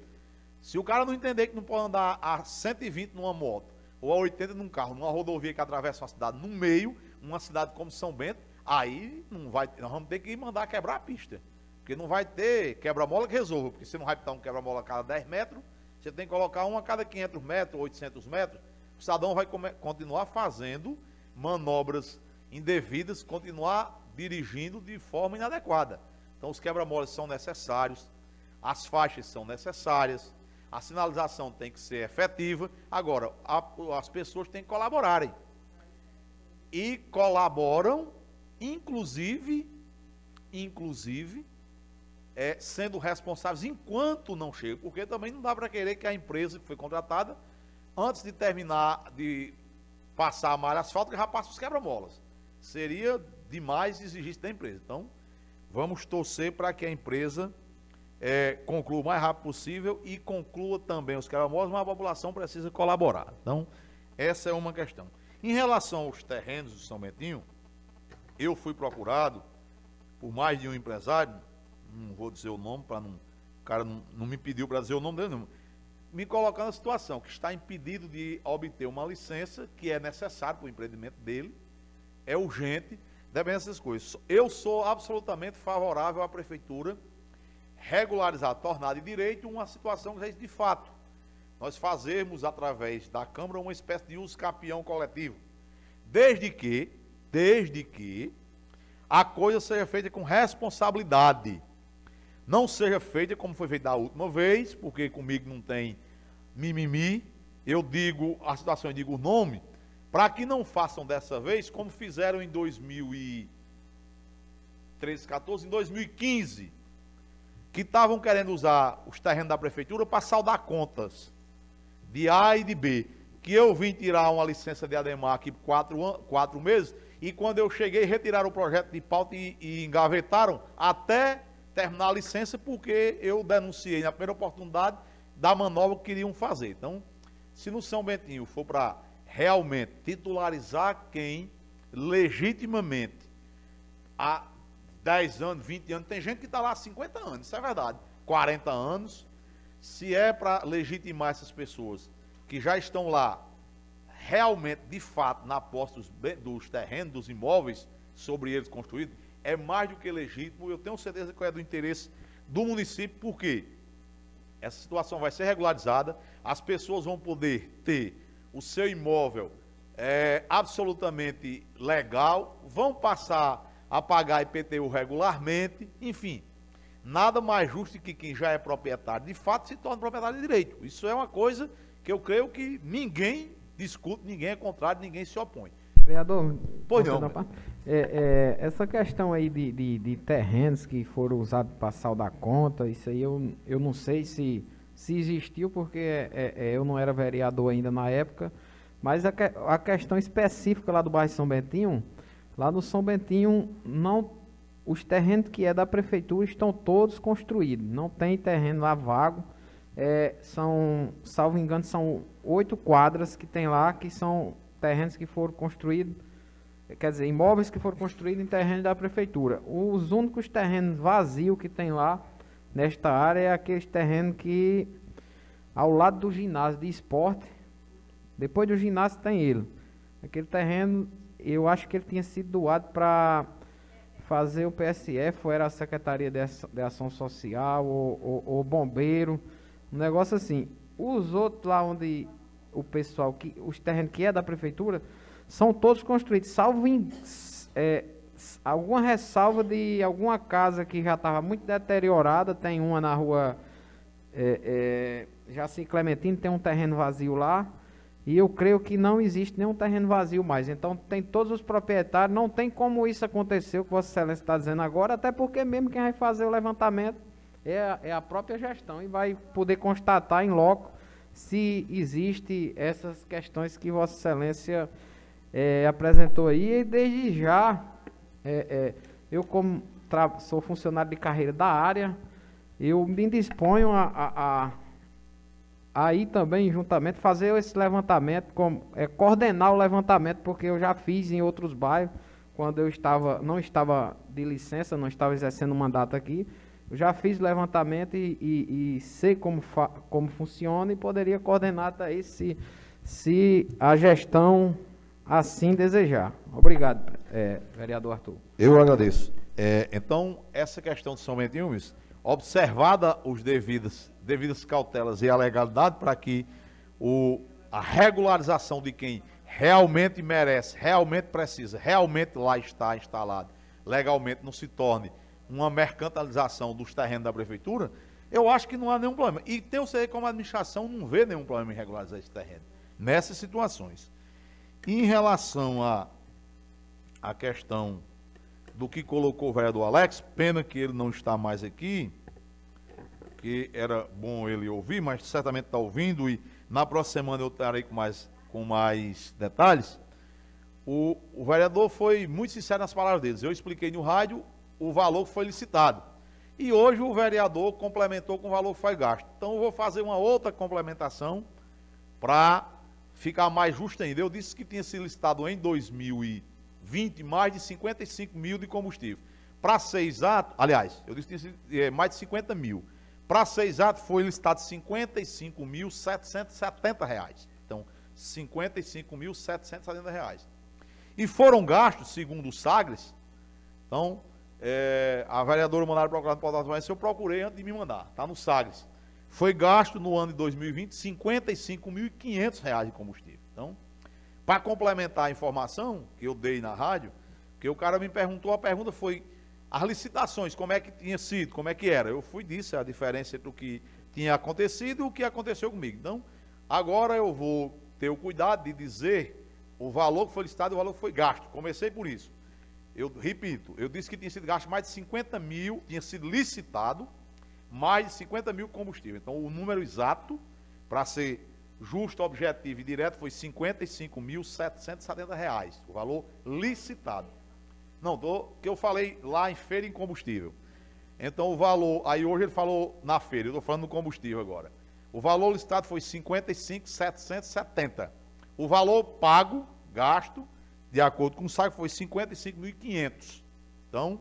Se o cara não entender que não pode andar a 120 numa moto ou a 80 num carro, numa rodovia que atravessa uma cidade no meio, uma cidade como São Bento, Aí não vai, nós vamos ter que mandar quebrar a pista. Porque não vai ter quebra-mola que resolva. Porque você não vai botar um quebra-mola a cada 10 metros, você tem que colocar um a cada 500 metros, 800 metros. O cidadão vai continuar fazendo manobras indevidas, continuar dirigindo de forma inadequada. Então os quebra-molas são necessários, as faixas são necessárias, a sinalização tem que ser efetiva. Agora, a, as pessoas têm que colaborarem. E colaboram inclusive, inclusive, é, sendo responsáveis enquanto não chega, porque também não dá para querer que a empresa que foi contratada, antes de terminar de passar a malha asfáltica, já passe os quebra-molas. Seria demais exigir da empresa. Então, vamos torcer para que a empresa é, conclua o mais rápido possível e conclua também os quebra-molas, mas a população precisa colaborar. Então, essa é uma questão. Em relação aos terrenos do São Bentinho, eu fui procurado por mais de um empresário, não vou dizer o nome para não. O cara não, não me pediu para dizer o nome dele, não. Me colocando na situação que está impedido de obter uma licença que é necessária para o empreendimento dele, é urgente, devem essas coisas. Eu sou absolutamente favorável à prefeitura regularizar, tornar de direito uma situação que de fato nós fazermos através da Câmara uma espécie de uso capião coletivo. Desde que, desde que a coisa seja feita com responsabilidade. Não seja feita como foi feita da última vez, porque comigo não tem mimimi. Eu digo a situação, eu digo o nome, para que não façam dessa vez como fizeram em 2013, 14, em 2015, que estavam querendo usar os terrenos da prefeitura para saldar contas de A e de B. Que eu vim tirar uma licença de Ademar aqui por quatro, quatro meses, e quando eu cheguei, retiraram o projeto de pauta e, e engavetaram até terminar a licença, porque eu denunciei na primeira oportunidade da manobra que queriam fazer. Então, se no São Bentinho for para realmente titularizar quem legitimamente há 10 anos, 20 anos, tem gente que está lá há 50 anos, isso é verdade, 40 anos, se é para legitimar essas pessoas que já estão lá realmente, de fato, na posse dos, dos terrenos, dos imóveis sobre eles construídos, é mais do que legítimo. Eu tenho certeza que é do interesse do município, porque essa situação vai ser regularizada, as pessoas vão poder ter o seu imóvel é, absolutamente legal, vão passar a pagar IPTU regularmente, enfim, nada mais justo que quem já é proprietário, de fato, se torne proprietário de direito. Isso é uma coisa que eu creio que ninguém discute, ninguém é contrário, ninguém se opõe. Vereador, pois não. É, é, essa questão aí de, de, de, terrenos que foram usados para saldar conta, isso aí eu, eu não sei se, se existiu, porque é, é, eu não era vereador ainda na época, mas a, a questão específica lá do bairro São Bentinho, lá no São Bentinho, não, os terrenos que é da prefeitura estão todos construídos, não tem terreno lá vago, é, são, salvo engano, são oito quadras que tem lá, que são terrenos que foram construídos, quer dizer, imóveis que foram construídos em terreno da prefeitura. Os únicos terrenos vazios que tem lá, nesta área, é aqueles terrenos que, ao lado do ginásio de esporte, depois do ginásio tem ele. Aquele terreno, eu acho que ele tinha sido doado para fazer o PSF, ou era a Secretaria de Ação Social, ou, ou, ou Bombeiro, um negócio assim. Os outros lá onde o pessoal, que os terrenos que é da prefeitura, são todos construídos, salvo em, é, alguma ressalva de alguma casa que já estava muito deteriorada. Tem uma na rua é, é, Jaci Clementino, tem um terreno vazio lá. E eu creio que não existe nenhum terreno vazio mais. Então tem todos os proprietários, não tem como isso acontecer, o que Vossa Excelência está dizendo agora, até porque mesmo quem vai fazer o levantamento é a, é a própria gestão e vai poder constatar em loco se existe essas questões que Vossa Excelência é, apresentou aí. E desde já, é, é, eu como sou funcionário de carreira da área, eu me disponho a, a, a, a ir também juntamente fazer esse levantamento, com, é, coordenar o levantamento, porque eu já fiz em outros bairros, quando eu estava, não estava de licença, não estava exercendo mandato aqui, eu já fiz levantamento e, e, e sei como, como funciona e poderia coordenar até se, se a gestão assim desejar. Obrigado, é, vereador Arthur. Eu agradeço. É, então, essa questão de São Bentinho, observada os devidas, devidas cautelas e a legalidade para que o, a regularização de quem realmente merece, realmente precisa, realmente lá está instalado, legalmente não se torne uma mercantilização dos terrenos da prefeitura, eu acho que não há nenhum problema. E tenho certeza como administração não vê nenhum problema em regularizar esse terreno, nessas situações. Em relação à a, a questão do que colocou o vereador Alex, pena que ele não está mais aqui, que era bom ele ouvir, mas certamente está ouvindo e na próxima semana eu estarei com mais, com mais detalhes. O, o vereador foi muito sincero nas palavras dele. Eu expliquei no rádio o valor que foi licitado. E hoje o vereador complementou com o valor que foi gasto. Então eu vou fazer uma outra complementação para ficar mais justo ainda. Eu disse que tinha sido licitado em 2020 mais de 55 mil de combustível. Para ser exato, aliás, eu disse é, mais de 50 mil. Para ser exato, foi listado 55.770 reais. Então, 55.770 reais. E foram gastos, segundo o Sagres, então, é, a vereadora mandaram procurar no portal mas eu procurei antes de me mandar, está no Sagres. Foi gasto no ano de 2020 55.500 reais de combustível. Então, para complementar a informação que eu dei na rádio, que o cara me perguntou, a pergunta foi as licitações, como é que tinha sido, como é que era. Eu fui disse a diferença entre o que tinha acontecido e o que aconteceu comigo. Então, agora eu vou ter o cuidado de dizer o valor que foi licitado e o valor que foi gasto. Comecei por isso. Eu repito, eu disse que tinha sido gasto mais de 50 mil, tinha sido licitado mais de 50 mil combustível. Então, o número exato, para ser justo, objetivo e direto, foi R$ 55.770, o valor licitado. Não, do, que eu falei lá em feira em combustível. Então, o valor, aí hoje ele falou na feira, eu estou falando no combustível agora. O valor licitado foi R$ 55.770. O valor pago, gasto, de acordo com o SAG, foi 55.500. Então,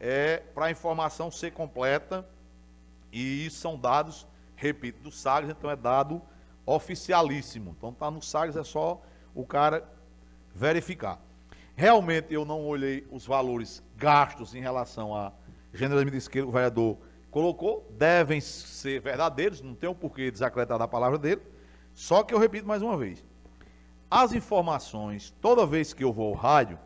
é para a informação ser completa, e são dados, repito, do SAGS, então é dado oficialíssimo. Então está no SAGS, é só o cara verificar. Realmente eu não olhei os valores gastos em relação a generalmente que o vereador colocou, devem ser verdadeiros, não tem um porquê desacreditar da palavra dele. Só que eu repito mais uma vez, as informações, toda vez que eu vou ao rádio,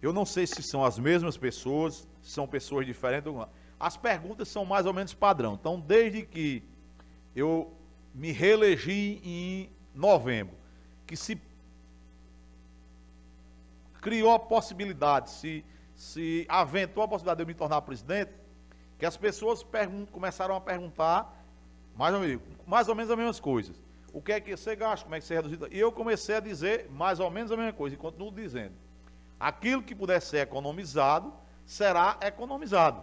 eu não sei se são as mesmas pessoas, se são pessoas diferentes. As perguntas são mais ou menos padrão. Então, desde que eu me reelegi em novembro, que se criou a possibilidade, se, se aventou a possibilidade de eu me tornar presidente, que as pessoas começaram a perguntar mais ou, menos, mais ou menos as mesmas coisas o que é que você gasta, como é que você reduz. E eu comecei a dizer mais ou menos a mesma coisa, e continuo dizendo. Aquilo que puder ser economizado, será economizado.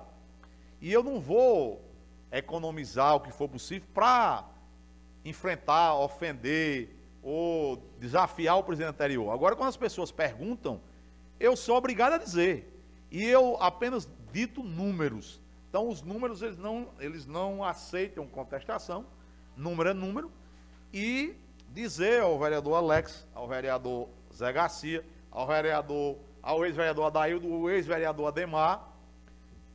E eu não vou economizar o que for possível para enfrentar, ofender ou desafiar o presidente anterior. Agora, quando as pessoas perguntam, eu sou obrigado a dizer. E eu apenas dito números. Então, os números, eles não, eles não aceitam contestação. Número é número e dizer ao vereador Alex, ao vereador Zé Garcia, ao vereador, ao ex-vereador Adaildo, ao ex-vereador Ademar,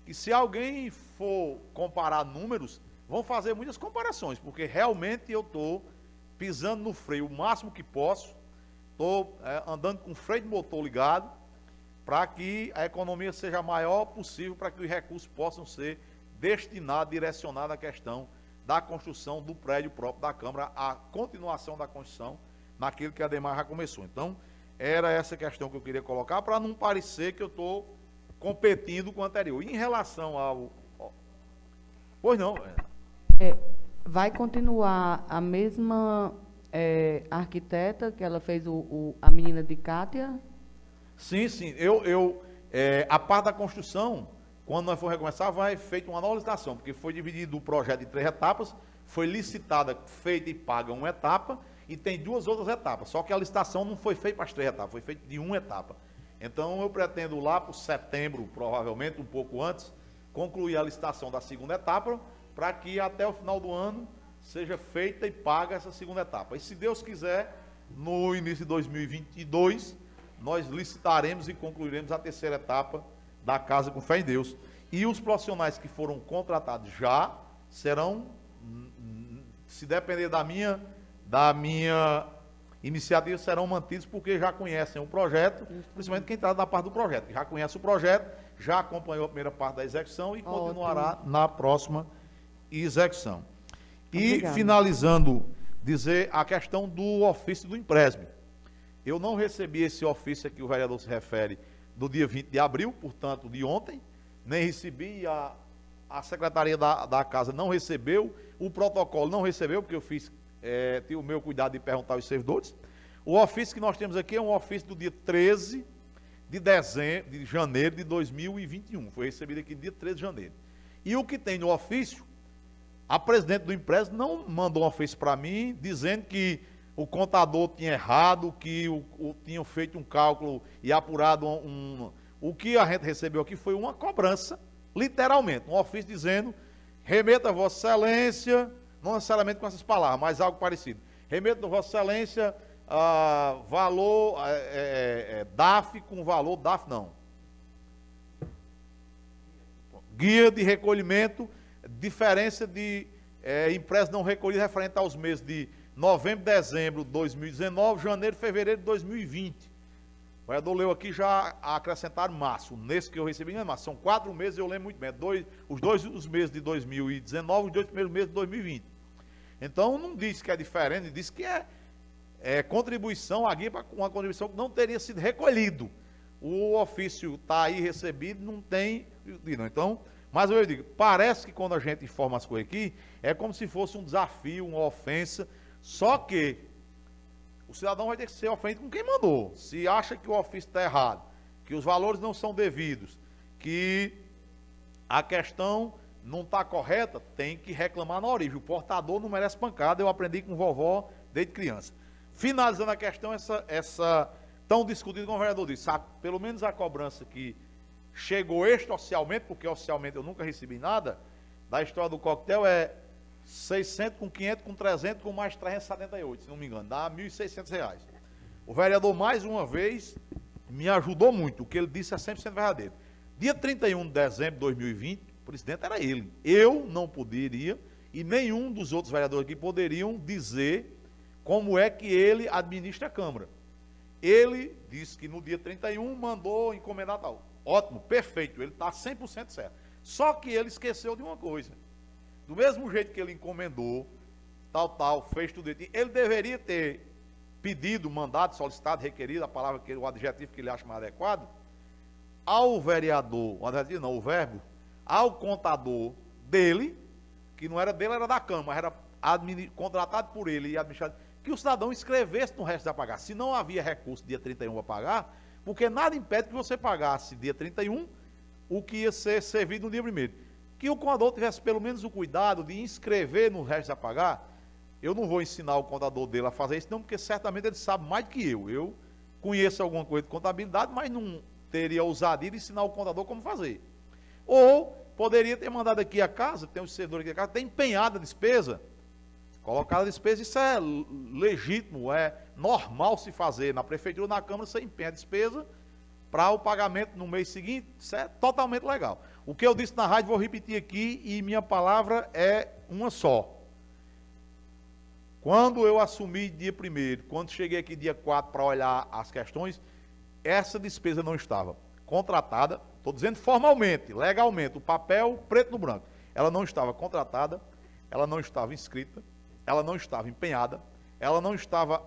que se alguém for comparar números, vão fazer muitas comparações, porque realmente eu estou pisando no freio o máximo que posso, estou é, andando com o freio de motor ligado, para que a economia seja a maior possível, para que os recursos possam ser destinados, direcionados à questão da construção do prédio próprio da Câmara, a continuação da construção naquilo que a Demar já começou. Então, era essa questão que eu queria colocar, para não parecer que eu estou competindo com o anterior. Em relação ao. Pois não. É, vai continuar a mesma é, arquiteta que ela fez o, o, a menina de Cátia? Sim, sim. Eu, eu, é, a parte da construção, quando nós for recomeçar, vai feita uma nova licitação, porque foi dividido o projeto em três etapas, foi licitada, feita e paga uma etapa, e tem duas outras etapas. Só que a licitação não foi feita para as três etapas, foi feita de uma etapa. Então eu pretendo lá para setembro, provavelmente um pouco antes, concluir a licitação da segunda etapa, para que até o final do ano seja feita e paga essa segunda etapa. E se Deus quiser, no início de 2022, nós licitaremos e concluiremos a terceira etapa da casa com fé em Deus. E os profissionais que foram contratados já serão, se depender da minha, da minha iniciativa, serão mantidos porque já conhecem o projeto, principalmente quem está na parte do projeto, já conhece o projeto, já acompanhou a primeira parte da execução e Ótimo. continuará na próxima execução. E Obrigada. finalizando, dizer a questão do ofício do empréstimo. Eu não recebi esse ofício a que o vereador se refere do dia 20 de abril, portanto, de ontem, nem recebi, a, a secretaria da, da casa não recebeu, o protocolo não recebeu, porque eu fiz, é, tive o meu cuidado de perguntar aos servidores. O ofício que nós temos aqui é um ofício do dia 13 de dezembro, de janeiro de 2021. Foi recebido aqui no dia 13 de janeiro. E o que tem no ofício, a presidente do empréstimo não mandou um ofício para mim dizendo que o contador tinha errado, que o, o, tinham feito um cálculo e apurado um, O que a gente recebeu aqui foi uma cobrança, literalmente, um ofício dizendo, remeta Vossa Excelência, não necessariamente com essas palavras, mas algo parecido. Remeta Vossa Excelência ah, valor é, é, é, DAF com valor DAF não. Guia de recolhimento, diferença de é, não recolhido referente aos meses de novembro, dezembro de 2019, janeiro, fevereiro de 2020. O vereador leu aqui já acrescentar março. Nesse que eu recebi, não é março. São quatro meses, eu lembro muito bem. Dois, os dois os meses de 2019, os dois primeiros meses de 2020. Então, não diz que é diferente, diz que é, é contribuição, a guia para uma contribuição que não teria sido recolhido. O ofício está aí recebido, não tem. Então, mas eu digo, parece que quando a gente informa as coisas aqui, é como se fosse um desafio, uma ofensa só que o cidadão vai ter que ser ofendido com quem mandou. Se acha que o ofício está errado, que os valores não são devidos, que a questão não está correta, tem que reclamar na origem. O portador não merece pancada, eu aprendi com vovó desde criança. Finalizando a questão, essa, essa tão discutida como o vereador disse, pelo menos a cobrança que chegou extraoficialmente, porque oficialmente eu nunca recebi nada, da história do coquetel é 600 com 500 com 300 com mais 378, se não me engano, dá 1.600 reais. O vereador, mais uma vez, me ajudou muito, o que ele disse é 100% verdadeiro. Dia 31 de dezembro de 2020, o presidente era ele. Eu não poderia, e nenhum dos outros vereadores aqui poderiam dizer como é que ele administra a Câmara. Ele disse que no dia 31 mandou encomendar tal. Ótimo, perfeito, ele está 100% certo. Só que ele esqueceu de uma coisa do mesmo jeito que ele encomendou, tal, tal, fez tudo ele deveria ter pedido, mandado, solicitado, requerido, a palavra, que, o adjetivo que ele acha mais adequado, ao vereador, o adjetivo não, o verbo, ao contador dele, que não era dele, era da Câmara, era contratado por ele e administrado, que o cidadão escrevesse no resto da pagar. Se não havia recurso dia 31 para pagar, porque nada impede que você pagasse dia 31 o que ia ser servido no dia 1 que o contador tivesse pelo menos o cuidado de inscrever no resto a pagar. Eu não vou ensinar o contador dele a fazer isso, não, porque certamente ele sabe mais do que eu. Eu conheço alguma coisa de contabilidade, mas não teria ousadia de ensinar o contador como fazer. Ou poderia ter mandado aqui a casa, tem um servidor aqui a casa, tem empenhada a despesa, colocada a despesa, isso é legítimo, é normal se fazer. Na prefeitura, na Câmara, você empenha a despesa para o pagamento no mês seguinte, isso é totalmente legal. O que eu disse na rádio, vou repetir aqui, e minha palavra é uma só. Quando eu assumi dia 1 quando cheguei aqui dia 4 para olhar as questões, essa despesa não estava contratada, estou dizendo formalmente, legalmente, o papel preto no branco. Ela não estava contratada, ela não estava inscrita, ela não estava empenhada, ela não estava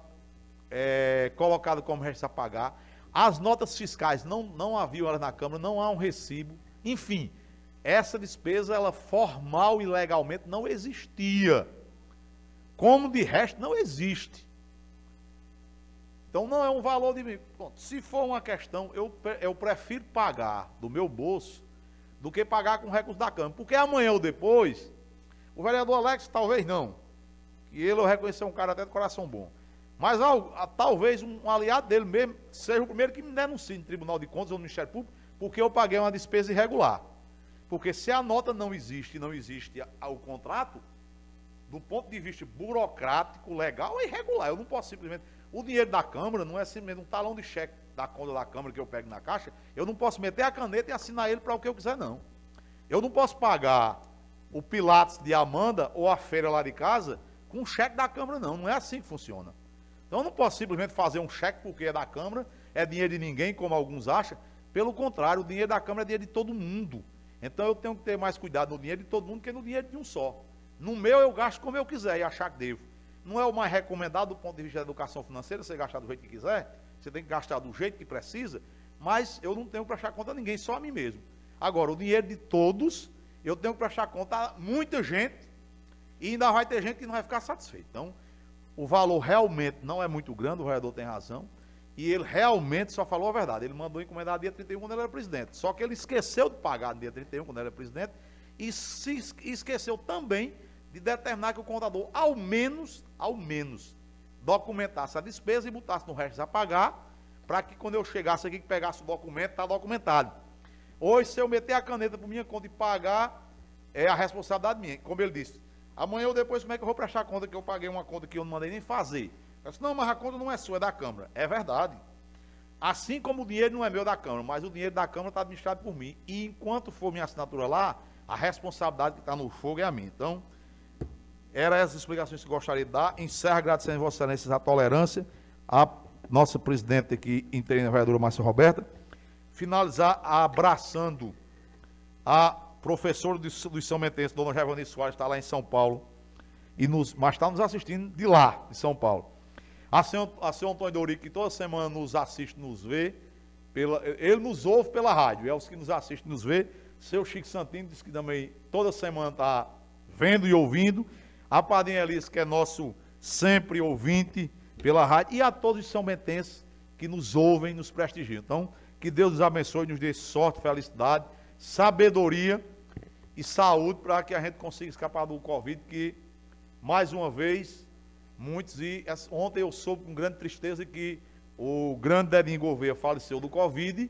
é, colocada como resto a pagar. As notas fiscais não, não haviam elas na Câmara, não há um recibo. Enfim, essa despesa, ela formal e legalmente não existia. Como de resto não existe. Então não é um valor de. Se for uma questão, eu, eu prefiro pagar do meu bolso do que pagar com recurso da Câmara. Porque amanhã ou depois, o vereador Alex talvez não. E ele eu reconhecer um cara até de coração bom. Mas talvez um aliado dele mesmo seja o primeiro que me denuncie no Tribunal de Contas ou no Ministério Público porque eu paguei uma despesa irregular. Porque se a nota não existe não existe o contrato, do ponto de vista burocrático, legal, é irregular. Eu não posso simplesmente. O dinheiro da Câmara não é simplesmente um talão de cheque da conta da Câmara que eu pego na caixa. Eu não posso meter a caneta e assinar ele para o que eu quiser, não. Eu não posso pagar o Pilates de Amanda ou a feira lá de casa com um cheque da Câmara, não. Não é assim que funciona. Então eu não posso simplesmente fazer um cheque porque é da Câmara, é dinheiro de ninguém, como alguns acham, pelo contrário, o dinheiro da Câmara é dinheiro de todo mundo. Então eu tenho que ter mais cuidado no dinheiro de todo mundo que no dinheiro de um só. No meu eu gasto como eu quiser e achar que devo. Não é o mais recomendado do ponto de vista da educação financeira, você gastar do jeito que quiser, você tem que gastar do jeito que precisa, mas eu não tenho que prestar conta a ninguém, só a mim mesmo. Agora, o dinheiro de todos, eu tenho que prestar conta a muita gente e ainda vai ter gente que não vai ficar satisfeito. Então, o valor realmente não é muito grande, o vereador tem razão e ele realmente só falou a verdade. Ele mandou encomendar dia 31 quando ele era presidente. Só que ele esqueceu de pagar no dia 31 quando ele era presidente e se esqueceu também de determinar que o contador, ao menos, ao menos, documentasse a despesa e botasse no resto a pagar para que quando eu chegasse aqui, que pegasse o documento, está documentado. Hoje, se eu meter a caneta por minha conta e pagar, é a responsabilidade minha. Como ele disse, amanhã ou depois, como é que eu vou prestar conta que eu paguei uma conta que eu não mandei nem fazer? Eu disse, não, mas a conta não é sua, é da Câmara. É verdade. Assim como o dinheiro não é meu da Câmara, mas o dinheiro da Câmara está administrado por mim. E enquanto for minha assinatura lá, a responsabilidade que está no fogo é a minha. Então, eram essas explicações que gostaria de dar. Encerro agradecendo a Vossa Excelência a tolerância, a nossa presidente aqui, interina, vereadora Márcia Roberta. Finalizar abraçando a professora dos, dos São Metenses, dona Giovanni Soares, está lá em São Paulo, e nos, mas está nos assistindo de lá, de São Paulo. A senhora, a senhora Antônio Dorico, que toda semana nos assiste, nos vê, pela, ele nos ouve pela rádio, é os que nos assistem, nos vê. Seu Chico Santino disse que também toda semana está vendo e ouvindo. A Padrinha Elis, que é nosso sempre ouvinte pela rádio, e a todos os são metenses que nos ouvem, nos prestigiam. Então, que Deus nos abençoe, nos dê sorte, felicidade, sabedoria e saúde para que a gente consiga escapar do Covid, que, mais uma vez, muitos, e ontem eu soube com grande tristeza que o grande Dedinho Gouveia faleceu do Covid,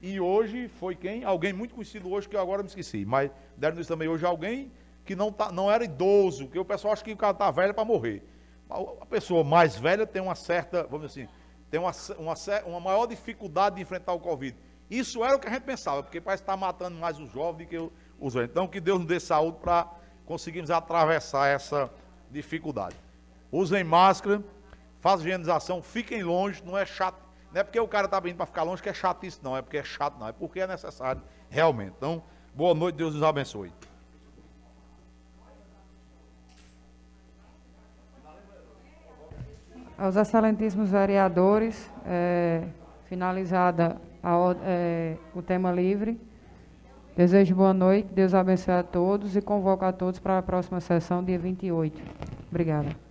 e hoje foi quem? Alguém muito conhecido hoje, que eu agora me esqueci, mas deram isso também hoje alguém que não, tá, não era idoso, que o pessoal acha que o cara está velho para morrer. A pessoa mais velha tem uma certa, vamos dizer assim, tem uma, uma, uma maior dificuldade de enfrentar o Covid. Isso era o que a gente pensava, porque parece estar tá matando mais os jovens do que os velhos. Então, que Deus nos dê saúde para conseguirmos atravessar essa dificuldade. Usem máscara, façam higienização, fiquem longe, não é chato. Não é porque o cara está vindo para ficar longe que é chatice, não. É porque é chato, não. É porque é necessário, realmente. Então, boa noite, Deus nos abençoe. Aos excelentíssimos vereadores, é, finalizada a, é, o tema livre. Desejo boa noite, Deus abençoe a todos e convoco a todos para a próxima sessão, dia 28. Obrigada.